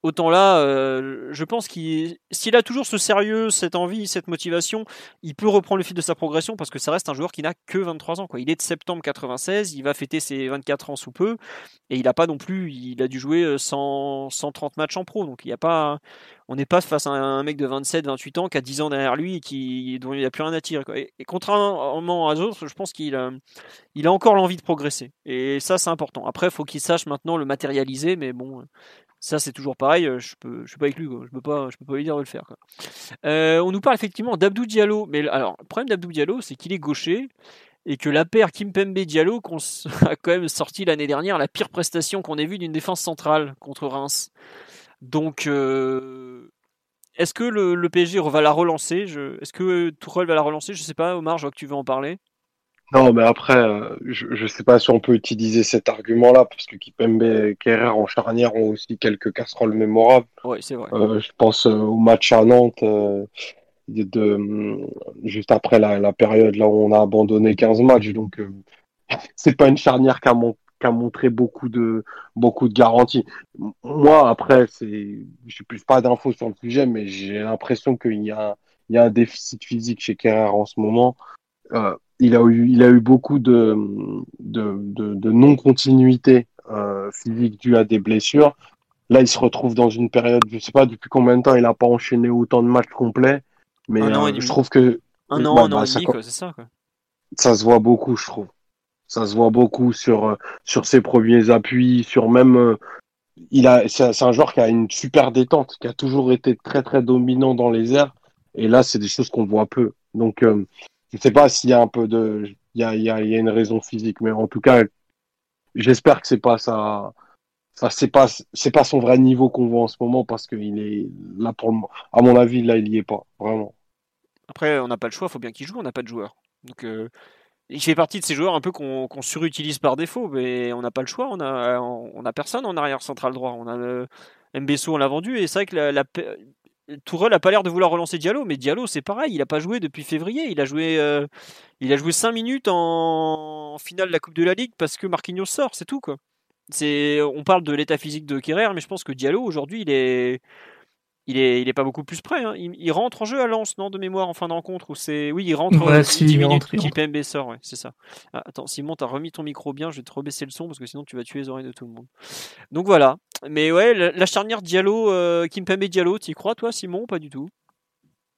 Autant là, euh, je pense qu'il, s'il a toujours ce sérieux, cette envie, cette motivation, il peut reprendre le fil de sa progression parce que ça reste un joueur qui n'a que 23 ans. Il est de septembre 96, il va fêter ses 24 ans sous peu, et il a pas non plus, il a dû jouer 100, 130 matchs en pro, donc il y a pas, on n'est pas face à un mec de 27, 28 ans qui a 10 ans derrière lui et qui, dont il a plus rien à tirer. Et, contrairement à d'autres, je pense qu'il a, il a encore l'envie de progresser, et ça c'est important. Après, il faut qu'il sache maintenant le matérialiser, mais bon, ça, c'est toujours pareil. Euh, je peux, je suis pas avec lui. Je peux peux pas lui dire de le faire. Euh, on nous parle effectivement d'Abdou Diallo, mais alors le problème d'Abdou Diallo, c'est qu'il est gaucher et que la paire Kimpembe Diallo a quand même sorti l'année dernière la pire prestation qu'on ait vue d'une défense centrale contre Reims. Donc, euh, est-ce que le, PSG va la relancer? Est-ce que Tourelle va la relancer? Je sais pas, Omar, je vois que tu veux en parler. Non, mais après, euh, je ne sais pas si on peut utiliser cet argument-là, parce que Kipembe et Kerrer en charnière ont aussi quelques casseroles mémorables. Oui, c'est vrai. Euh, je pense au match à Nantes, de, juste après la, période là où on a abandonné 15 matchs. Donc, c'est pas une charnière qui a, montré beaucoup de, beaucoup de garanties. Moi, après, c'est, je n'ai plus pas d'infos sur le sujet, mais j'ai l'impression qu'il y a, il y a un déficit physique chez Kerrer en ce moment. Euh, il a eu, il a eu beaucoup de, de, de, non-continuité euh, physique due à des blessures. Là, il se retrouve dans une période, je sais pas depuis combien de temps il n'a pas enchaîné autant de matchs complets, mais euh, je trouve que un an, un an et demi, c'est ça. Quoi. Ça se voit beaucoup, je trouve. Ça se voit beaucoup sur euh, sur ses premiers appuis, sur même. Euh, il a, c'est un joueur qui a une super détente, qui a toujours été très très dominant dans les airs, et là, c'est des choses qu'on voit peu. Donc, je ne sais pas s'il y a un peu de, il y a, il y a, une raison physique, mais en tout cas, j'espère que c'est pas ça. C'est pas, c'est pas son vrai niveau qu'on voit en ce moment parce qu'il est là pour le, à mon avis, là, il y est pas vraiment. Après, on n'a pas le choix, il faut bien qu'il joue, on n'a pas de joueur. Donc, euh, il fait partie de ces joueurs un peu qu'on surutilise par défaut, mais on n'a pas le choix. On a, on a personne en arrière central droit. On a Mbesso, on l'a vendu, et c'est vrai que la, la, Tourelle a pas l'air de vouloir relancer Diallo, mais Diallo c'est pareil, il n'a pas joué depuis février. Il a joué, euh, il a joué 5 minutes en... finale de la Coupe de la Ligue parce que Marquinhos sort, c'est tout quoi. On parle de l'état physique de Kerrer, mais je pense que Diallo aujourd'hui il est, il est, il est pas beaucoup plus près. Hein. Il, rentre en jeu à Lens, non, de mémoire en fin de rencontre. Ou c'est, oui, il rentre ouais, 10 minutes. Rentre, PMB sort, ouais, c'est ça. Ah, attends, Simon, t'as remis ton micro bien. Je vais te rebaisser le son parce que sinon tu vas tuer les oreilles de tout le monde. Donc voilà. Mais ouais, la, charnière Diallo, euh, Kimpembe Diallo, y crois toi, Simon, pas du tout?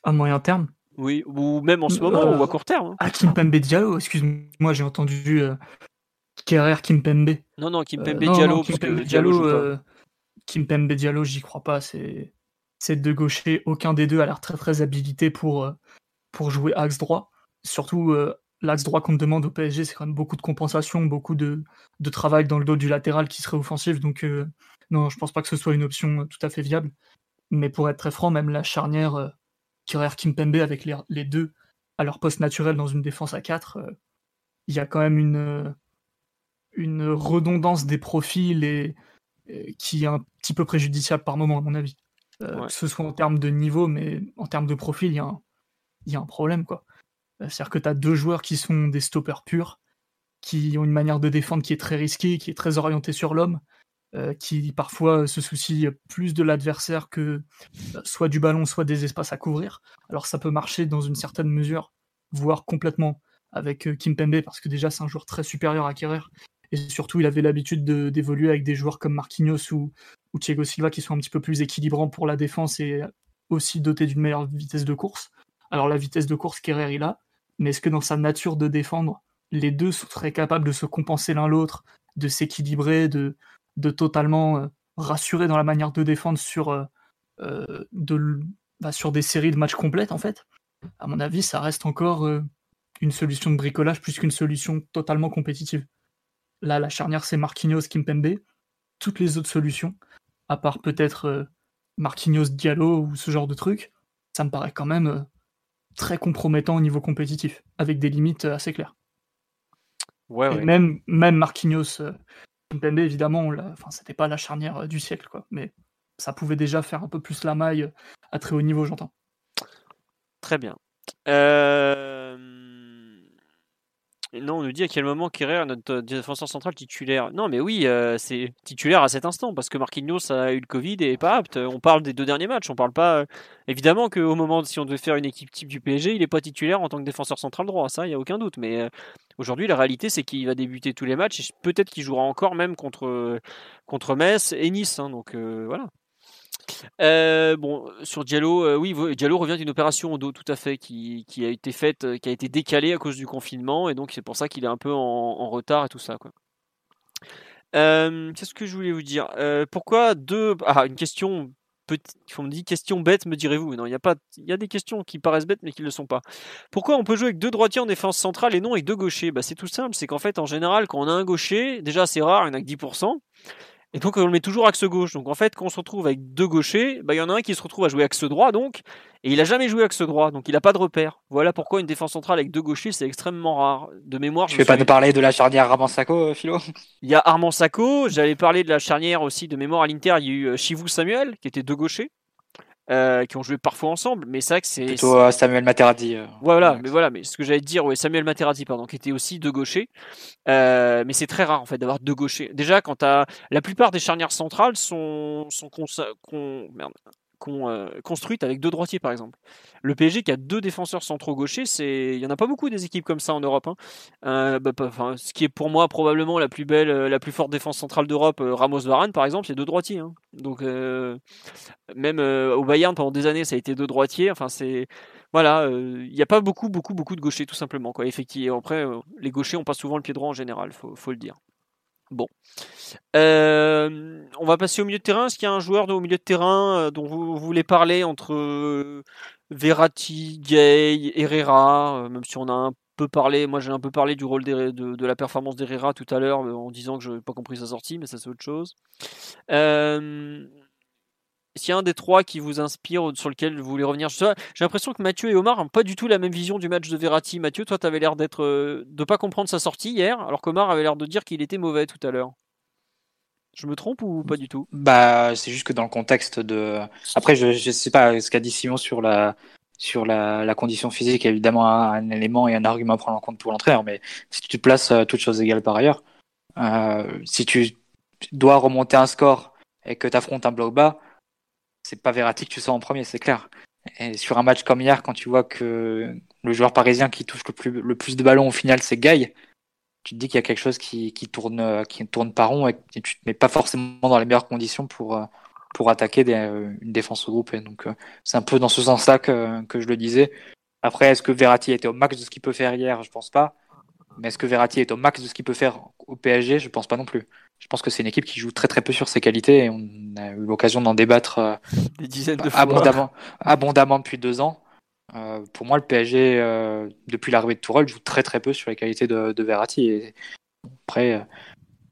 À moyen terme. Oui, ou même en ce moment, ou à court terme. Hein. Ah, Kimpembe Diallo, excuse-moi, j'ai entendu euh, Kerrer Kimpembe. Non, non, Kimpembe euh, Diallo, parce que Diallo, euh, Kimpembe Diallo, j'y crois pas. C'est c'est de gaucher, aucun des deux a l'air très très habilité pour, euh, jouer axe droit. Surtout euh, l'axe droit qu'on demande au PSG, c'est quand même beaucoup de compensation, beaucoup de, travail dans le dos du latéral qui serait offensif. Donc euh, non, je pense pas que ce soit une option tout à fait viable. Mais pour être très franc, même la charnière euh, Kimpembe avec les, deux à leur poste naturel dans une défense à 4, il y a quand même une, redondance des profils et, qui est un petit peu préjudiciable par moment à mon avis. Euh, que ce soit en termes de niveau, mais en termes de profil, il y, a un, y a un problème. quoi. Euh, c'est-à-dire que tu as deux joueurs qui sont des stoppers purs, qui ont une manière de défendre qui est très risquée, qui est très orientée sur l'homme, euh, qui parfois se soucie plus de l'adversaire que soit du ballon, soit des espaces à couvrir. Alors ça peut marcher dans une certaine mesure, voire complètement avec Kim Pembe, parce que déjà c'est un joueur très supérieur à Kerrer, et surtout il avait l'habitude d'évoluer avec des joueurs comme Marquinhos ou, ou Thiago Silva qui sont un petit peu plus équilibrants pour la défense et aussi dotés d'une meilleure vitesse de course. Alors la vitesse de course qu'Herrera il a, mais est-ce que dans sa nature de défendre, les deux seraient capables de se compenser l'un l'autre, de s'équilibrer, de, de totalement euh, rassurer dans la manière de défendre sur, euh, euh, de, bah, sur des séries de matchs complètes en fait? À mon avis, ça reste encore une solution de bricolage plus qu'une solution totalement compétitive. Là, la charnière, c'est Marquinhos, Kimpembe. Toutes les autres solutions, à part peut-être euh, Marquinhos Diallo ou ce genre de truc, ça me paraît quand même euh, très compromettant au niveau compétitif, avec des limites euh, assez claires. Ouais, Même, même Marquinhos, Mpembe, évidemment, enfin, c'était pas la charnière du siècle, quoi, mais ça pouvait déjà faire un peu plus la maille à très haut niveau, j'entends. Très bien. Euh... Non, on nous dit à quel moment Kerrer, notre euh, défenseur central titulaire. Non, mais oui, euh, c'est titulaire à cet instant parce que Marquinhos a eu le Covid et est pas apte. On parle des deux derniers matchs. On parle pas. Euh, évidemment qu'au moment, si on devait faire une équipe type du PSG, il n'est pas titulaire en tant que défenseur central droit. Ça, il n'y a aucun doute. Mais aujourd'hui, la réalité, c'est qu'il va débuter tous les matchs et peut-être qu'il jouera encore même contre, contre Metz et Nice. Hein. donc voilà. Euh, bon, sur Diallo, euh, oui, Diallo revient d'une opération au dos, tout à fait, qui, a été faite, euh, qui a été décalée à cause du confinement, et donc c'est pour ça qu'il est un peu en, retard et tout ça. Qu'est-ce que je voulais vous dire? Pourquoi deux Ah, une question petite. On me dit question bête, me direz-vous? Non, il y a y a des questions qui paraissent bêtes, mais qui ne le sont pas. Pourquoi on peut jouer avec deux droitiers en défense centrale et non avec deux gauchers? Bah, c'est tout simple. C'est qu'en fait, en général, quand on a un gaucher, déjà c'est rare, il n'y en a que 10%. Et donc on le met toujours axe gauche. Donc en fait, quand on se retrouve avec deux gauchers, bah, il y en a un qui se retrouve à jouer axe droit, donc, et il a jamais joué axe droit, donc il n'a pas de repère. Voilà pourquoi une défense centrale avec deux gauchers, c'est extrêmement rare. De mémoire, Tu je fais me pas nous parler de la charnière Armand Sacco, euh, Philo? Il y a Armand Sacco, j'allais parler de la charnière aussi de mémoire à l'Inter, il y a eu euh, Chivou Samuel, qui étaient deux gauchers, euh, qui ont joué parfois ensemble, mais c'est vrai que c'est... Plutôt euh, Samuel Materazzi. euh. Voilà, Ouais. mais voilà, mais ce que j'allais te dire, ouais, Samuel Materazzi, pardon, qui était aussi deux gauchers. Euh, mais c'est très rare en fait d'avoir deux gauchers. Déjà, quand t'as la plupart des charnières centrales sont sont consa- con- merde, euh, construites avec deux droitiers par exemple. Le PSG qui a deux défenseurs centraux gauchers, c'est il y en a pas beaucoup des équipes comme ça en Europe. hein. Euh, bah, pas- ce qui est pour moi probablement la plus belle, euh, la plus forte défense centrale d'Europe, Ramos Varane par exemple, c'est deux droitiers. hein. Donc même au Bayern pendant des années ça a été deux droitiers. Enfin c'est voilà, il n'y a pas beaucoup, beaucoup, beaucoup de gauchers, tout simplement. Quoi. Effectivement, après, les gauchers, on passe souvent le pied droit en général, faut, faut le dire. Bon. Euh, on va passer au milieu de terrain. Est-ce qu'il y a un joueur au milieu de terrain euh, dont vous, voulez parler entre euh, Verratti, Gay, Herrera, même si on a un peu parlé, moi j'ai un peu parlé du rôle de, la performance d'Herrera tout à l'heure en disant que je n'ai pas compris sa sortie, mais ça c'est autre chose. S'il y a un des trois qui vous inspire, sur lequel vous voulez revenir, j'ai l'impression que Mathieu et Omar n'ont pas du tout la même vision du match de Verratti. Mathieu, toi, tu avais l'air d'être, euh, de pas comprendre sa sortie hier, alors qu'Omar avait l'air de dire qu'il était mauvais tout à l'heure. Je me trompe ou pas du tout? Bah, c'est juste que dans le contexte de. Après, je, je sais pas ce qu'a dit Simon sur la sur la, la condition physique, évidemment un, un élément et un argument à prendre en compte pour l'entraîneur. Mais si tu te places euh, toutes choses égales par ailleurs, euh, si tu dois remonter un score et que tu affrontes un bloc bas, c'est pas Verratti que tu sors en premier, c'est clair. Et sur un match comme hier, quand tu vois que le joueur parisien qui touche le plus, le de ballons au final, c'est Gaï, tu te dis qu'il y a quelque chose qui, tourne qui tourne pas rond et que tu te mets pas forcément dans les meilleures conditions pour euh, pour attaquer euh, une défense regroupée. Donc euh, c'est un peu dans ce sens-là que, que je le disais. Après, est-ce que Verratti était au max de ce qu'il peut faire hier? Je pense pas. Mais est-ce que Verratti est au max de ce qu'il peut faire au PSG Je pense pas non plus. Je pense que c'est une équipe qui joue très très peu sur ses qualités et on a eu l'occasion d'en débattre euh, Des dizaines de fois. abondamment, abondamment depuis deux ans. Euh, pour moi, le PSG, euh, depuis l'arrivée de Tourelle, joue très très peu sur les qualités de, de Verratti. Et après, euh,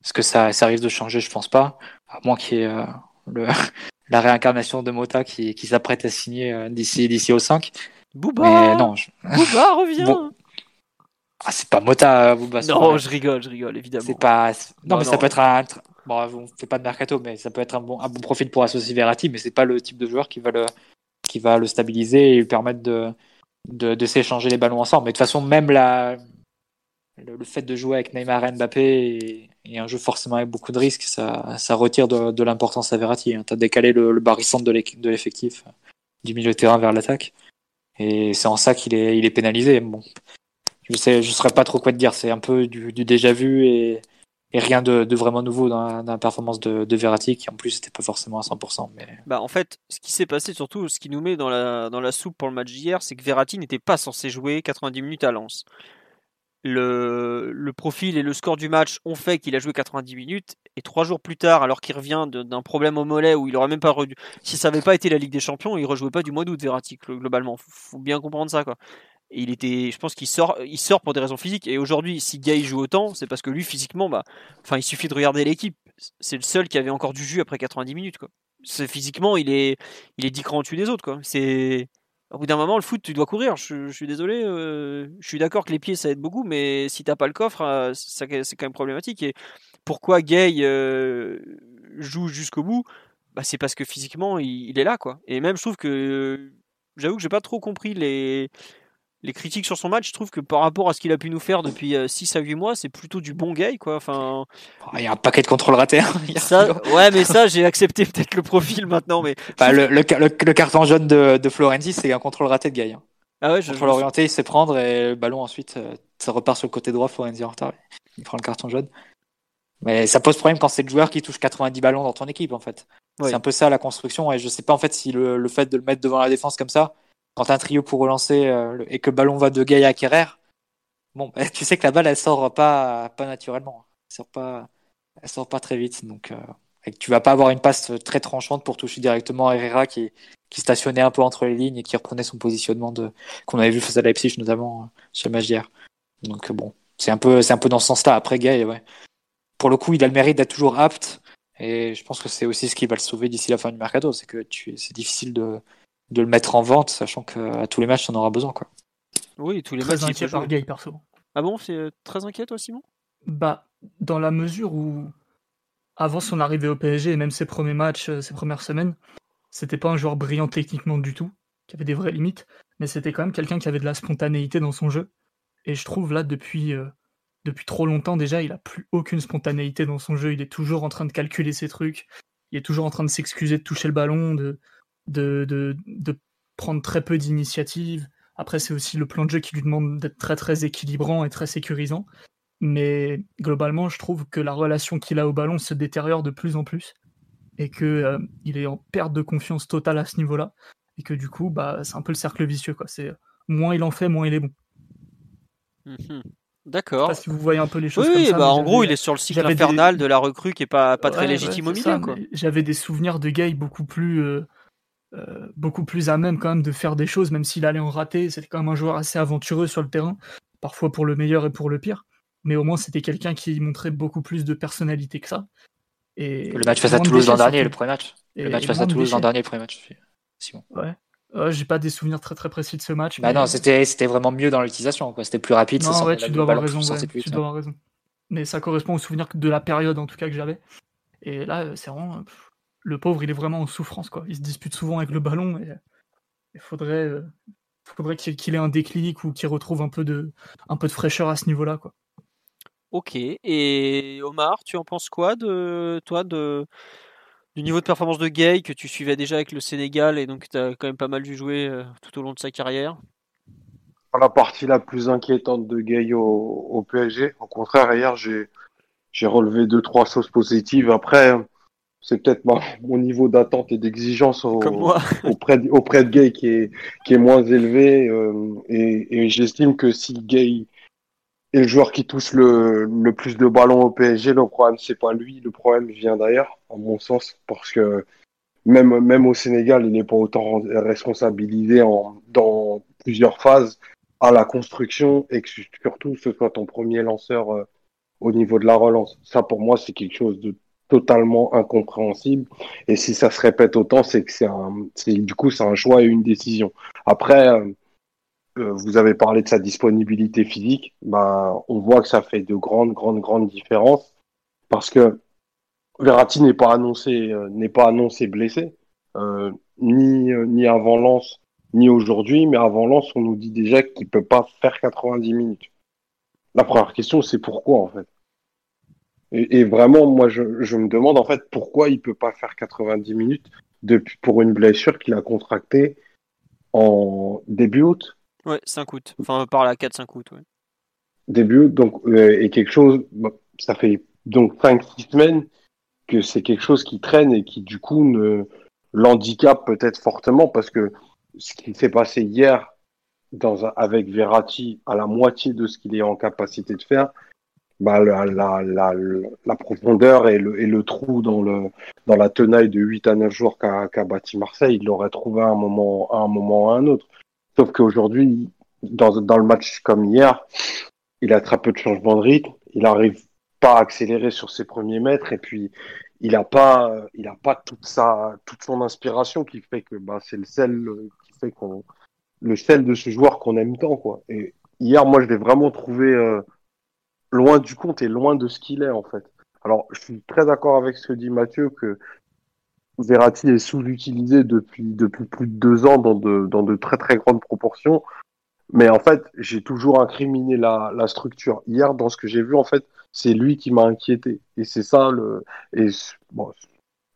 est-ce que ça, ça risque de changer? Je pense pas. À moins qu'il y ait le, la réincarnation de Mota qui, qui s'apprête à signer d'ici d'ici au 5. Booba Mais non, je- Booba, reviens Bon, ah, c'est pas Mota, Bouba. c'est Non, je rigole, je rigole, évidemment. c'est pas. Non, Non, mais non. ça peut être un. Bon, on fait pas de mercato, mais ça peut être un bon, un bon profil pour associer Verratti, mais c'est pas le type de joueur qui va le, qui va le stabiliser et lui permettre de, de, de s'échanger les ballons ensemble. Mais de toute façon, même la, le, le fait de jouer avec Neymar et Mbappé et, et un jeu forcément avec beaucoup de risques, ça, ça retire de, de l'importance à Verratti. Tu as décalé le, le barycentre de l'équipe- de l'effectif euh, du milieu de terrain vers l'attaque. Et c'est en ça qu'il est, il est pénalisé. Bon, je sais, je saurais pas trop quoi te dire. C'est un peu du, déjà vu et, rien de, vraiment nouveau dans la, performance de, de Verratti, qui en plus n'était pas forcément à 100%. Mais Bah, en fait, ce qui s'est passé, surtout, ce qui nous met dans la, soupe pour le match d'hier, c'est que Verratti n'était pas censé jouer 90 minutes à Lens. Le, profil et le score du match ont fait qu'il a joué 90 minutes, et trois jours plus tard, alors qu'il revient d'un problème au mollet où il aurait même pas. Si ça n'avait pas été la Ligue des Champions, il rejouait pas du mois d'août, Verratti, glo- globalement. Faut bien comprendre ça, quoi. Il était, je pense qu'il sort, il sort pour des raisons physiques. Et aujourd'hui, si Gay joue autant, c'est parce que lui, physiquement, bah, enfin, il suffit de regarder l'équipe. C'est le seul qui avait encore du jus après 90 minutes, quoi. Physiquement, il est, il est 10 crans au-dessus des autres, quoi. C'est, au bout d'un moment, le foot, tu dois courir. Je, suis désolé. euh, je suis d'accord que les pieds, ça aide beaucoup, mais si t'as pas le coffre, euh, c'est quand même problématique. Et pourquoi Gay euh, joue jusqu'au bout? Bah, C'est parce que physiquement, il, il est là, quoi. Et même, je trouve que, j'avoue que j'ai pas trop compris les, les critiques sur son match. Je trouve que par rapport à ce qu'il a pu nous faire depuis 6 à 8 mois, c'est plutôt du bon Gay, quoi. Enfin, Oh, il y a un paquet de contrôles ratés. hein, ça, ouais, mais ça, j'ai accepté peut-être le profil maintenant, mais Bah, le, le, le- le carton jaune de, de Florenzi, c'est un contrôle raté de Gaï. Hein. ah ouais, je, Contrôle orienté, il sait prendre et le ballon ensuite, euh, ça repart sur le côté droit. Florenzi en retard, il prend le carton jaune. Mais ça pose problème quand c'est le joueur qui touche 90 ballons dans ton équipe, en fait. C'est un peu ça la construction. Et je sais pas en fait si le, le fait de le mettre devant la défense comme ça, quand un trio pour relancer euh, et que le ballon va de Gaïa à Kerrer, bon, bah, tu sais que la balle elle sort pas, pas naturellement. Elle sort pas, sort pas très vite. Donc, euh, et que tu vas pas avoir une passe très tranchante pour toucher directement Herrera qui, qui stationnait un peu entre les lignes et qui reprenait son positionnement de qu'on avait vu face à Leipzig notamment euh, sur le match. Donc euh, bon, c'est un peu un peu dans ce sens-là. Après ouais. Pour le coup, il a le mérite d'être toujours apte Et je pense que c'est aussi ce qui va le sauver d'ici la fin du mercato, c'est que c'est difficile de, de le mettre en vente, sachant qu'à tous les matchs, on aura besoin. Quoi. Oui, tous les Très matchs. il inquiet par. Gay, perso. Ah bon, c'est euh, très inquiet toi, Simon? Bah, dans la mesure où, avant son arrivée au PSG et même ses premiers matchs, euh, ses premières semaines, c'était pas un joueur brillant techniquement du tout, qui avait des vraies limites, mais c'était quand même quelqu'un qui avait de la spontanéité dans son jeu. Et je trouve là, depuis, euh, depuis trop longtemps déjà, il a plus aucune spontanéité dans son jeu. Il est toujours en train de calculer ses trucs, il est toujours en train de s'excuser de toucher le ballon, de, de, de, de prendre très peu d'initiative. Après, c'est aussi le plan de jeu qui lui demande d'être très très équilibrant et très sécurisant. Mais globalement, je trouve que la relation qu'il a au ballon se détériore de plus en plus et que euh, il est en perte de confiance totale à ce niveau-là et que du coup, bah, c'est un peu le cercle vicieux. Quoi. C'est moins il en fait, moins il est bon. Mhm. Sais D'accord. si vous voyez un peu les choses Oui, comme ça. bah, en gros, il est sur le cycle des- infernal de la recrue qui est pas, pas très légitime ouais, au milieu. J'avais des souvenirs de Gay beaucoup plus, euh, euh, beaucoup plus à même quand même de faire des choses, même s'il allait en rater. C'était quand même un joueur assez aventureux sur le terrain, parfois pour le meilleur et pour le pire. Mais au moins, c'était quelqu'un qui montrait beaucoup plus de personnalité que ça. Et Le match face à Toulouse l'an dernier, le premier match. Et- Le match face à Toulouse l'an dernier, le premier match. Simon. Ouais. Euh, J'ai pas des souvenirs très très précis de ce match. Bah mais- non, c'était c'était vraiment mieux dans l'utilisation. quoi. C'était plus rapide. ça Non, sortait- ouais, tu dois avoir raison. sortait ouais, plus tu dois avoir raison. Mais ça correspond au souvenir de la période, en tout cas, que j'avais. Et là, euh, c'est vraiment. pff, Le pauvre, il est vraiment en souffrance, quoi. Il se dispute souvent avec le ballon et il faudrait, euh, faudrait qu'il ait un déclic ou qu'il retrouve un peu de, un peu de fraîcheur à ce niveau-là, quoi. Ok. Et Omar, tu en penses quoi de toi de du niveau de performance de Gay que tu suivais déjà avec le Sénégal et donc tu as quand même pas mal vu jouer euh, tout au long de sa carrière? La partie la plus inquiétante de Gay au, au PSG. Au contraire, hier, j'ai j'ai relevé deux trois choses positives. Après, c'est peut-être mon niveau d'attente et d'exigence au- auprès de, auprès de Gay qui est qui est moins élevé. euh, et et j'estime que si Gay est le joueur qui touche le, le plus de ballons au PSG, le problème c'est pas lui, le problème vient d'ailleurs, à mon sens, parce que même même au Sénégal, il n'est pas autant responsabilisé en dans plusieurs phases à la construction et que surtout ce soit ton premier lanceur euh, au niveau de la relance. Ça pour moi c'est quelque chose de totalement incompréhensible et si ça se répète autant c'est que c'est un du coup c'est un choix et une décision. Après euh, euh, vous avez parlé de sa disponibilité physique, ben on voit que ça fait de grandes grandes grandes différences parce que Verratti n'est pas annoncé euh, n'est pas annoncé blessé ni ni avant Lens ni aujourd'hui, mais avant Lens, on nous dit déjà qu'il peut pas faire 90 minutes. La première question, c'est pourquoi en fait? Et, et vraiment, moi, je, je me demande en fait pourquoi il peut pas faire 90 minutes depuis pour une blessure qu'il a contractée en début août. Ouais, 5 août. Enfin, par la 4-5 août. Ouais. Début août, donc euh, et quelque chose, bah, ça fait donc 5-6 semaines que c'est quelque chose qui traîne et qui du coup ne l'handicape peut-être fortement parce que ce qui s'est passé hier dans un- avec Verratti à la moitié de ce qu'il est en capacité de faire, bah, la, la, la, la profondeur et le, et le trou dans, le, dans la tenaille de 8 à 9 jours qu'a qu'a bâti Marseille, il l'aurait trouvé à un moment, à un moment ou à un autre. Sauf qu'aujourd'hui, dans, dans le match comme hier, il a très peu de changement de rythme, il arrive pas à accélérer sur ses premiers mètres et puis il a pas il a pas toute sa toute son inspiration qui fait que bah c'est le sel qui fait qu'on le sel de ce joueur qu'on aime tant quoi et hier moi je l'ai vraiment trouvé euh, loin du compte et loin de ce qu'il est en fait alors je suis très d'accord avec ce que dit Mathieu que Verratti est sous-utilisé depuis depuis plus de deux ans dans de dans de très très grandes proportions mais en fait j'ai toujours incriminé la la structure hier dans ce que j'ai vu en fait c'est lui qui m'a inquiété. Et c'est ça le. Et bon,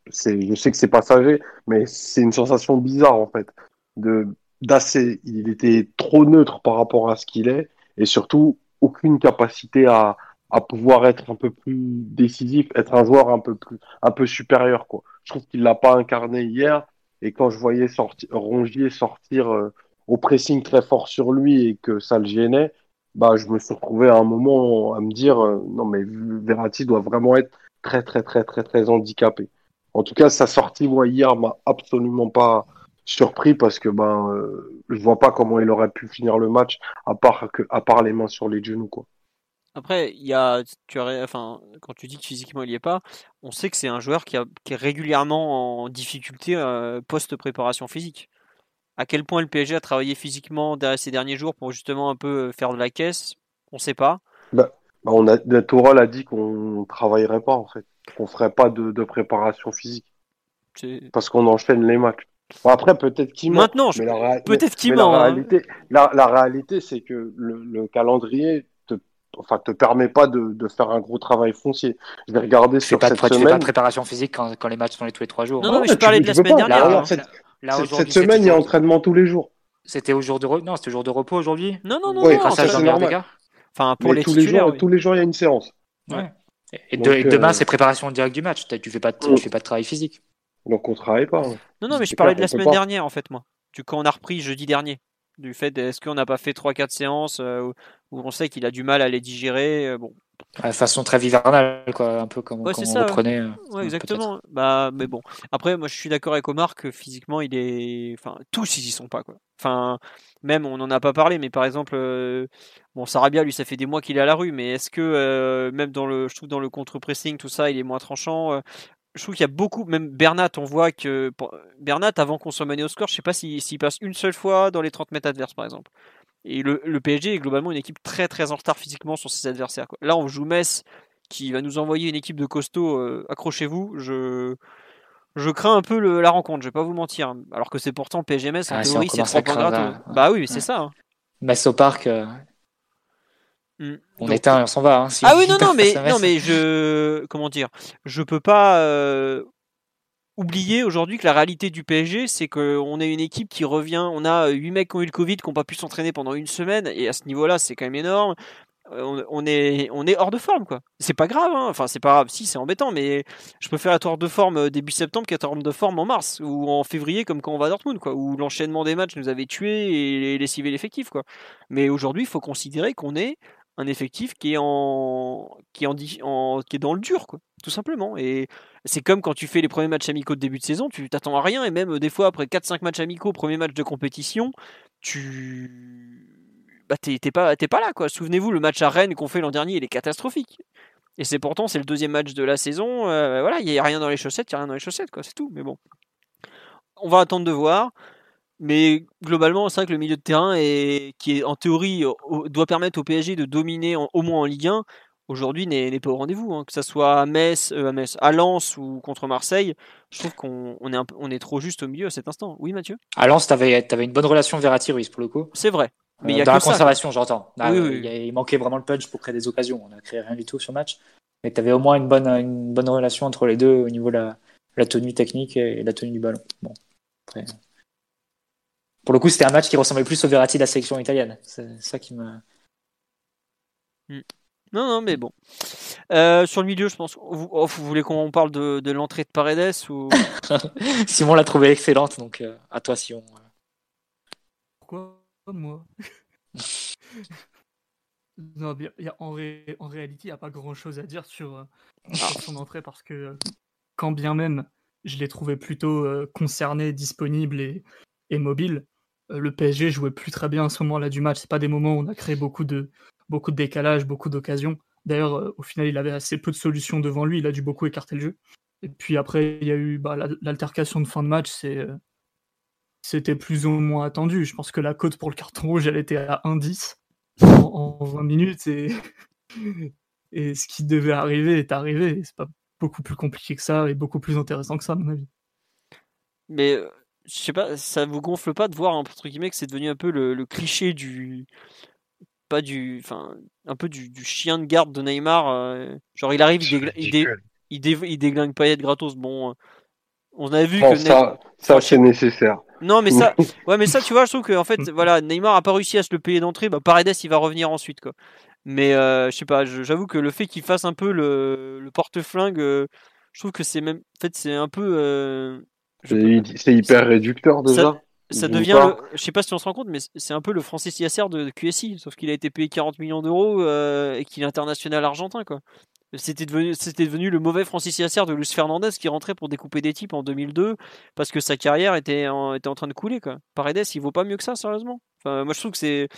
je sais que c'est passager, mais c'est une sensation bizarre en fait. De d'assez, il était trop neutre par rapport à ce qu'il est, et surtout aucune capacité à à pouvoir être un peu plus décisif, être un joueur un peu plus, un peu supérieur quoi. Je trouve qu'il l'a pas incarné hier, et quand je voyais sortir Rongier sortir euh, au pressing très fort sur lui et que ça le gênait, bah, je me suis retrouvé à un moment à me dire euh, non mais Verratti doit vraiment être très très très très très handicapé. En tout cas, sa sortie moi hier m'a absolument pas surpris parce que ben euh, je vois pas comment il aurait pu finir le match à part que à part les mains sur les genoux quoi. Après, il y a, tu as, enfin, quand tu dis que physiquement il n'y est pas, on sait que c'est un joueur qui, a, qui, est régulièrement en difficulté euh, post-préparation physique. À quel point le PSG a travaillé physiquement ces derniers jours pour justement un peu faire de la caisse, on ne sait pas. Bah, bah on a, a dit qu'on ne travaillerait pas en fait, qu'on ferait pas de, de préparation physique. Parce qu'on enchaîne les matchs. Bon, après, peut-être qu'il ment. Maintenant, peut-être qu'il ment. La hein. réalité, la, la réalité c'est que le, le, calendrier te, enfin, te permet pas de, de, faire un gros travail foncier. Je vais regarder sur pas cette de, semaine. Tu fais pas de préparation physique quand, quand, les matchs sont les tous les trois jours. Non, non, mais je parlais de la semaine dernière. Là, cette, là, cette semaine, il y a entraînement tous les jours. C'était au jour de repos. Non, c'était jour de repos aujourd'hui? Non, non, non. Oui, non, normal. Enfin, pour les tous les jours, tous les jours, il y a une séance. Ouais. Et, Donc, et demain, euh... c'est préparation directe du match. Tu fais pas, de, tu fais pas de travail physique. Donc on travaille pas. Hein. Non, non, mais je parlais de la semaine dernière en fait, moi. Du quand on a repris jeudi dernier. Du fait, est-ce qu'on n'a pas fait 3-4 séances euh, où on sait qu'il a du mal à les digérer euh, Bon. De façon très hivernale, quoi, un peu comme, ouais, comme on ça, reprenait. Ouais, ouais exactement. Bah, mais bon. Après, moi, je suis d'accord avec Omar que physiquement, il est. Enfin, tous, ils y sont pas, quoi. Enfin, même, on n'en a pas parlé, mais par exemple, euh... bon, Sarabia, lui, ça fait des mois qu'il est à la rue, mais est-ce que, euh, même dans le, je trouve, dans le contre-pressing, tout ça, il est moins tranchant je trouve qu'il y a beaucoup, même Bernat, on voit que Bernat, avant qu'on soit mené au score, je sais pas s'il passe une seule fois dans les 30 mètres adverses, par exemple. Et le, le, PSG est globalement une équipe très très en retard physiquement sur ses adversaires. Quoi. Là, on joue Metz qui va nous envoyer une équipe de costauds. Euh, Accrochez-vous, je, je crains un peu le, la rencontre, je vais pas vous mentir. Alors que c'est pourtant PSG Metz, en ah, théorie, si c'est points Bah oui, c'est ça. Hein. Metz au parc. Euh... Mm. On Donc... éteint et on s'en va. Hein, si ah oui, non, non, mais, non, mais je. Comment dire Je peux pas euh, oublier aujourd'hui que la réalité du PSG, c'est qu'on est une équipe qui revient. On a 8 mecs qui ont eu le Covid, qui n'ont pas pu s'entraîner pendant une semaine, et à ce niveau-là, c'est quand même énorme. On, on, est, on est hors de forme, quoi. C'est pas grave, hein. enfin, c'est pas grave, si, c'est embêtant, mais je préfère être hors de forme euh, début septembre qu'être hors de forme en mars ou en février, comme quand on va à Dortmund, quoi, où l'enchaînement des matchs nous avait tués et lessivé l'effectif, quoi. Mais aujourd'hui, il faut considérer qu'on est un effectif qui est en qui est est dans le dur quoi tout simplement et c'est comme quand tu fais les premiers matchs amicaux de début de saison tu t'attends à rien et même des fois après 4 5 matchs amicaux premier match de compétition tu bah t'es pas t'es pas là quoi. Souvenez-vous le match à Rennes qu'on fait l'an dernier il est catastrophique et c'est pourtant c'est le deuxième match de la saison euh, voilà il y a rien dans les chaussettes il y a rien dans les chaussettes quoi c'est tout mais bon. On va attendre de voir mais globalement, c'est vrai que le milieu de terrain, est, qui est en théorie doit permettre au PSG de dominer au moins en Ligue 1, aujourd'hui n'est pas au rendez-vous. Hein. Que ce soit à Metz, euh, à Metz, à Lens ou contre Marseille, je trouve qu'on on est, on est trop juste au milieu à cet instant. Oui, Mathieu? À Lens, tu avais, avais, une bonne relation Verratti-Ruiz pour le coup. C'est vrai. Mais euh, y a dans la conservation, j'entends. Ah, oui, oui. Il, il, manquait vraiment le punch pour créer des occasions. On n'a créé rien du tout sur le match. Mais tu avais au moins une bonne, une bonne relation entre les deux au niveau de la, la tenue technique et la tenue du ballon. Bon, après pour le coup, c'était un match qui ressemblait plus au Verratti de la sélection italienne. C'est ça qui me. Hmm. Non, non, mais bon. Euh, sur le milieu, je pense. Vous, oh, vous voulez qu'on parle de, de l'entrée de Paredes ou? Simon l'a trouvée excellente, donc euh, à toi, Simon. Pourquoi moi? Non, y a, en, ré, en, réalité, il n'y a pas grand chose à dire sur, euh, sur son entrée parce que, quand bien même je l'ai trouvé plutôt concerné, disponible et, et mobile, le PSG jouait plus très bien à ce moment-là du match. C'est pas des moments où on a créé beaucoup de, beaucoup de décalage, beaucoup d'occasions. D'ailleurs, au final, il avait assez peu de solutions devant lui. Il a dû beaucoup écarter le jeu. Et puis après, il y a eu bah, l'altercation de fin de match. C'est, c'était plus ou moins attendu. Je pense que la cote pour le carton rouge, elle était à 1-10 en, 20 minutes. Et, et ce qui devait arriver est arrivé. C'est pas beaucoup plus compliqué que ça et beaucoup plus intéressant que ça, à mon avis. Mais je sais pas, ça vous gonfle pas de voir entre guillemets que c'est devenu un peu le, le, cliché du pas du enfin un peu du, du, chien de garde de Neymar euh, genre il arrive il, dégl il, dé il, dé il, déglingue Payet gratos. Bon euh, on a vu bon, que ça, ça c'est nécessaire. Non mais ça ouais mais ça tu vois je trouve que en fait voilà Neymar a pas réussi à se le payer d'entrée bah Paredes il va revenir ensuite quoi. Mais euh, je sais pas j'avoue que le fait qu'il fasse un peu le, le porte-flingue euh, je trouve que c'est même en fait c'est un peu c'est hyper réducteur déjà. Ça, ça devient, le, je sais pas si on se rend compte, mais c'est un peu le Francis Yasser de QSI, sauf qu'il a été payé 40 millions d'euros euh, et qu'il est international argentin, quoi. C'était devenu, c'était devenu le mauvais Francis Yasser de Luis Fernandez qui rentrait pour découper des types en 2002 parce que sa carrière était en, était en train de couler, quoi. Paredes, il vaut pas mieux que ça, sérieusement. Enfin, moi, je trouve que c'est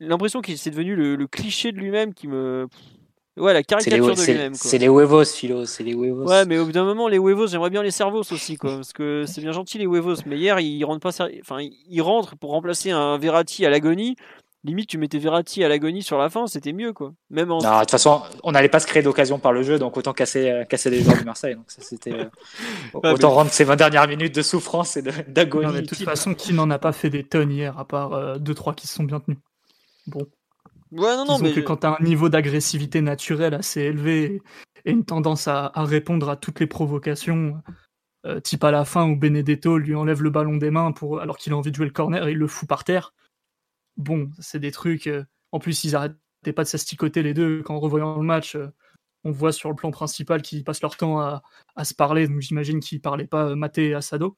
l'impression qu'il c'est devenu le, le, cliché de lui-même qui me. Ouais, la C'est les, caricature de lui-même. quoi. c'est les huevos, Philo, c'est les huevos. Ouais, mais au bout d'un moment, les huevos, j'aimerais bien les cerveaux aussi, quoi. Parce que c'est bien gentil, les huevos. Mais hier, ils rentrent pas. Enfin, ils rentrent pour remplacer un Verratti à l'agonie. Limite, tu mettais Verratti à l'agonie sur la fin, c'était mieux, quoi. Même en. Non, de toute façon, on n'allait pas se créer d'occasion par le jeu, donc autant casser, euh, casser les joueurs du Marseille. Donc ça, c'était euh, mais- autant rendre ces 20 dernières minutes de souffrance et de- d'agonie. mais de toute façon, qui n'en a pas fait des tonnes hier, à part 2-3 qui se sont bien tenus Bon, Ouais, non, non, mais. que quand tu as un niveau d'agressivité naturel assez élevé et une tendance à, à répondre à toutes les provocations, euh, type à la fin où Benedetto lui enlève le ballon des mains pour, alors qu'il a envie de jouer le corner et il le fout par terre, bon, c'est des trucs. euh, en plus, ils arrêtaient pas de s'asticoter les deux. Quand en revoyant le match, euh, on voit sur le plan principal qu'ils passent leur temps à, à se parler, donc j'imagine qu'ils parlaient pas Maté et Asado.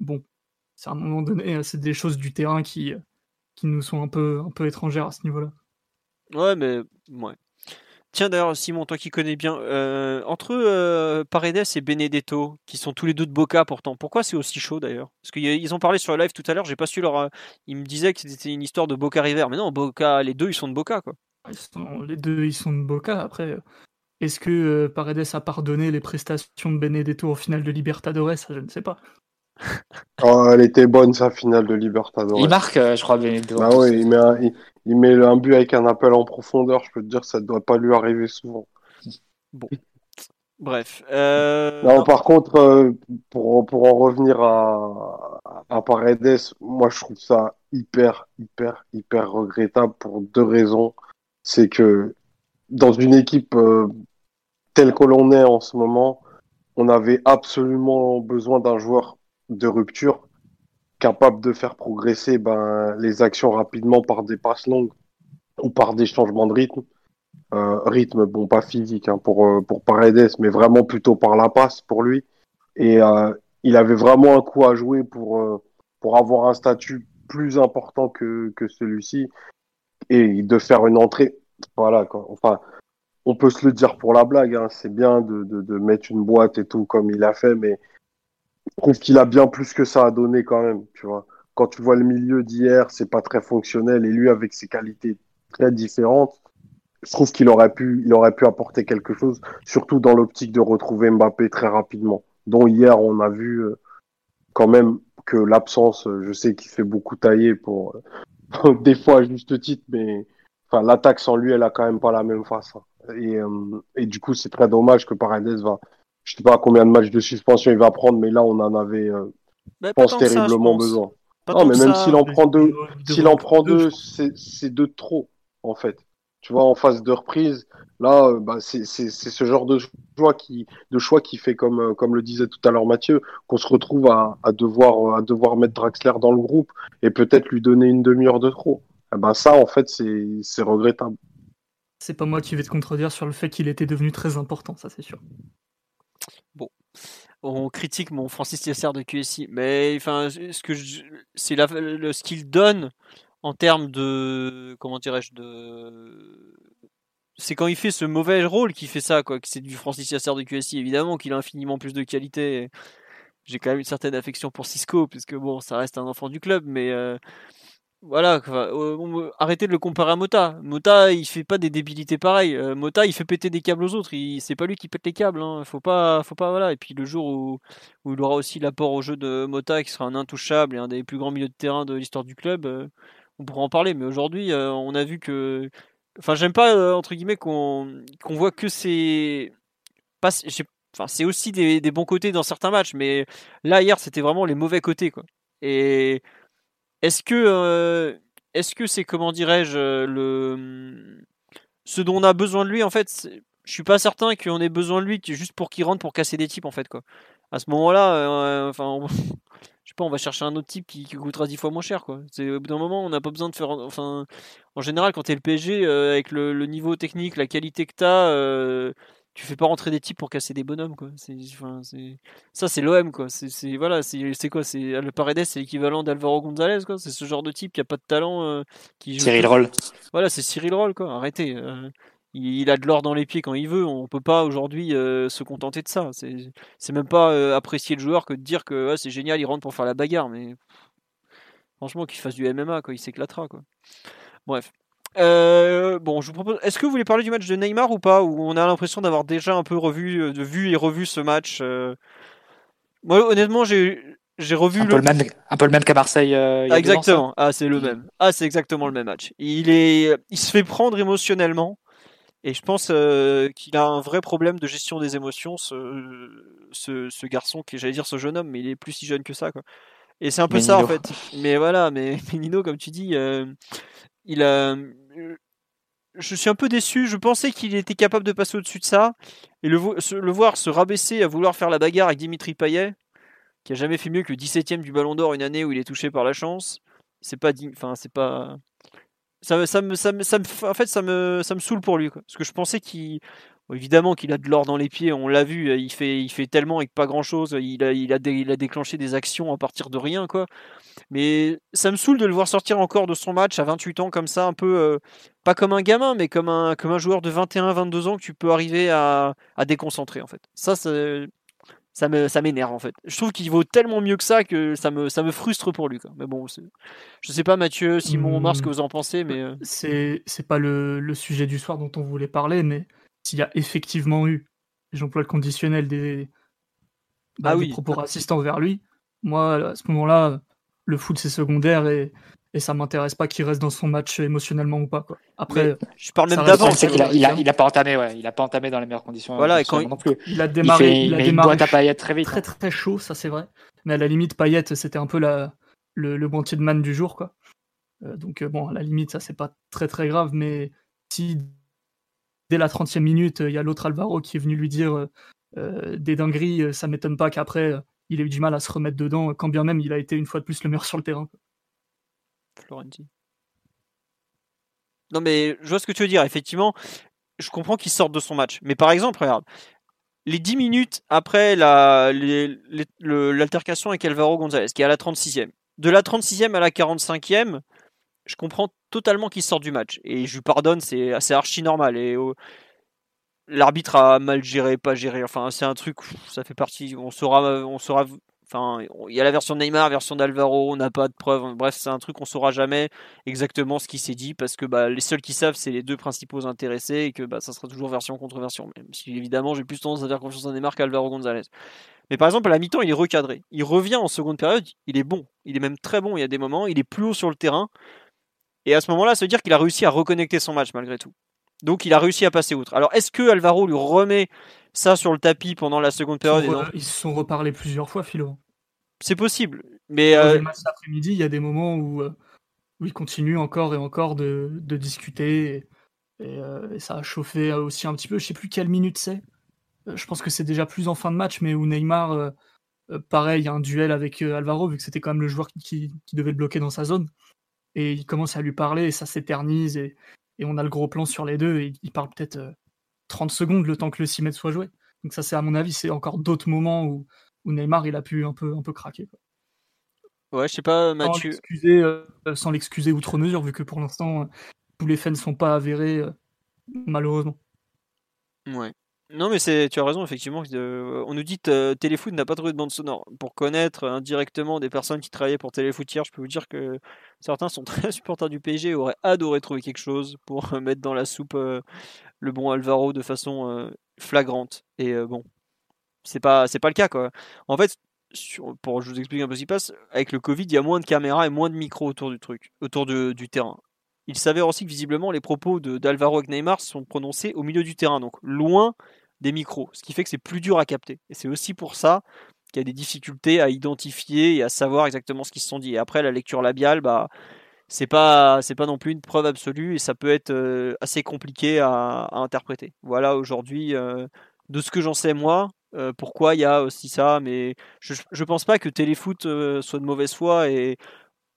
Bon, c'est à un moment donné, c'est des choses du terrain qui, qui nous sont un peu, un peu étrangères à ce niveau-là. Ouais, mais. Ouais. Tiens, d'ailleurs, Simon, toi qui connais bien, euh, entre euh, Paredes et Benedetto, qui sont tous les deux de Boca pourtant, pourquoi c'est aussi chaud d'ailleurs? Parce qu'ils ont parlé sur le live tout à l'heure, j'ai pas su leur. euh, Ils me disaient que c'était une histoire de Boca River, mais non, Boca, les deux ils sont de Boca quoi. Ils sont- les deux, ils sont de Boca. Après, est-ce que euh, Paredes a pardonné les prestations de Benedetto au final de Libertadores? Ça, je ne sais pas. Oh, elle était bonne sa finale de Libertadores. Il marque, euh, je crois, Benedetto. Bah oui, il met, un, il, il met un but avec un appel en profondeur. Je peux te dire que ça ne doit pas lui arriver souvent. Bref. Euh, non, par contre, euh, pour, pour en revenir à, à Paredes, moi je trouve ça hyper, hyper, hyper regrettable pour deux raisons. C'est que dans une équipe euh, telle que l'on est en ce moment, on avait absolument besoin d'un joueur de rupture capable de faire progresser ben, les actions rapidement par des passes longues ou par des changements de rythme. Euh, rythme, bon, pas physique hein, pour, euh, pour Paredes, mais vraiment plutôt par la passe pour lui. Et euh, il avait vraiment un coup à jouer pour, pour avoir un statut plus important que, que celui-ci et de faire une entrée. Voilà, quoi. Enfin, on peut se le dire pour la blague, hein, c'est bien de, de mettre une boîte et tout comme il a fait, mais je trouve qu'il a bien plus que ça à donner quand même, tu vois. Quand tu vois le milieu d'hier, c'est pas très fonctionnel et lui avec ses qualités très différentes, je trouve qu'il aurait pu, il aurait pu apporter quelque chose, surtout dans l'optique de retrouver Mbappé très rapidement. Dont hier on a vu euh, quand même que l'absence, euh, je sais qu'il fait beaucoup tailler pour euh, des fois à juste titre, mais enfin l'attaque sans lui, elle a quand même pas la même face. hein. Et, du coup, c'est très dommage que Paredes va, je sais pas combien de matchs de suspension il va prendre, mais là on en avait, euh, bah, je pense ça, je terriblement pense. besoin. Pas Non, mais même s'il en prend deux, Il s'il en prend deux, c'est c'est deux de trop, en fait. Tu vois, en phase de reprise, là, euh, bah, c'est c'est- c'est ce genre de choix qui, de choix qui fait, comme, euh, comme le disait tout à l'heure Mathieu, qu'on se retrouve à, à, devoir, à devoir mettre Draxler dans le groupe et peut-être lui donner une demi-heure de trop. Eh ben, ça, en fait, c'est c'est regrettable. C'est pas moi qui vais te contredire sur le fait qu'il était devenu très important, ça c'est sûr. On critique mon Francis Yasser de QSI, mais ce c'est qu'il donne en termes de comment dirais-je de c'est quand il fait ce mauvais rôle qu'il fait ça quoi, que c'est du Francis Yasser de QSI évidemment qu'il a infiniment plus de qualité. J'ai quand même une certaine affection pour Cisco puisque bon, ça reste un enfant du club, mais euh, voilà, arrêtez de le comparer à Mota. Mota, il fait pas des débilités pareilles. Euh, Mota, il fait péter des câbles aux autres. C'est pas lui qui pète les câbles. Hein. Faut pas, faut pas, voilà. Et puis le jour où, où il aura aussi l'apport au jeu de Mota, qui sera un intouchable et un des plus grands milieux de terrain de l'histoire du club, euh, on pourra en parler. Mais aujourd'hui, euh, on a vu que, enfin, j'aime pas entre guillemets qu'on, voit que c'est, enfin, c'est aussi des, des bons côtés dans certains matchs. Mais là hier, c'était vraiment les mauvais côtés, quoi. Et est-ce que euh, est-ce que c'est comment dirais-je euh, le ce dont on a besoin de lui en fait je suis pas certain qu'on ait besoin de lui juste pour qu'il rentre pour casser des types en fait quoi. À ce moment-là euh, enfin on- je sais pas on va chercher un autre type qui, coûtera dix fois moins cher quoi. C'est au bout d'un moment on n'a pas besoin de faire enfin en général quand t'es le PSG avec le, niveau technique, la qualité que t'as tu fais pas rentrer des types pour casser des bonhommes quoi. C'est enfin c'est ça c'est l'OM quoi. C'est c'est- voilà, c'est c'est quoi? C'est le Paredes c'est l'équivalent d'Alvaro Gonzalez quoi. C'est ce genre de type qui a pas de talent euh, qui joue Cyril Roll. Voilà, c'est Cyril Roll quoi. Arrêtez. euh, il, il a de l'or dans les pieds quand il veut. On peut pas aujourd'hui euh, se contenter de ça. C'est c'est même pas apprécier le joueur que de dire que ouais, c'est génial, il rentre pour faire la bagarre mais franchement qu'il fasse du MMA quoi, il s'éclatera quoi. Bref. Euh, bon, je vous propose. Est-ce que vous voulez parler du match de Neymar ou pas Où on a l'impression d'avoir déjà un peu revu, euh, de vu et revu ce match. euh? Moi, honnêtement, j'ai j'ai revu Un le. peu le même, un peu le même qu'à Marseille. euh, il y a deux ans, exactement. Ah, c'est le même. Ah, c'est exactement le même match. Il est, il se fait prendre émotionnellement. Et je pense euh, qu'il a un vrai problème de gestion des émotions, ce, ce, ce garçon qui, j'allais dire ce jeune homme, mais il est plus si jeune que ça, quoi. Et c'est un peu ça en fait. Mais voilà, mais mais Nino, comme tu dis, euh, il a. Je suis un peu déçu. Je pensais qu'il était capable de passer au-dessus de ça. Et le, voir se rabaisser à vouloir faire la bagarre avec Dimitri Payet, qui a jamais fait mieux que 17ème du Ballon d'Or une année où il est touché par la chance. C'est pas. Enfin, c'est pas. Ça, me- ça ça en fait, ça me, saoule pour lui. Parce que je pensais qu'il. Évidemment qu'il a de l'or dans les pieds, on l'a vu, il fait, il fait tellement avec pas grand chose. Il a, il, a dé- il a déclenché des actions à partir de rien, quoi. Mais ça me saoule de le voir sortir encore de son match à 28 ans comme ça, un peu, euh, pas comme un gamin, mais comme un, comme un joueur de 21-22 ans que tu peux arriver à, à déconcentrer, en fait. Ça, ça me, ça m'énerve, en fait. Je trouve qu'il vaut tellement mieux que ça que ça me, ça me frustre pour lui, quoi. Mais bon, je sais pas, Mathieu, Simon, Omar, ce que Hmm. vous en pensez, mais. euh, C'est c'est pas le, le sujet du soir dont on voulait parler, mais s'il y a effectivement eu, j'emploie le conditionnel, des, bah, Ah des propos racistes envers lui, moi, à ce moment-là, le foot, c'est secondaire et, et ça m'intéresse pas qu'il reste dans son match émotionnellement ou pas. Quoi. Après, Je parle même d'avant. Le problème, c'est qu'il a, il a, il a pas entamé, ouais. Il a pas entamé dans les meilleures conditions. Voilà, et quand non plus. il a Il, démarré, fait, il il a démarré boîte à paillettes très vite. très très chaud, ça c'est vrai. Mais à la limite, Payet, c'était un peu la, le, le banquier de man du jour. Quoi. Euh, donc euh, bon, à la limite, ça c'est pas très très grave, mais si dès la 30e minute, il y a l'autre Alvaro qui est venu lui dire euh, euh, des dingueries, euh, ça m'étonne pas qu'après, il ait eu du mal à se remettre dedans, quand bien même il a été une fois de plus le meilleur sur le terrain. Florenti. Non, mais je vois ce que tu veux dire. Effectivement, je comprends qu'il sorte de son match. Mais par exemple, regarde, les 10 minutes après l'altercation avec Alvaro González, qui est à la 36e, de la 36e à la 45e, je comprends totalement qu'il sort du match. Et je lui pardonne, c'est assez archi normal. Et oh, l'arbitre a mal géré, pas géré. Enfin, c'est un truc, ça fait partie. On saura, on saura. Enfin, il y a la version de Neymar, version d'Alvaro, on n'a pas de preuves. Bref, c'est un truc, on saura jamais exactement ce qui s'est dit parce que bah, les seuls qui savent, c'est les deux principaux intéressés et que bah, ça sera toujours version contre version. Même si évidemment, j'ai plus tendance à faire confiance à Neymar qu'Alvaro González. Mais par exemple, à la mi-temps, il est recadré. Il revient en seconde période, il est bon. Il est même très bon. Il y a des moments, il est plus haut sur le terrain. Et à ce moment-là, veut dire qu'il a réussi à reconnecter son match malgré tout. Donc il a réussi à passer outre. Alors est-ce que Alvaro lui remet ça sur le tapis pendant la seconde Ils, période re- ils se sont reparlé plusieurs fois, Philo. C'est possible. Mais Dans euh, match d'après-midi, il y a des moments où, euh, où ils continuent encore et encore de, de discuter. Et, et, euh, et ça a chauffé aussi un petit peu. Je sais plus quelle minute c'est. Euh, Je pense que c'est déjà plus en fin de match, mais où Neymar, euh, euh, pareil, il y a un duel avec euh, Alvaro, vu que c'était quand même le joueur qui, qui, qui devait le bloquer dans sa zone. Et il commence à lui parler et ça s'éternise. Et, et on a le gros plan sur les deux. Et il parle peut-être euh, 30 secondes le temps que le 6 mètres soit joué. Donc ça, c'est à mon avis, c'est encore d'autres moments où, où Neymar, il a pu un peu, un peu craquer. quoi ouais, je sais pas, sans Mathieu. l'excuser, euh, sans l'excuser outre mesure, vu que pour l'instant, euh, tous les faits ne sont pas avérés, euh, malheureusement. Ouais. Non, mais c'est, tu as raison, effectivement. euh, on nous dit que Téléfoot n'a pas trouvé de bande sonore. Pour connaître euh, indirectement des personnes qui travaillaient pour Téléfoot hier, je peux vous dire que certains sont très supporters du PSG et auraient adoré trouver quelque chose pour euh, mettre dans la soupe euh, le bon Alvaro de façon euh, flagrante. Et euh, bon, c'est pas, c'est pas le cas, quoi. En fait, pour je vous explique un peu ce qui passe, avec le Covid, il y a moins de caméras et moins de micros autour du truc, autour du terrain. Il s'avère aussi que visiblement les propos d'Alvaro avec Neymar sont prononcés au milieu du terrain, donc loin des micros, ce qui fait que c'est plus dur à capter. Et c'est aussi pour ça qu'il y a des difficultés à identifier et à savoir exactement ce qu'ils se sont dit. Et après, la lecture labiale, bah, c'est pas, pas non plus une preuve absolue et ça peut être euh, assez compliqué à, interpréter. Voilà aujourd'hui, euh, de ce que j'en sais moi, euh, pourquoi il y a aussi ça, mais je, je pense pas que Téléfoot soit de mauvaise foi et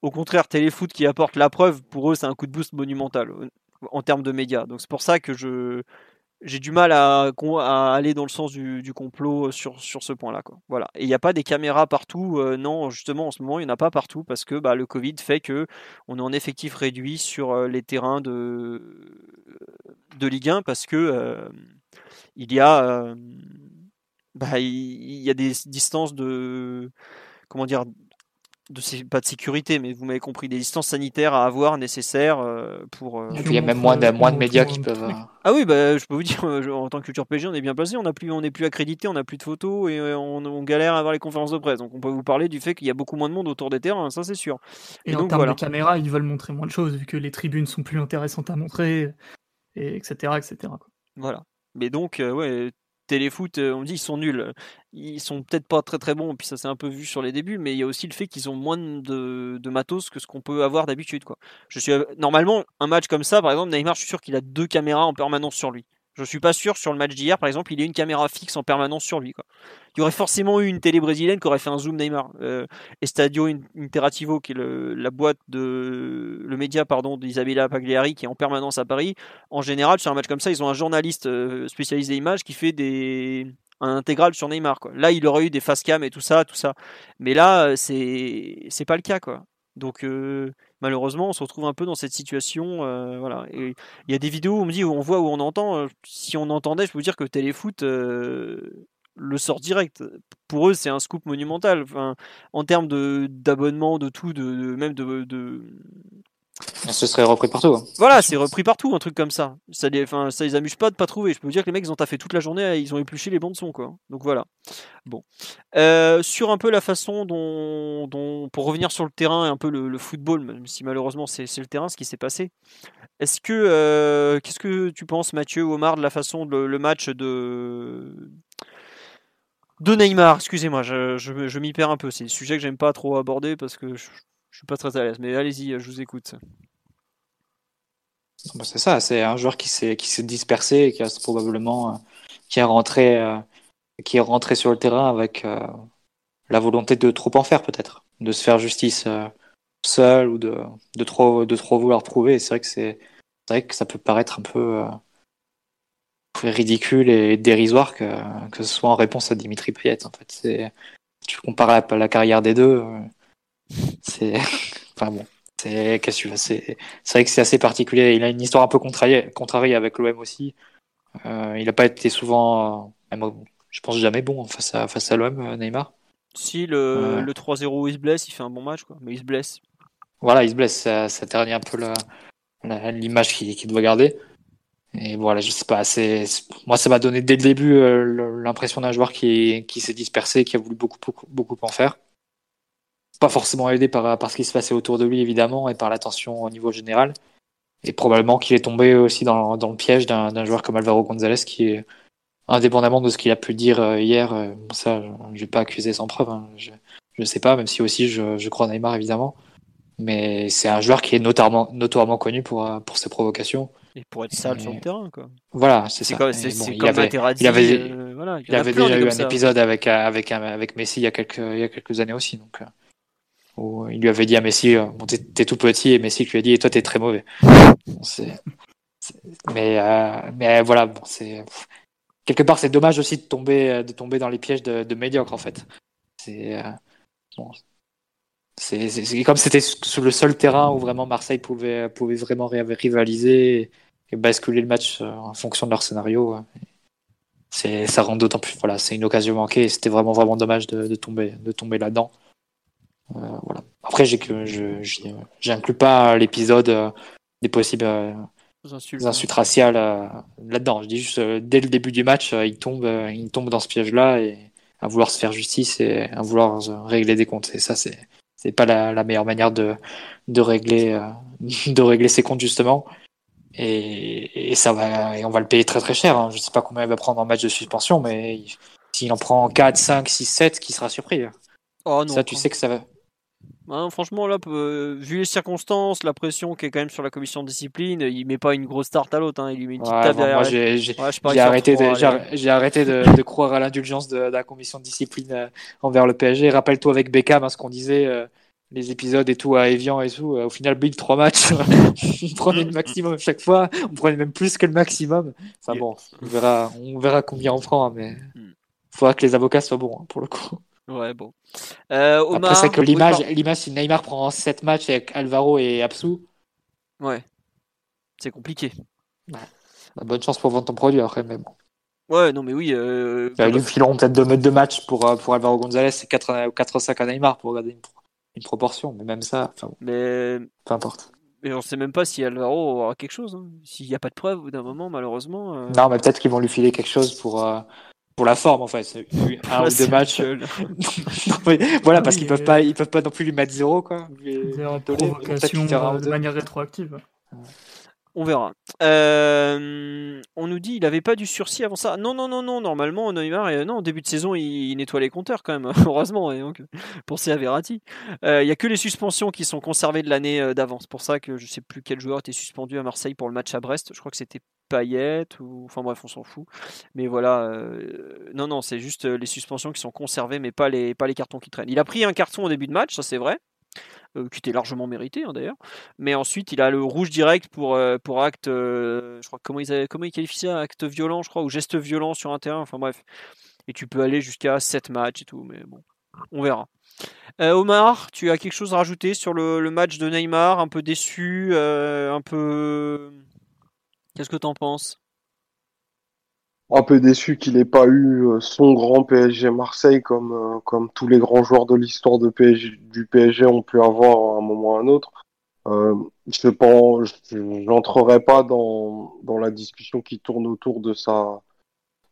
au contraire, Téléfoot qui apporte la preuve, pour eux, c'est un coup de boost monumental euh, en termes de médias. Donc c'est pour ça que je j'ai du mal à, aller dans le sens du, complot sur, sur ce point-là. Voilà. Et il n'y a pas des caméras partout. euh, non, justement, en ce moment, il n'y en a pas partout parce que bah, le Covid fait que on est en effectif réduit sur euh, les terrains de, de Ligue 1 parce que euh, il y a euh, bah, il y a des distances de comment dire de pas de sécurité, mais vous m'avez compris, des distances sanitaires à avoir nécessaires euh, pour. Euh, il y a même moins de, moins de médias qui peuvent. Euh, ah oui, bah, je peux vous dire, en tant que culture PG, on est bien placé, on n'est plus, on plus accrédité, on n'a plus de photos et on, galère à avoir les conférences de presse. Donc on peut vous parler du fait qu'il y a beaucoup moins de monde autour des terrains, ça c'est sûr. Et, en termes de caméra, ils veulent montrer moins de choses vu que les tribunes sont plus intéressantes à montrer, et etc. etc. Voilà. Mais donc, ouais, téléfoot, euh, on dit ils sont nuls. Ils sont peut-être pas très très bons, puis ça s'est un peu vu sur les débuts, mais il y a aussi le fait qu'ils ont moins de, de matos que ce qu'on peut avoir d'habitude. Je suis euh, normalement un match comme ça, par exemple, Neymar, je suis sûr qu'il a deux caméras en permanence sur lui. Je suis pas sûr sur le match d'hier, par exemple, il ait une caméra fixe en permanence sur lui. Quoi. Il y aurait forcément eu une télé brésilienne qui aurait fait un zoom Neymar. Euh, Estadio Interativo, qui est la boîte de le média pardon d'Isabella Pagliari, qui est en permanence à Paris. En général, sur un match comme ça, ils ont un journaliste euh, spécialisé images qui fait des un intégral sur Neymar. Là, il aurait eu des face cam et tout ça, tout ça. Mais là, euh, c'est c'est pas le cas, quoi. Donc euh, malheureusement, on se retrouve un peu dans cette situation. Euh, voilà. il y a des vidéos où on me dit où on voit où on entend. Si on entendait, je peux vous dire que Téléfoot le sort direct. Pour eux, c'est un scoop monumental. Enfin, en termes de d'abonnement, de tout, de, même de, ce serait repris partout. Hein. Voilà, c'est repris partout, un truc comme ça. Ça les, enfin, ça les amuse pas de pas trouver. Je peux vous dire que les mecs, ils ont taffé toute la journée, ils ont épluché les bandes son, quoi. Donc voilà. Bon. Euh, sur un peu la façon dont, pour revenir sur le terrain et un peu le, football, même si malheureusement c'est le terrain, ce qui s'est passé. Est-ce que, euh, qu'est-ce que tu penses, Mathieu, Omar, de la façon de le match de de Neymar, excusez-moi, je, je, m'y perds un peu. C'est un sujet que j'aime pas trop aborder parce que je suis pas très à l'aise, mais allez-y, je vous écoute. Bah, c'est ça, c'est un joueur qui s'est dispersé et qui a probablement euh, qui est rentré euh, qui est rentré sur le terrain avec euh, la volonté de trop en faire peut-être, de se faire justice seul ou de, de trop de trop vouloir prouver. C'est vrai que c'est vrai que ça peut paraître un peu ridicule et dérisoire que, que ce soit en réponse à Dimitri Payet. En fait, tu compares la, la carrière des deux c'est. enfin bon. C'est qu'est-ce que C'est vrai que c'est assez particulier. Il a une histoire un peu contrariée, contrariée avec l'OM aussi. Euh, il n'a pas été souvent, je pense jamais bon face à face à l'OM, euh, Neymar. Si le, le 3-0 il se blesse, il fait un bon match quoi, mais il se blesse. Voilà, il se blesse, ça, ça ternit un peu l'image qu'il doit garder. Et voilà, je sais pas, c'est moi ça m'a donné dès le début euh, l'impression d'un joueur qui, qui s'est dispersé, qui a voulu beaucoup, beaucoup, beaucoup en faire pas forcément aidé par, par ce qui se passait autour de lui, évidemment, et par l'attention au niveau général. Et probablement qu'il est tombé aussi dans, dans le piège d'un joueur comme Alvaro González, qui est, indépendamment de ce qu'il a pu dire euh, hier, euh, ça, je vais pas accuser sans preuve, hein. je ne sais pas, même si aussi je, je crois Neymar, évidemment. Mais c'est un joueur qui est notoirement, notoirement connu pour, euh, pour ses provocations. Et pour être sale sur le terrain, quoi. Voilà, c'est ça. Comme, il, avait, il avait, voilà, il, avait déjà eu un épisode avec, avec, avec Messi il y a quelques, il y a quelques années aussi. Donc, il lui avait dit à Messi, euh, bon, t'es, tout petit, et Messi lui a dit, et toi, t'es très mauvais. mais, euh, mais voilà, quelque part, c'est dommage aussi de tomber, de tomber dans les pièges de, de médiocre en fait. C'est euh, comme c'était sur le seul terrain où vraiment Marseille pouvait, vraiment rivaliser et basculer le match en fonction de leur scénario. Ça rend d'autant plus, voilà, c'est une occasion manquée. C'était vraiment vraiment dommage de tomber, de tomber là-dedans. Euh, voilà. Après, j'ai que je j'inclus pas l'épisode euh, des possibles euh, insultes, raciales là-dedans. Je dis juste dès le début du match, il tombe, il tombe dans ce piège-là et à vouloir se faire justice et à vouloir régler des comptes. Et ça, c'est c'est pas la, la, meilleure manière de de régler de régler ses comptes justement. Et, et, ça va et on va le payer très très cher. Hein. Je sais pas combien il va prendre en match de suspension, mais s'il en prend 4, 5, 6, 7, qui sera surpris. Oh non, ça, tu sais que ça va. Hein, franchement, là, vu les circonstances, la pression qui est quand même sur la commission de discipline, il met pas une grosse tarte à l'autre. Hein, il lui met une petite derrière. j'ai arrêté, de, arrêté de, croire à l'indulgence de, la commission de discipline euh, envers le PSG. Rappelle-toi avec Beckham, hein, ce qu'on disait, euh, les épisodes et tout à Evian et tout. Euh, au final, Big trois matchs, on prenait le maximum chaque fois. On prenait même plus que le maximum. Enfin bon, on verra, on verra combien on prend, mais il hmm. faudra que les avocats soient bons pour le coup. Ouais, bon. Euh, Après, c'est que l'image, l'image, si Neymar prend 7 matchs avec Alvaro et Absu. Ouais. C'est compliqué. Bah, bonne chance pour vendre ton produit après, mais bon. Ouais, non, mais oui. Euh... Ils lui fileront peut-être 2 mètres de match pour, euh, pour Alvaro Gonzalez et 4, 4 5 à Neymar pour regarder une, une proportion, mais même ça, enfin, Mais peu importe. Mais on sait même pas si Alvaro aura quelque chose. hein. S'il n'y a pas de preuve au bout d'un moment, malheureusement. euh, Non, mais peut-être qu'ils vont lui filer quelque chose pour, euh, pour la forme, en fait. C'est un ou c'est deux matchs. gueule. Non, mais voilà, Ah parce qu'ils peuvent euh, pas, ils peuvent pas non plus lui mettre zéro, quoi. Mais- en provocation ou euh, de manière rétroactive. On verra. Euh, on nous dit il avait pas du sursis avant ça. Non, non, non, non. Normalement, Neymar, euh, non, au début de saison, il, il nettoie les compteurs quand même. Heureusement. Et donc, pensez à Verratti. Euh, Il y a que les suspensions qui sont conservées de l'année euh, d'avant. C'est pour ça que je sais plus quel joueur était suspendu à Marseille pour le match à Brest. Je crois que c'était Payet ou enfin bref, on s'en fout. Mais voilà, euh, non, non, c'est juste euh, les suspensions qui sont conservées, mais pas les cartons qui traînent. Il a pris un carton au début de match, ça c'est vrai. euh, qui était largement mérité hein, d'ailleurs. Mais ensuite, il a le rouge direct pour, acte, je crois, comment ils, comment ils qualifient ça Acte violent, je crois, ou geste violent sur un terrain, enfin bref. Et tu peux aller jusqu'à 7 matchs et tout, mais bon, on verra. Omar, tu as quelque chose à rajouter sur le, match de Neymar Un peu déçu, un peu. Qu'est-ce que t'en penses? Un peu déçu qu'il n'ait pas eu euh, son grand PSG Marseille comme, euh, comme tous les grands joueurs de l'histoire PSG, du PSG ont pu avoir à un moment ou à un autre. Euh, je pense, pas dans, dans la discussion qui tourne autour de sa,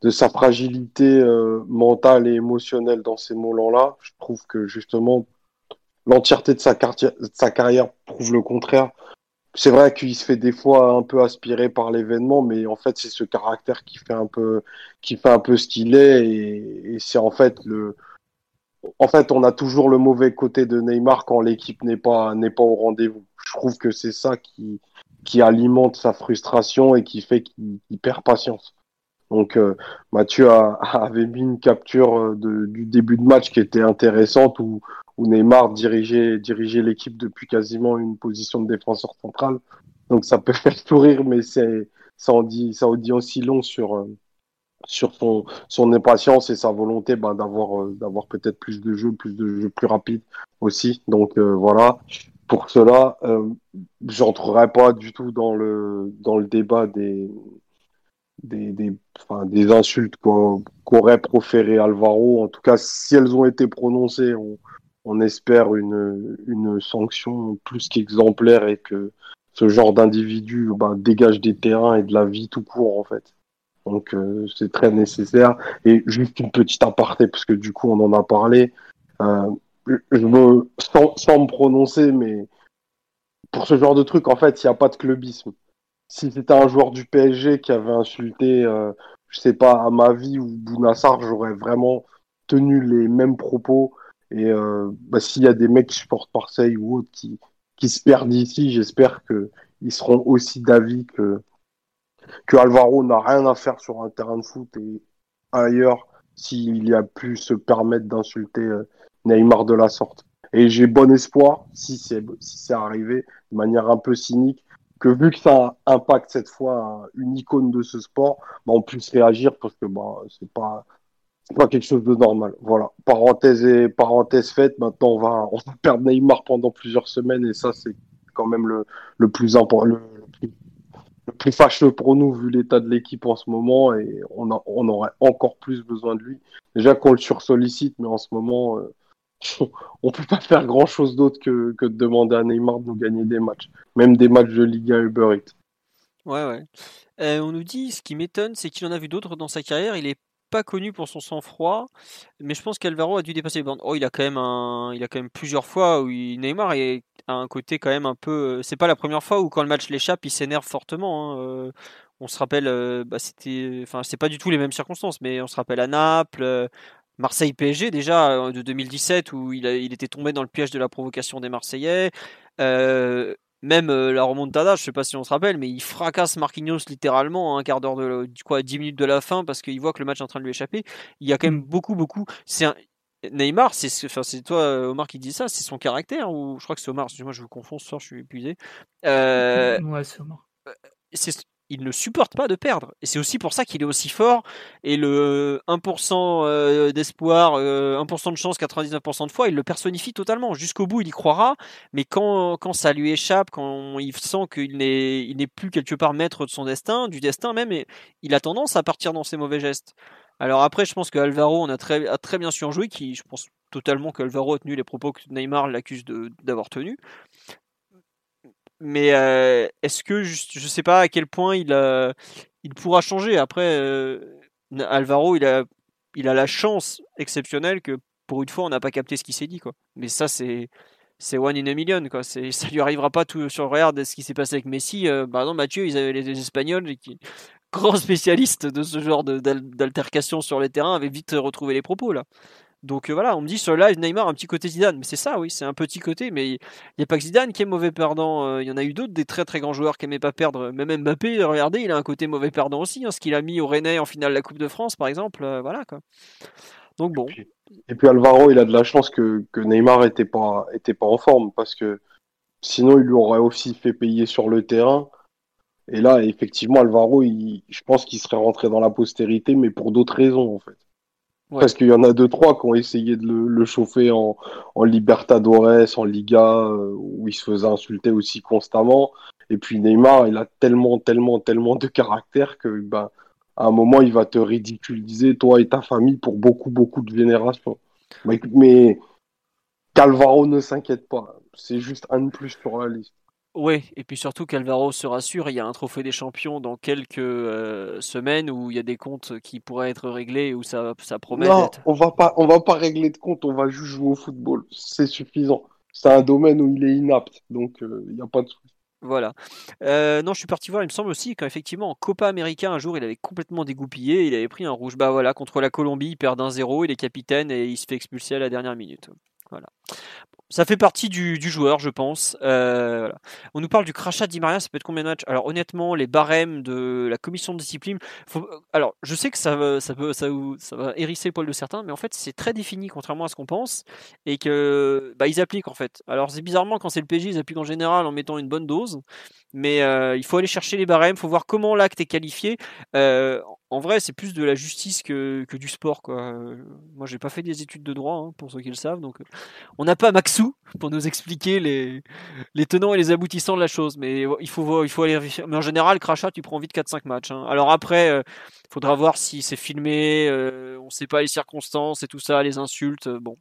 de sa fragilité mentale et émotionnelle dans ces moments-là. Je trouve que justement, l'entièreté de sa, de sa carrière prouve le contraire. C'est vrai qu'il se fait des fois un peu aspirer par l'événement, mais en fait, c'est ce caractère qui fait un peu, qui fait un peu ce qu'il est, et, c'est en fait le, en fait, on a toujours le mauvais côté de Neymar quand l'équipe n'est pas, n'est pas au rendez-vous. Je trouve que c'est ça qui, qui alimente sa frustration et qui fait qu'il perd patience. Donc, euh, Mathieu a, avait mis une capture euh, de, du début de match qui était intéressante où, où Neymar dirigeait, dirigeait l'équipe depuis quasiment une position de défenseur central. Donc, ça peut faire sourire, mais c'est, ça en dit, ça en dit aussi long sur, euh, sur son, son impatience et sa volonté ben, d'avoir, d'avoir peut-être plus de jeux, plus de jeux plus rapides aussi. Donc, euh, voilà. Pour cela, euh, j'entrerai pas du tout dans le, dans le débat des, des, des, enfin, des insultes qu'au- qu'aurait proféré Alvaro. En tout cas, si elles ont été prononcées, on, espère une, une sanction plus qu'exemplaire et que ce genre d'individu ben, dégage des terrains et de la vie tout court, en fait. Donc, euh, c'est très nécessaire. Et juste une petite aparté, parce que du coup, on en a parlé. Euh, je me, sans, sans me prononcer, mais pour ce genre de truc, en fait, il n'y a pas de clubisme si c'était un joueur du PSG qui avait insulté, euh, je sais pas, à ma vie ou Bounassar, j'aurais vraiment tenu les mêmes propos. Et euh, bah, s'il y a des mecs qui supportent Marseille ou autres qui, qui se perdent ici, j'espère que ils seront aussi d'avis que, que Alvaro n'a rien à faire sur un terrain de foot et ailleurs s'il y a pu se permettre d'insulter euh, Neymar de la sorte. Et j'ai bon espoir, si c'est si c'est arrivé de manière un peu cynique, que vu que ça impacte cette fois un- une icône de ce sport, bah, on puisse réagir parce que bah, c'est pas quelque chose de normal. Voilà. Parenthèse et parenthèse faite. Maintenant, on va perdre Neymar pendant plusieurs semaines et ça c'est quand même le plus important, le, plus, fâcheux pour nous vu l'état de l'équipe en ce moment et on aurait encore plus besoin de lui. Déjà qu'on le sursollicite, mais en ce moment. euh, on peut pas faire grand chose d'autre que, que de demander à Neymar de nous gagner des matchs, même des matchs de Ligue 1 Uber Eats. Ouais, ouais. Euh, on nous dit, ce qui m'étonne, c'est qu'il en a vu d'autres dans sa carrière. Il est pas connu pour son sang-froid, mais je pense qu'Alvaro a dû dépasser les bornes. Oh, il a quand même un, il a quand même plusieurs fois où Neymar est- a un côté quand même un peu. C'est pas la première fois où quand le match l'échappe, il s'énerve fortement. hein. Euh, on se rappelle, euh, bah, c'était, enfin, c'est pas du tout les mêmes circonstances, mais on se rappelle à Naples. Euh, Marseille PSG déjà euh, de 2017 où il, a- il était tombé dans le piège de la provocation des Marseillais. Euh, même euh, la remontada, je sais pas si on se rappelle, mais il fracasse Marquinhos littéralement à un quart d'heure de quoi, 10 minutes de la fin parce qu'il voit que le match est en train de lui échapper. Il y a quand même Mm. beaucoup, beaucoup. C'est un- Neymar, c'est enfin, toi Omar qui dis ça, c'est son caractère ou je crois que c'est Omar. Excuse-moi, je vous confonds ce soir, je suis épuisé. Euh, Ouais, c'est Omar. c'est- il ne supporte pas de perdre. Et c'est aussi pour ça qu'il est aussi fort. Et le 1% euh, d'espoir, euh, 1% de chance, 99% de fois, il le personnifie totalement. Jusqu'au bout, il y croira. Mais quand, quand ça lui échappe, quand il sent qu'il n'est, plus quelque part maître de son destin, du destin même, et il a tendance à partir dans ses mauvais gestes. Alors après, je pense que Alvaro on a très, a très bien su en jouer, qui, je pense, totalement qu'Alvaro a tenu les propos que Neymar l'accuse d'avoir tenus. Mais est-ce que je ne sais pas à quel point il, il pourra changer Après, Alvaro, il a, il a la chance exceptionnelle que pour une fois, on n'a pas capté ce qu'il s'est dit. Quoi. Mais ça, c'est c'est one in a million quoi c'est ça lui arrivera pas tout sur le de ce qui s'est passé avec Messi euh, par exemple Mathieu ils avaient les, Espagnols qui grands spécialistes de ce genre d'altercation sur les terrains avaient vite retrouvé les propos là donc euh, voilà on me dit sur live Neymar un petit côté Zidane mais c'est ça oui c'est un petit côté mais il n'y a pas que Zidane qui est mauvais perdant euh, il y en a eu d'autres des très très grands joueurs qui aimaient pas perdre même Mbappé regardez il a un côté mauvais perdant aussi hein, ce qu'il a mis au Rennais en finale de la Coupe de France par exemple voilà quoi donc bon et puis Alvaro, il a de la chance que, Neymar était pas, était pas en forme parce que sinon il lui aurait aussi fait payer sur le terrain. Et là, effectivement, Alvaro, je pense qu'il serait rentré dans la postérité, mais pour d'autres raisons en fait. Parce qu'il y en a deux, trois qui ont essayé de le, chauffer en, en, Libertadores, en Liga, euh, où il se faisait insulter aussi constamment. Et puis Neymar, il a tellement, tellement, tellement de caractère que ben, à un moment, il va te ridiculiser, toi et ta famille, pour beaucoup, beaucoup de vénération. Mais, mais Calvaro ne s'inquiète pas. C'est juste un de plus sur la liste. Oui, et puis surtout qu'Alvaro se rassure, il y a un trophée des champions dans quelques euh, semaines où il y a des comptes qui pourraient être réglés, où ça, ça promet Non, on va pas, on va pas régler de compte, on va juste jouer au football. C'est suffisant. C'est un domaine où il est inapte, donc euh, il n'y a pas de souci. Voilà. Euh, non, je suis parti voir, il me semble aussi qu'effectivement, en Copa América, un jour, il avait complètement dégoupillé, il avait pris un rouge. Bah voilà, contre la Colombie, il perd d'un zéro, il est capitaine et il se fait expulser à la dernière minute. Voilà ça fait partie du, du joueur, je pense. Euh, voilà. On nous parle du crachat d'Imaria, ça peut être combien de matchs? Alors honnêtement, les barèmes de la commission de discipline, faut... alors je sais que ça, ça, peut, ça, ça va hérisser le poil de certains, mais en fait c'est très défini contrairement à ce qu'on pense et que bah, ils appliquent en fait. Alors c'est bizarrement quand c'est le PJ, ils appliquent en général en mettant une bonne dose, mais euh, il faut aller chercher les barèmes, il faut voir comment l'acte est qualifié. Euh, en vrai, c'est plus de la justice que, que du sport. Quoi. Moi, j'ai pas fait des études de droit, hein, pour ceux qui le savent. Donc, on n'a pas Maxou pour nous expliquer les, les tenants et les aboutissants de la chose. Mais il faut, il faut aller Mais en général, crachat, tu prends vite 4-5 matchs. Hein. Alors après, il euh, faudra voir si c'est filmé. Euh, on sait pas les circonstances et tout ça, les insultes. Bon,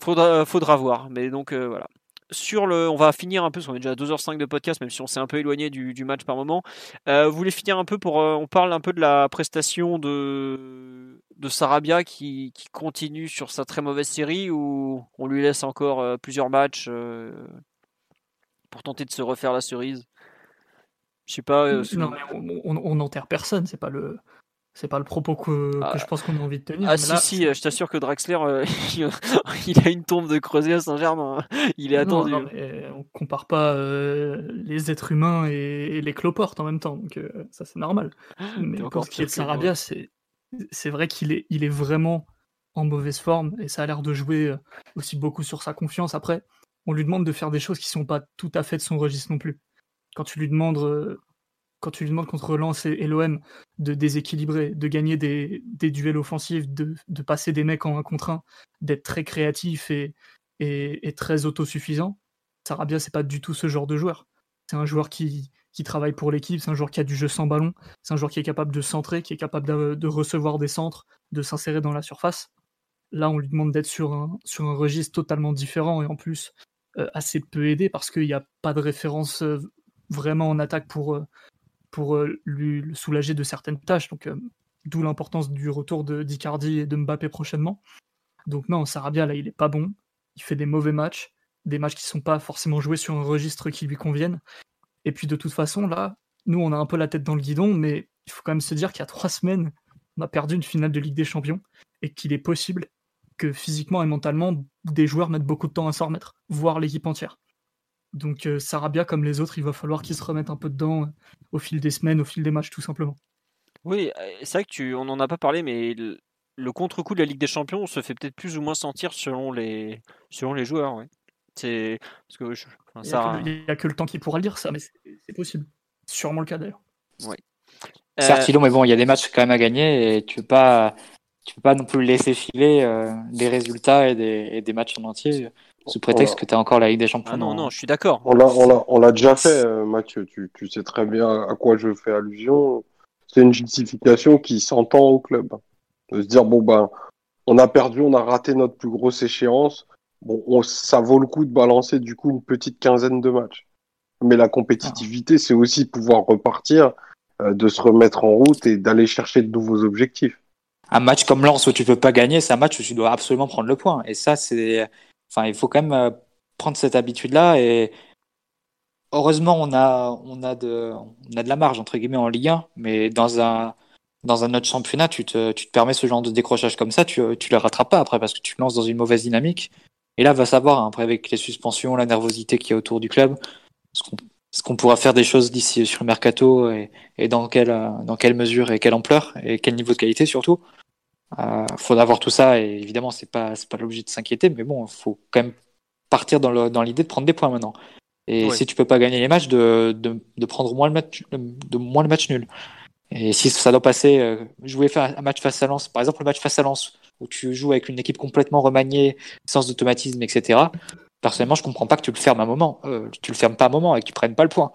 faudra, faudra voir. Mais donc, euh, voilà sur le, on va finir un peu, parce qu'on est déjà à 2h05 de podcast, même si on s'est un peu éloigné du, match par moment. Euh, vous voulez finir un peu pour, euh, on parle un peu de la prestation de, de Sarabia qui, continue sur sa très mauvaise série ou on lui laisse encore euh, plusieurs matchs pour tenter de se refaire la cerise? Je sais pas. non, mais on n'enterre personne, c'est pas le, c'est pas le propos que, ah. je pense qu'on a envie de tenir. Ah si si, je t'assure que Draxler, euh, il a une tombe de creuset à Saint-Germain. Il est attendu. Non, on compare pas euh, les êtres humains et, les cloportes en même temps, donc euh, ça c'est normal. Mais pour ce qui est de Sarabia, c'est c'est vrai qu'il est il est vraiment en mauvaise forme et ça a l'air de jouer aussi beaucoup sur sa confiance. Après, on lui demande de faire des choses qui sont pas tout à fait de son registre non plus. Quand tu lui demandes quand tu lui demandes contre Lens et, l'OM de déséquilibrer, de gagner des, duels offensifs, de, passer des mecs en un contre un, d'être très créatif et, très autosuffisant, Sarabia, c'est pas du tout ce genre de joueur. C'est un joueur qui, travaille pour l'équipe, c'est un joueur qui a du jeu sans ballon, c'est un joueur qui est capable de centrer, qui est capable de, recevoir des centres, de s'insérer dans la surface. Là, on lui demande d'être sur un, sur un registre totalement différent et en plus euh, assez peu aidé parce qu'il n'y a pas de référence euh, vraiment en attaque pour, euh, pour euh, lui soulager de certaines tâches. Donc, euh, d'où l'importance du retour de d'Icardi et de Mbappé prochainement. Donc non, Sarabia là, il est pas bon. Il fait des mauvais matchs, des matchs qui sont pas forcément joués sur un registre qui lui convienne. Et puis de toute façon là, nous on a un peu la tête dans le guidon, mais il faut quand même se dire qu'il y a trois semaines, on a perdu une finale de Ligue des Champions et qu'il est possible que physiquement et mentalement, des joueurs mettent beaucoup de temps à s'en remettre, voire l'équipe entière. Donc euh, Sarabia, comme les autres, il va falloir qu'il se remette un peu dedans euh, au fil des semaines, au fil des matchs, tout simplement. Oui, euh, c'est vrai que tu, on n'en a pas parlé, mais le, contre-coup de la Ligue des Champions se fait peut-être plus ou moins sentir selon les, selon les joueurs. Ouais. C'est parce que il n'y a, que le temps qui pourra le dire ça, mais c'est possible. Sûrement le cas d'ailleurs. Oui. Certes, mais bon, il y a des matchs quand même à gagner et tu peux pas, tu peux pas non plus laisser filer des résultats et des, et des matchs en entier sous prétexte que tu as encore la Ligue des Champions. Ah non, non, je suis d'accord. On l'a déjà fait, euh, Mathieu. Tu, tu, sais très bien à quoi je fais allusion. C'est une justification qui s'entend au club. De se dire, bon, ben, on a perdu, on a raté notre plus grosse échéance. Bon, ça vaut le coup de balancer du coup une petite quinzaine de matchs. Mais la compétitivité, c'est aussi pouvoir repartir, euh, de se remettre en route et d'aller chercher de nouveaux objectifs. Un match comme Lens où tu peux pas gagner, c'est un match où tu dois absolument prendre le point. Et ça, c'est, enfin, il faut quand même euh, prendre cette habitude-là. Et heureusement, on a, on a de, on a de la marge entre guillemets en Ligue 1, mais dans un, dans un autre championnat, tu te, tu te permets ce genre de décrochage comme ça, tu, tu le rattrapes pas après parce que tu te lances dans une mauvaise dynamique. Et là, va savoir, hein, après, avec les suspensions, la nervosité qui est autour du club, ce qu'on pourra faire des choses d'ici sur le mercato et, et, dans, quelle, dans quelle mesure et quelle ampleur et quel niveau de qualité surtout. Euh, faudra voir tout ça et évidemment, c'est pas, pas l'objet de s'inquiéter, mais bon, il faut quand même partir dans l'idée dans de prendre des points maintenant. Et si tu peux pas gagner les matchs, de, de, de prendre moins le match, de moins le match nul. Et si ça doit passer, euh, jouer un match face à Lens, par exemple le match face à Lens, où tu joues avec une équipe complètement remaniée, sans automatisme, etc. Personnellement, je comprends pas que tu le fermes un moment. Euh, tu le fermes pas un moment et que tu prennes pas le point.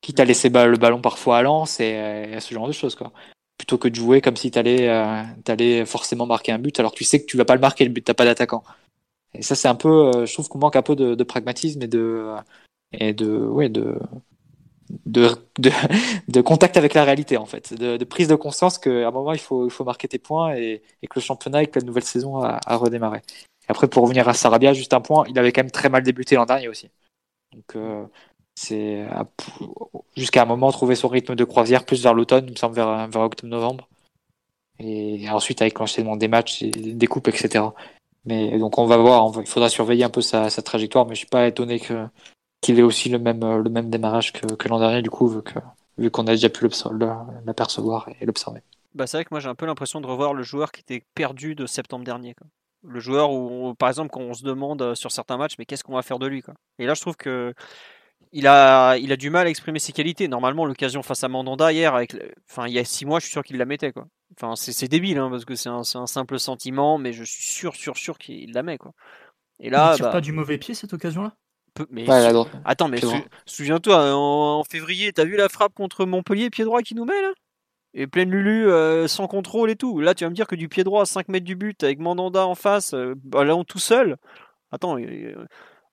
Quitte à laisser le ballon parfois à Lens et, à ce genre de choses, quoi. Plutôt que de jouer comme si tu allais, euh, forcément marquer un but alors que tu sais que tu vas pas le marquer, le but, t'as pas d'attaquant. Et ça, c'est un peu, euh, je trouve qu'on manque un peu de, pragmatisme et de, et de, ouais, de, de, de, contact avec la réalité en fait, de, prise de conscience qu'à un moment il faut, il faut marquer tes points et, que le championnat et que la nouvelle saison a, redémarré. Après pour revenir à Sarabia, juste un point, il avait quand même très mal débuté l'an dernier aussi. Donc euh, c'est jusqu'à un moment trouver son rythme de croisière plus vers l'automne, il me semble vers, octobre-novembre. Et ensuite avec l'enchaînement des matchs, des coupes, etc. Mais donc on va voir, il faudra surveiller un peu sa, sa trajectoire, mais je suis pas étonné que qu'il ait aussi le même, le même démarrage que, que l'an dernier, du coup, vu qu'on vu qu'on a déjà pu l'apercevoir et l'observer. Bah, c'est vrai que moi j'ai un peu l'impression de revoir le joueur qui était perdu de septembre dernier. Le joueur où, par exemple, quand on se demande euh, sur certains matchs, mais qu'est-ce qu'on va faire de lui. Et là, je trouve que il a, il a du mal à exprimer ses qualités. Normalement, l'occasion face à Mandanda hier, avec, enfin, il y a six mois, je suis sûr qu'il la mettait. Quoi. Enfin, c'est débile, hein, parce que c'est un, un, simple sentiment, mais je suis sûr, sûr, sûr qu'il la met. Quoi. Et là, il tire bah pas du mauvais pied cette occasion-là? Mais attends, mais souviens-toi, en, février, t'as vu la frappe contre Montpellier, pied droit qui nous met là? Et pleine Lulu, euh, sans contrôle et tout. Là, tu vas me dire que du pied droit à 5 mètres du but, avec Mandanda en face, euh, ballon tout seul. Attends,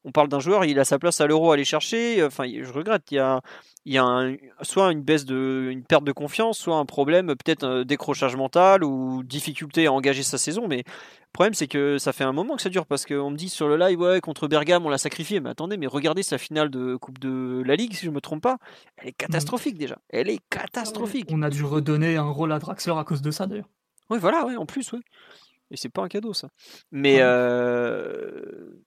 on parle d'un joueur, il a sa place à l'euro à aller chercher. Enfin, je regrette, il y a, il y a soit une baisse de, une perte de confiance, soit un problème, peut-être un décrochage mental ou difficulté à engager sa saison. Mais le problème, c'est que ça fait un moment que ça dure parce qu'on me dit sur le live, ouais, contre Bergame, on l'a sacrifié. Mais attendez, mais regardez sa finale de Coupe de la Ligue, si je me trompe pas. Elle est catastrophique déjà. Elle est catastrophique. On a dû redonner un rôle à Draxler à cause de ça d'ailleurs. Oui, voilà, ouais, en plus, oui. Et c'est pas un cadeau ça. Mais euh,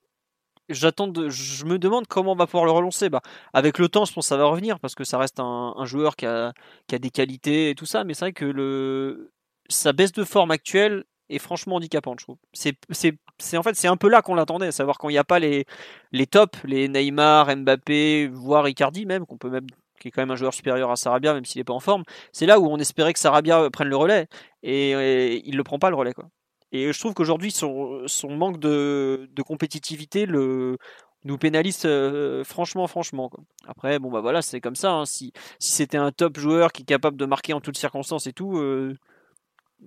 j'attends je me demande comment on va pouvoir le relancer. Bah, avec le temps, je pense que ça va revenir parce que ça reste un, joueur qui a, qui a, des qualités et tout ça. Mais c'est vrai que le, sa baisse de forme actuelle est franchement handicapante, je trouve. C'est, c'est, c'est en fait, c'est un peu là qu'on l'attendait, à savoir quand il n'y a pas les, les tops, les Neymar, Mbappé, voire Icardi même, qu'on peut même qui est quand même un joueur supérieur à Sarabia, même s'il n'est pas en forme. C'est là où on espérait que Sarabia prenne le relais et, et il ne le prend pas le relais. Quoi. Et je trouve qu'aujourd'hui, son, manque de, de, compétitivité nous pénalise euh, franchement, franchement. Après, bon, bah voilà, c'est comme ça. Hein. Si, c'était un top joueur qui est capable de marquer en toutes circonstances et tout, euh,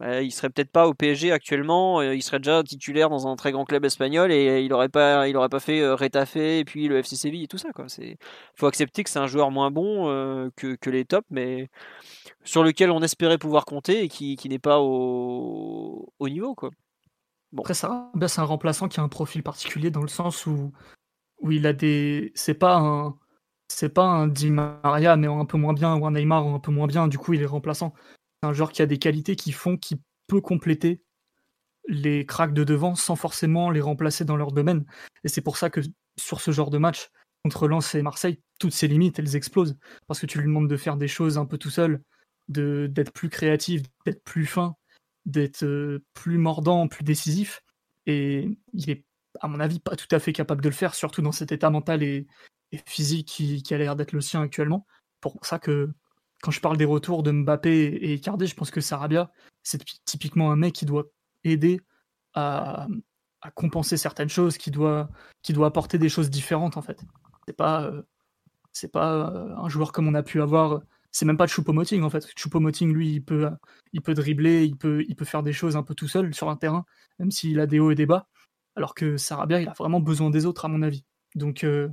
il serait peut-être pas au PSG actuellement. Euh, il serait déjà titulaire dans un très grand club espagnol et il n'aurait pas, pas fait Retafe et puis le FC Séville et tout ça. Quoi. C'est, faut accepter que c'est un joueur moins bon que, que les tops, mais sur lequel on espérait pouvoir compter et qui, qui n'est pas au, au, niveau. Quoi. Après, ça, bah, c'est un remplaçant qui a un profil particulier dans le sens où, où il a des. C'est pas un. C'est pas un Di Maria, mais un peu moins bien, ou un Neymar, un peu moins bien, du coup il est remplaçant. C'est un joueur qui a des qualités qui font qu'il peut compléter les cracks de devant sans forcément les remplacer dans leur domaine. Et c'est pour ça que sur ce genre de match, contre Lens et Marseille, toutes ses limites, elles explosent. Parce que tu lui demandes de faire des choses un peu tout seul, d'être plus créatif, d'être plus fin, d'être euh, plus mordant, plus décisif. Et il est, à mon avis, pas tout à fait capable de le faire, surtout dans cet état mental et, physique qui, a l'air d'être le sien actuellement. Pour ça que quand je parle des retours de Mbappé et Icardi, je pense que Sarabia, c'est typiquement un mec qui doit aider à, compenser certaines choses, qui doit, qui doit apporter des choses différentes en fait. C'est pas, euh, c'est pas euh, un joueur comme on a pu avoir c'est même pas Choupo-Moting en fait. Choupo-Moting, lui, il peut, il peut dribbler, il peut, il peut faire des choses un peu tout seul sur un terrain, même s'il a des hauts et des bas. Alors que Sarabia, il a vraiment besoin des autres, à mon avis. Donc, euh,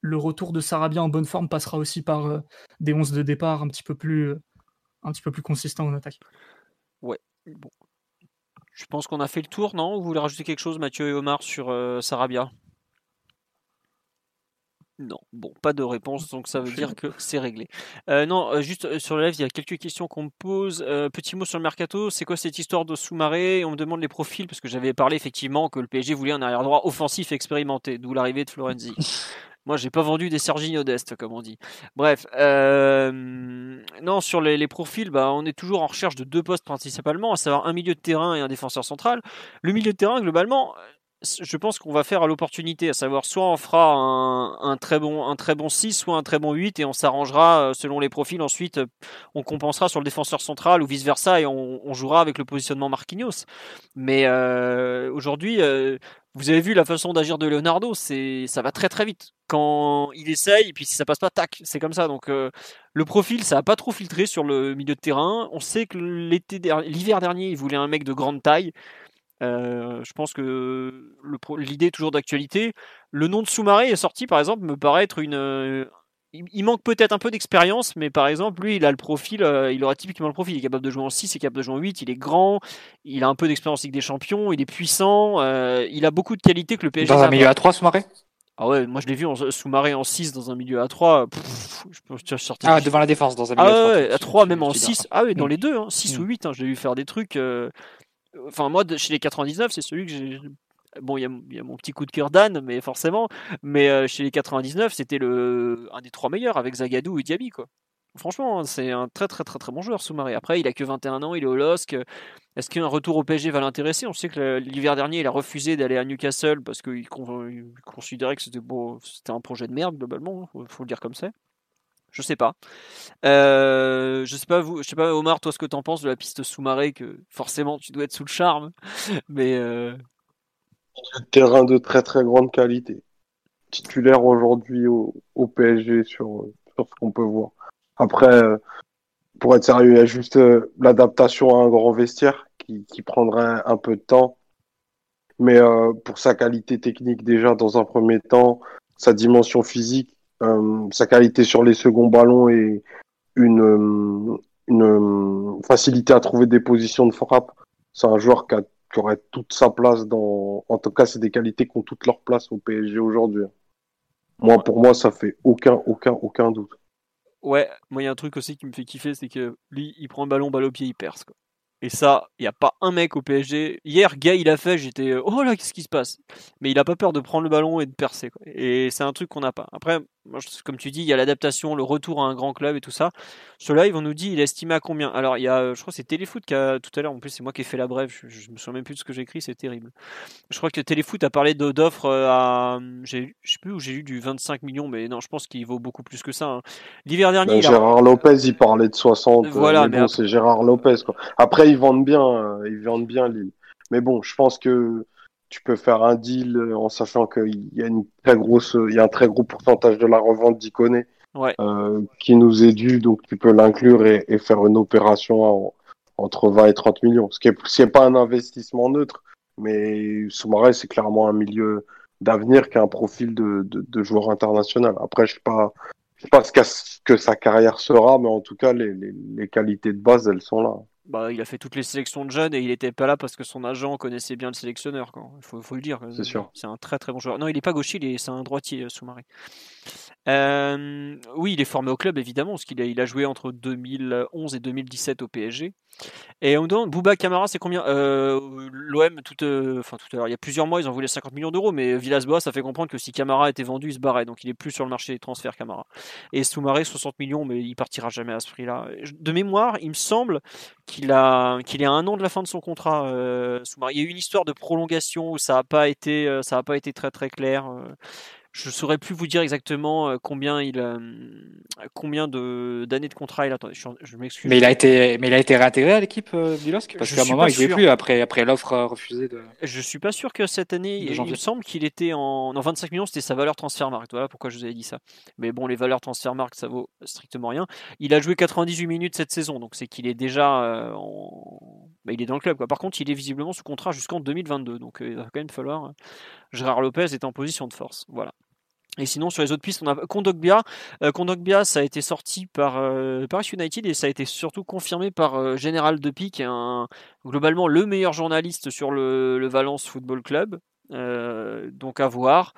le retour de Sarabia en bonne forme passera aussi par euh, des 11 de départ un petit peu plus, un petit peu plus consistants en attaque. Ouais, bon. Je pense qu'on a fait le tour, non? Vous voulez rajouter quelque chose, Mathieu et Omar, sur euh, Sarabia? Non, bon, pas de réponse, donc ça veut dire que c'est réglé. Euh, non, euh, juste sur le live, il y a quelques questions qu'on me pose. petit mot sur le mercato, c'est quoi cette histoire de sous-marée? On me demande les profils, parce que j'avais parlé effectivement que le PSG voulait un arrière-droit offensif expérimenté, d'où l'arrivée de Florenzi. Moi, j'ai pas vendu des Serginho Dest, comme on dit. Bref, non, sur les, profils, bah, on est toujours en recherche de deux postes principalement, à savoir un milieu de terrain et un défenseur central. Le milieu de terrain, globalement, je pense qu'on va faire à l'opportunité, à savoir soit on fera un, très bon un très bon 6, soit un très bon 8 et on s'arrangera euh, selon les profils. Ensuite, euh, on compensera sur le défenseur central ou vice versa et on, jouera avec le positionnement Marquinhos. Mais euh, aujourd'hui, vous avez vu la façon d'agir de Leonardo, c'est ça va très très vite. Quand il essaye, puis si ça passe pas, tac, c'est comme ça. Donc le profil, ça a pas trop filtré sur le milieu de terrain. On sait que l'été l'hiver dernier, il voulait un mec de grande taille. Euh, je pense que l'idée est toujours d'actualité. Le nom de Soumaré est sorti, par exemple, me paraît être une. Euh, il manque peut-être un peu d'expérience, mais par exemple, lui, il a le profil, euh, il aura typiquement le profil. Il est capable de jouer en 6, il est capable de jouer en 8, il est grand, il a un peu d'expérience avec des champions, il est puissant, il a beaucoup de qualités que le PSG. Dans un milieu à 3, Soumaré? Ah ouais, moi je l'ai vu en sous-marée en 6 dans un milieu à 3. je peux sortir. Ah, devant la défense dans un milieu ah, à 3. à 3, même en 6. Ah oui, dans les deux, hein, 6 ou 8. Hein, je l'ai vu faire des trucs. Enfin, moi, chez les 99, c'est celui que j'ai. Bon, il y, a mon petit coup de cœur d'âne, mais forcément. Mais euh, chez les 99, c'était le un des trois meilleurs avec Zagadou et Diaby, quoi. Franchement, hein, c'est un très très très très bon joueur, Soumaré. Après, il a que 21 ans, il est au LOSC. Est-ce qu'un retour au PSG va l'intéresser? On sait que l'hiver dernier, il a refusé d'aller à Newcastle parce qu'il considérait que c'était un projet de merde globalement, il faut le dire comme ça. Je sais pas. Euh, je sais pas vous, je sais pas Omar, toi ce que t'en penses de la piste sous-marée que forcément tu dois être sous le charme, mais euh... terrain de très très grande qualité, titulaire aujourd'hui au, PSG sur sur ce qu'on peut voir. Après, euh, pour être sérieux, il y a juste euh, l'adaptation à un grand vestiaire qui, qui prendrait un peu de temps, mais euh, pour sa qualité technique déjà dans un premier temps, sa dimension physique sa qualité sur les seconds ballons et une, une facilité à trouver des positions de frappe. C'est un joueur qui, aurait toute sa place dans. En tout cas, c'est des qualités qui ont toute leur place au PSG aujourd'hui. Moi, pour moi, ça fait aucun, aucun, aucun doute. Ouais, moi, il y a un truc aussi qui me fait kiffer, c'est que lui, il prend le ballon, balle au pied, il perce. Quoi. Et ça, il n'y a pas un mec au PSG. Hier, Gay, il a fait, j'étais, oh là, qu'est-ce qui se passe? Mais il n'a pas peur de prendre le ballon et de percer. Quoi. Et c'est un truc qu'on n'a pas. Après, comme tu dis, il y a l'adaptation, le retour à un grand club et tout ça. Ce live, on nous dit, il est estimé à combien? Alors, il y a, je crois que c'est Téléfoot qui a, tout à l'heure, en plus, c'est moi qui ai fait la brève, je, me souviens même plus de ce que j'ai écrit, c'est terrible. Je crois que Téléfoot a parlé d'offres euh, à, je sais plus où j'ai eu du 25 millions, mais non, je pense qu'il vaut beaucoup plus que ça. Hein. L'hiver dernier. Ben, Gérard Lopez, il parlait de 60. Voilà, mais, bon, c'est Gérard Lopez, quoi. Après, ils vendent bien, euh, ils vendent bien Lille. Mais bon, je pense que tu peux faire un deal euh, en sachant qu'il y a une très grosse, il y a un très gros pourcentage de la revente d'Iconé euh, qui nous est dû, donc tu peux l'inclure et, faire une opération entre 20 et 30 millions. Ce qui est, pas un investissement neutre, mais Soumaré c'est clairement un milieu d'avenir qui a un profil de, de, joueur international. Après, je sais pas, je sais pas ce que sa carrière sera, mais en tout cas, les, les, les qualités de base, elles sont là bah, il a fait toutes les sélections de jeunes et il n'était pas là parce que son agent connaissait bien le sélectionneur. Il faut, faut, le dire. C'est sûr. C'est un très très bon joueur. Non, il n'est pas gaucher, c'est un droitier, euh, Soumaré. Euh, oui, il est formé au club évidemment, parce qu'il a, joué entre 2011 et 2017 au PSG. Et on me demande, Bouba Camara, c'est combien? Euh, L'OM, tout, euh, tout à l'heure, il y a plusieurs mois, ils ont voulu 50 millions d'euros, mais Villas-Boas, ça fait comprendre que si Camara était vendu, il se barrait, donc il est plus sur le marché des transferts Camara. Et Soumaré, 60 millions, mais il partira jamais à ce prix-là. De mémoire, il me semble qu'il a, qu'il est à un an de la fin de son contrat. Il y a eu une histoire de prolongation où ça n'a pas été, très clair. Je saurais plus vous dire exactement combien il combien de d'années de contrat il a. Attendez, je, m'excuse. Mais il a été mais il a été réintégré à l'équipe du LOSC parce qu'à un moment il jouait plus après après l'offre refusée de. Je suis pas sûr que cette année il, me semble qu'il était en 25 millions c'était sa valeur transfert marque. Voilà pourquoi je vous avais dit ça. Mais bon les valeurs transfert marque ça vaut strictement rien. Il a joué 98 minutes cette saison donc c'est qu'il est déjà en bah, il est dans le club quoi. Par contre il est visiblement sous contrat jusqu'en 2022 donc il va quand même falloir Gérard Lopez est en position de force. Voilà. Et sinon, sur les autres pistes, on a Kondogbia. Euh, Kondogbia, ça a été sorti par euh, Paris United et ça a été surtout confirmé par euh, Général un, globalement le meilleur journaliste sur le, Valence Football Club. donc à voir.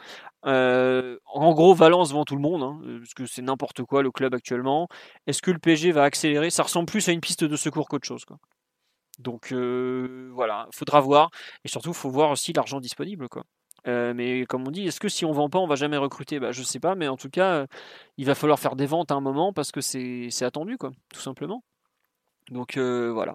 en gros, Valence vend tout le monde, hein, parce que c'est n'importe quoi le club actuellement. Est-ce que le PSG va accélérer? Ça ressemble plus à une piste de secours qu'autre chose. Donc voilà, faudra voir. Et surtout, faut voir aussi l'argent disponible. Quoi. Euh, mais comme on dit, est-ce que si on vend pas, on va jamais recruter? Bah, Je sais pas, mais en tout cas, euh, il va falloir faire des ventes à un moment parce que c'est attendu, quoi, tout simplement. Donc euh, voilà.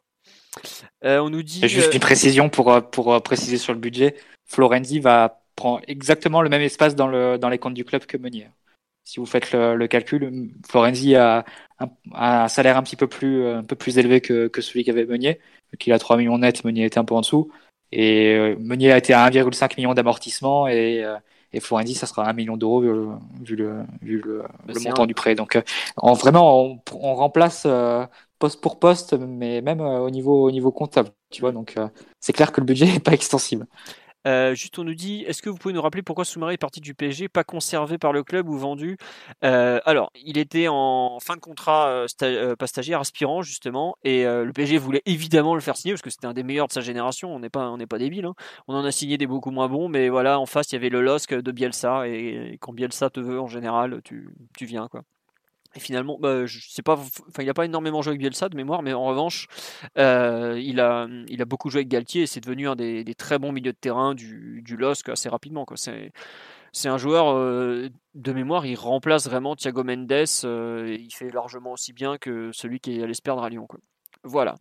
on nous dit. Juste une précision pour, pour préciser sur le budget. Florenzi va prendre exactement le même espace dans, le, dans les comptes du club que Meunier. Si vous faites le, calcul, Florenzi a un, salaire un petit peu plus, un peu plus élevé que, que celui qu'avait Meunier. Qu'il a 3 millions net, Meunier était un peu en dessous. Et euh, Meunier a été à 1,5 million d'amortissement et, euh, et Florenzi, ça sera 1 million d'euros vu, le, vu le, bah, montant du prêt. Donc, euh, en, vraiment, on, on remplace poste pour poste, mais même au niveau, au niveau comptable. Tu vois, donc c'est clair que le budget n'est pas extensible. Euh, juste, on nous dit est-ce que vous pouvez nous rappeler pourquoi Soumaré est parti du PSG, pas conservé par le club ou vendu euh, Alors, il était en fin de contrat, euh, pas stagiaire, aspirant justement, et le PSG voulait évidemment le faire signer parce que c'était un des meilleurs de sa génération. On n'est pas, on pas débile. Hein. On en a signé des beaucoup moins bons, mais voilà, en face, il y avait le LOSC de Bielsa, et, quand Bielsa te veut, en général, tu, tu viens quoi. Et finalement, bah, je sais pas, enfin, il n'a pas énormément joué avec Bielsa de mémoire, mais en revanche, euh, il, a, il a beaucoup joué avec Galtier et c'est devenu un des, très bons milieux de terrain du, du LOSC assez rapidement. C'est un joueur euh, de mémoire, il remplace vraiment Thiago Mendes euh, et il fait largement aussi bien que celui qui allait se perdre à Lyon. Quoi. Voilà.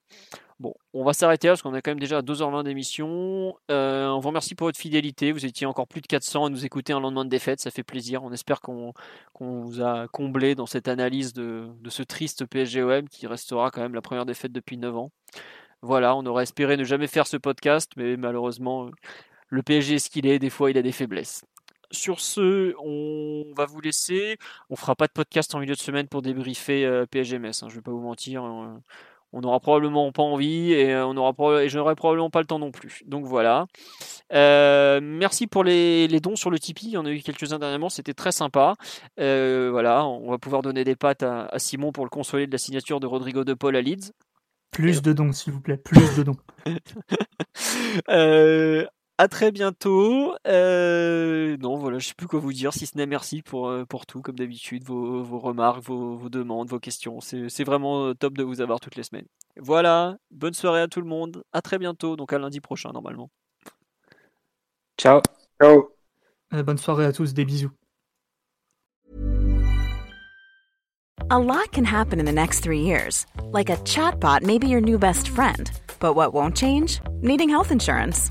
Bon, on va s'arrêter là parce qu'on est quand même déjà à 2h20 d'émission. Euh, on vous remercie pour votre fidélité. Vous étiez encore plus de 400 à nous écouter un lendemain de défaite. Ça fait plaisir. On espère qu'on vous a comblé dans cette analyse de, ce triste PSGOM qui restera quand même la première défaite depuis 9 ans. Voilà, on aurait espéré ne jamais faire ce podcast, mais malheureusement, le PSG est ce qu'il est. Des fois, il a des faiblesses. Sur ce, on va vous laisser. On fera pas de podcast en milieu de semaine pour débriefer euh, PSGMS. Hein, je vais pas vous mentir. On n'aura probablement pas envie et euh, on aura et je n'aurai probablement pas le temps non plus. Donc voilà. Euh, merci pour les, dons sur le Tipeee. Il y en a eu quelques-uns dernièrement, c'était très sympa. Euh, voilà, on va pouvoir donner des pattes à, Simon pour le consoler de la signature de Rodrigo de Paul à Leeds. Plus de dons, s'il vous plaît, plus de dons. À très bientôt. Euh, non, voilà, je sais plus quoi vous dire, si ce n'est merci pour, euh, pour tout, comme d'habitude, vos, vos, remarques, vos, vos, demandes, vos questions. C'est vraiment top de vous avoir toutes les semaines. Voilà, bonne soirée à tout le monde. À très bientôt, donc à lundi prochain normalement. Ciao. Ciao. Euh, bonne soirée à tous, des bisous. A lot can happen in the next three years. Like a chatbot may be your new best friend. But what won't change? Needing health insurance.